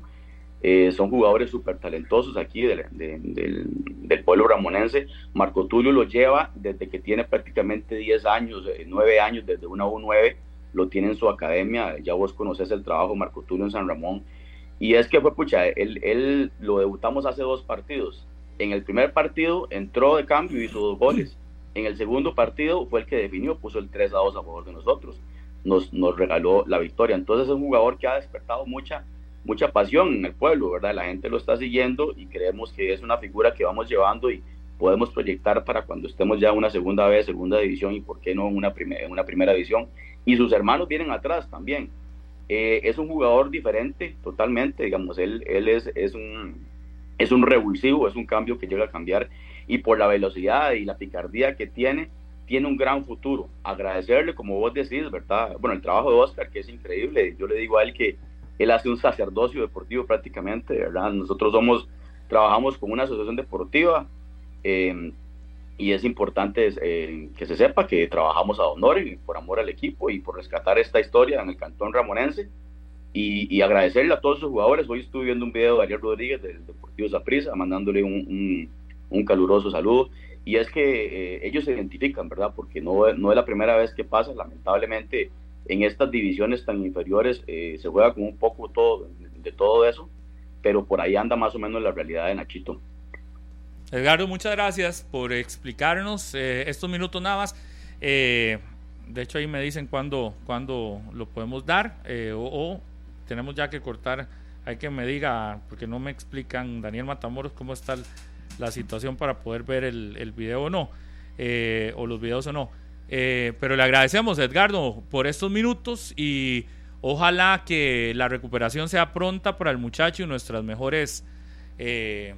Eh, son jugadores súper talentosos aquí del, de- del, pueblo ramonense, Marco Tulio lo lleva desde que tiene prácticamente 10 años, eh, 9 años, desde una U9, lo tiene en su academia, ya vos conoces el trabajo Marco Tulio en San Ramón, y es que fue, pucha, él, él lo debutamos hace dos partidos. En el primer partido entró de cambio y hizo dos goles. En el segundo partido fue el que definió, puso el 3 a 2 a favor de nosotros. Nos, nos regaló la victoria. Entonces es un jugador que ha despertado mucha, mucha pasión en el pueblo, ¿verdad? La gente lo está siguiendo y creemos que es una figura que vamos llevando y podemos proyectar para cuando estemos ya una segunda vez, segunda división y por qué no una, primer- en una primera división. Y sus hermanos vienen atrás también. Eh, es un jugador diferente totalmente, digamos, él, él es, es, un, es un revulsivo, es un cambio que llega a cambiar y por la velocidad y la picardía que tiene, tiene un gran futuro. Agradecerle, como vos decís, ¿verdad? Bueno, el trabajo de Oscar, que es increíble, yo le digo a él que él hace un sacerdocio deportivo prácticamente, ¿verdad? Nosotros somos, trabajamos con una asociación deportiva eh, y es importante eh, que se sepa que trabajamos a honor y por amor al equipo y por rescatar esta historia en el Cantón Ramonense y, y agradecerle a todos sus jugadores. Hoy estuve viendo un video de Ariel Rodríguez del Deportivo Zaprisa mandándole un, un, un caluroso saludo y es que eh, ellos se identifican, ¿verdad? Porque no, no es la primera vez que pasa, lamentablemente en estas divisiones tan inferiores eh, se juega con un poco todo, de todo eso, pero por ahí anda más o menos la realidad de Nachito. Edgardo, muchas gracias por explicarnos eh, estos minutos nada más. Eh, de hecho, ahí me dicen cuándo, cuándo lo podemos dar eh, o, o tenemos ya que cortar. Hay que me diga, porque no me explican, Daniel Matamoros, cómo está el- la situación para poder ver el, el video o no, eh, o los videos o no. Eh, pero le agradecemos, Edgardo, por estos minutos y ojalá que la recuperación sea pronta para el muchacho y nuestras mejores eh,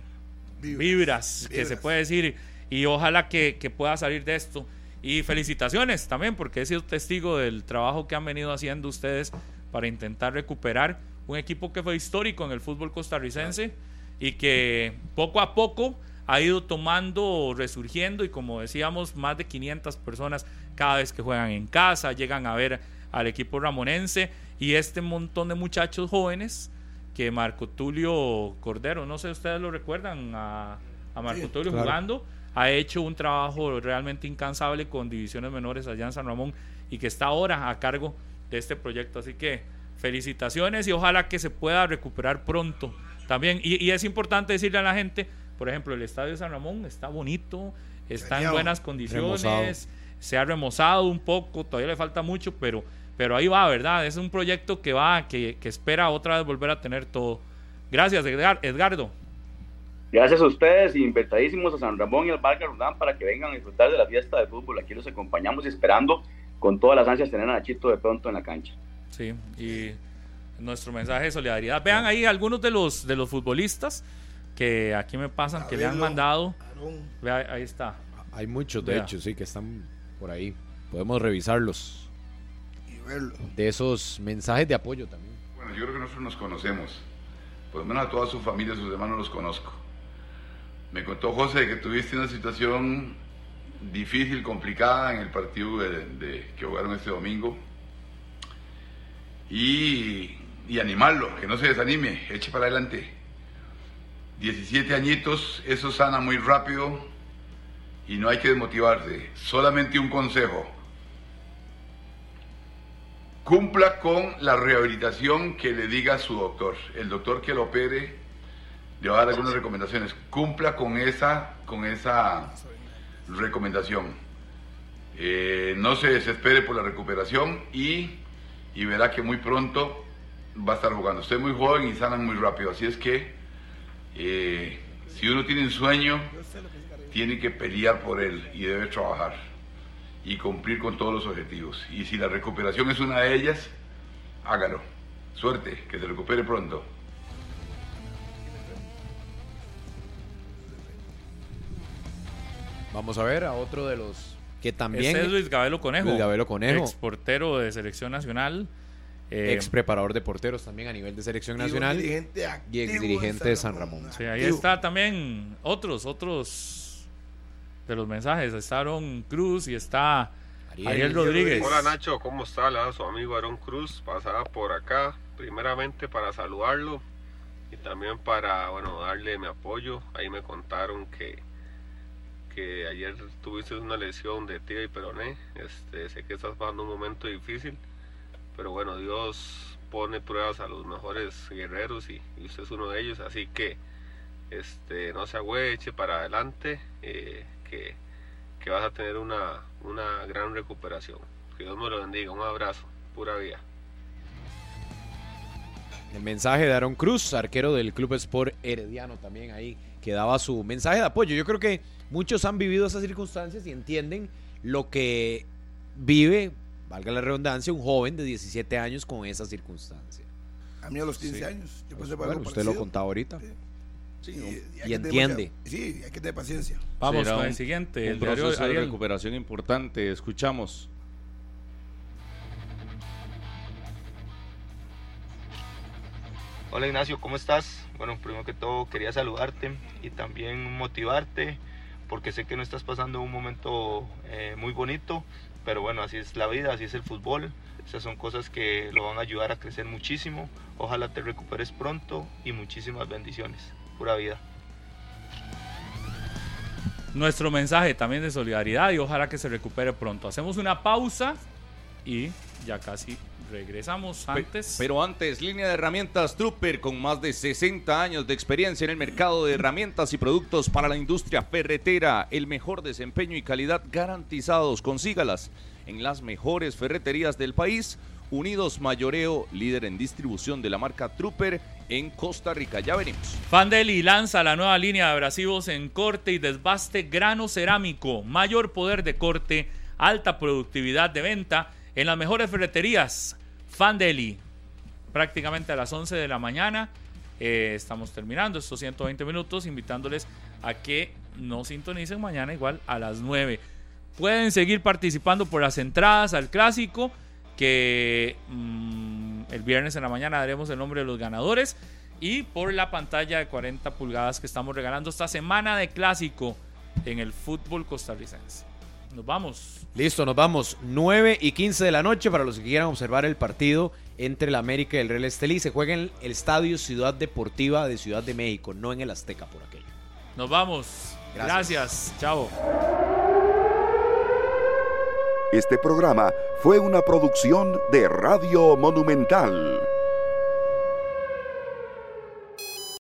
vibras, que se puede decir, y ojalá que, que pueda salir de esto. Y felicitaciones también, porque he sido testigo del trabajo que han venido haciendo ustedes para intentar recuperar un equipo que fue histórico en el fútbol costarricense y que poco a poco ha ido tomando, resurgiendo y como decíamos, más de 500 personas cada vez que juegan en casa, llegan a ver al equipo ramonense y este montón de muchachos jóvenes que Marco Tulio Cordero, no sé si ustedes lo recuerdan, a, a Marco Sí, Tulio claro. jugando, ha hecho un trabajo realmente incansable con divisiones menores allá en San Ramón y que está ahora a cargo de este proyecto. Así que felicitaciones y ojalá que se pueda recuperar pronto también. Y, y es importante decirle a la gente, por ejemplo, el estadio de San Ramón está bonito, está en buenas condiciones, Remozado. se ha remozado un poco, todavía le falta mucho, pero, pero ahí va, ¿verdad? Es un proyecto que va, que, que espera otra vez volver a tener todo. Gracias, Edgar- Edgardo. Gracias a ustedes, invitadísimos a San Ramón y al Bar Garudán para que vengan a disfrutar de la fiesta de fútbol. Aquí los acompañamos esperando con todas las ansias tener a Nachito de pronto en la cancha. Sí, y nuestro mensaje de solidaridad. Vean ahí algunos de los de los futbolistas que aquí me pasan, que le han mandado. Vea, ahí está. Hay muchos, de Vea. hecho, sí, que están por ahí. Podemos revisarlos. y verlo. De esos mensajes de apoyo también. Bueno, yo creo que nosotros nos conocemos. Por lo menos a toda su familia, sus hermanos los conozco. Me contó José que tuviste una situación difícil, complicada en el partido que jugaron este domingo. Y, y animarlo, que no se desanime, eche para adelante. 17 añitos, eso sana muy rápido y no hay que desmotivarse. Solamente un consejo. Cumpla con la rehabilitación que le diga su doctor. El doctor que lo opere le va a dar algunas recomendaciones. Cumpla con esa, con esa recomendación. Eh, no se desespere por la recuperación y, y verá que muy pronto va a estar jugando. Usted es muy joven y sana muy rápido. Así es que eh, si uno tiene un sueño, tiene que pelear por él y debe trabajar y cumplir con todos los objetivos. Y si la recuperación es una de ellas, hágalo. Suerte, que se recupere pronto. Vamos a ver a otro de los que también Este es Luis Gabelo Conejo. Luis Gabelo Conejo. Ex portero de selección nacional. eh, ex preparador de porteros también a nivel de selección nacional dirigente y ex en dirigente de San Ramón. Sí, ahí está también otros, otros de los mensajes. Está Aaron Cruz y está Ariel. Ariel, Rodríguez. Hola Nacho, ¿cómo está? Su amigo Aaron Cruz, pasaba por acá, primeramente para saludarlo y también para, bueno, darle mi apoyo. Ahí me contaron que, que ayer tuviste una lesión de tibia y peroné. Este, sé que estás pasando un momento difícil, pero bueno, Dios pone pruebas a los mejores guerreros y, usted es uno de ellos, así que este, no se agüe, eche para adelante, eh, que, que vas a tener una, una gran recuperación. Que Dios me lo bendiga, un abrazo, pura vida. El mensaje de Aaron Cruz, arquero del Club Sport Herediano también ahí, que daba su mensaje de apoyo. Yo creo que muchos han vivido esas circunstancias y entienden lo que vive, valga la redundancia, un joven de 17 años con esa circunstancia. A mí a los 15 Sí. años. Yo pasé por Bueno, usted lo contaba ahorita. Sí, Y entiende. sí, hay que tener paciencia. Vamos Será con un- el siguiente. Un el proceso de recuperación importante. Escuchamos. Hola Ignacio, ¿cómo estás? Bueno, primero que todo quería saludarte y también motivarte porque sé que no estás pasando un momento eh, muy bonito, pero bueno, así es la vida, así es el fútbol. Esas son cosas que lo van a ayudar a crecer muchísimo. Ojalá te recuperes pronto y muchísimas bendiciones. Pura vida. Nuestro mensaje también de solidaridad y ojalá que se recupere pronto. Hacemos una pausa y ya casi regresamos antes. Pero antes, línea de herramientas Trooper con más de 60 años de experiencia en el mercado de herramientas y productos para la industria ferretera. El mejor desempeño y calidad garantizados. Consígalas en las mejores ferreterías del país. Unidos Mayoreo, líder en distribución de la marca Trooper en Costa Rica. Ya venimos. Fandeli lanza la nueva línea de abrasivos en corte y desbaste grano cerámico. Mayor poder de corte, alta productividad de venta en las mejores ferreterías. Fandeli, prácticamente a las 11 de la mañana. eh, estamos terminando estos 120 minutos, invitándoles a que nos sintonicen mañana igual a las 9. Pueden seguir participando por las entradas al clásico, que mm, el viernes en la mañana daremos el nombre de los ganadores. Y por la pantalla de 40 pulgadas que estamos regalando esta semana de clásico en el fútbol costarricense. Nos vamos. Listo, nos vamos 9 y 15 de la noche para los que quieran observar el partido entre el América y el Real Estelí. Se juega en el Estadio Ciudad Deportiva de Ciudad de México, no en el Azteca por aquello. Nos vamos. Gracias. Gracias. Chao. Este programa fue una producción de Radio Monumental.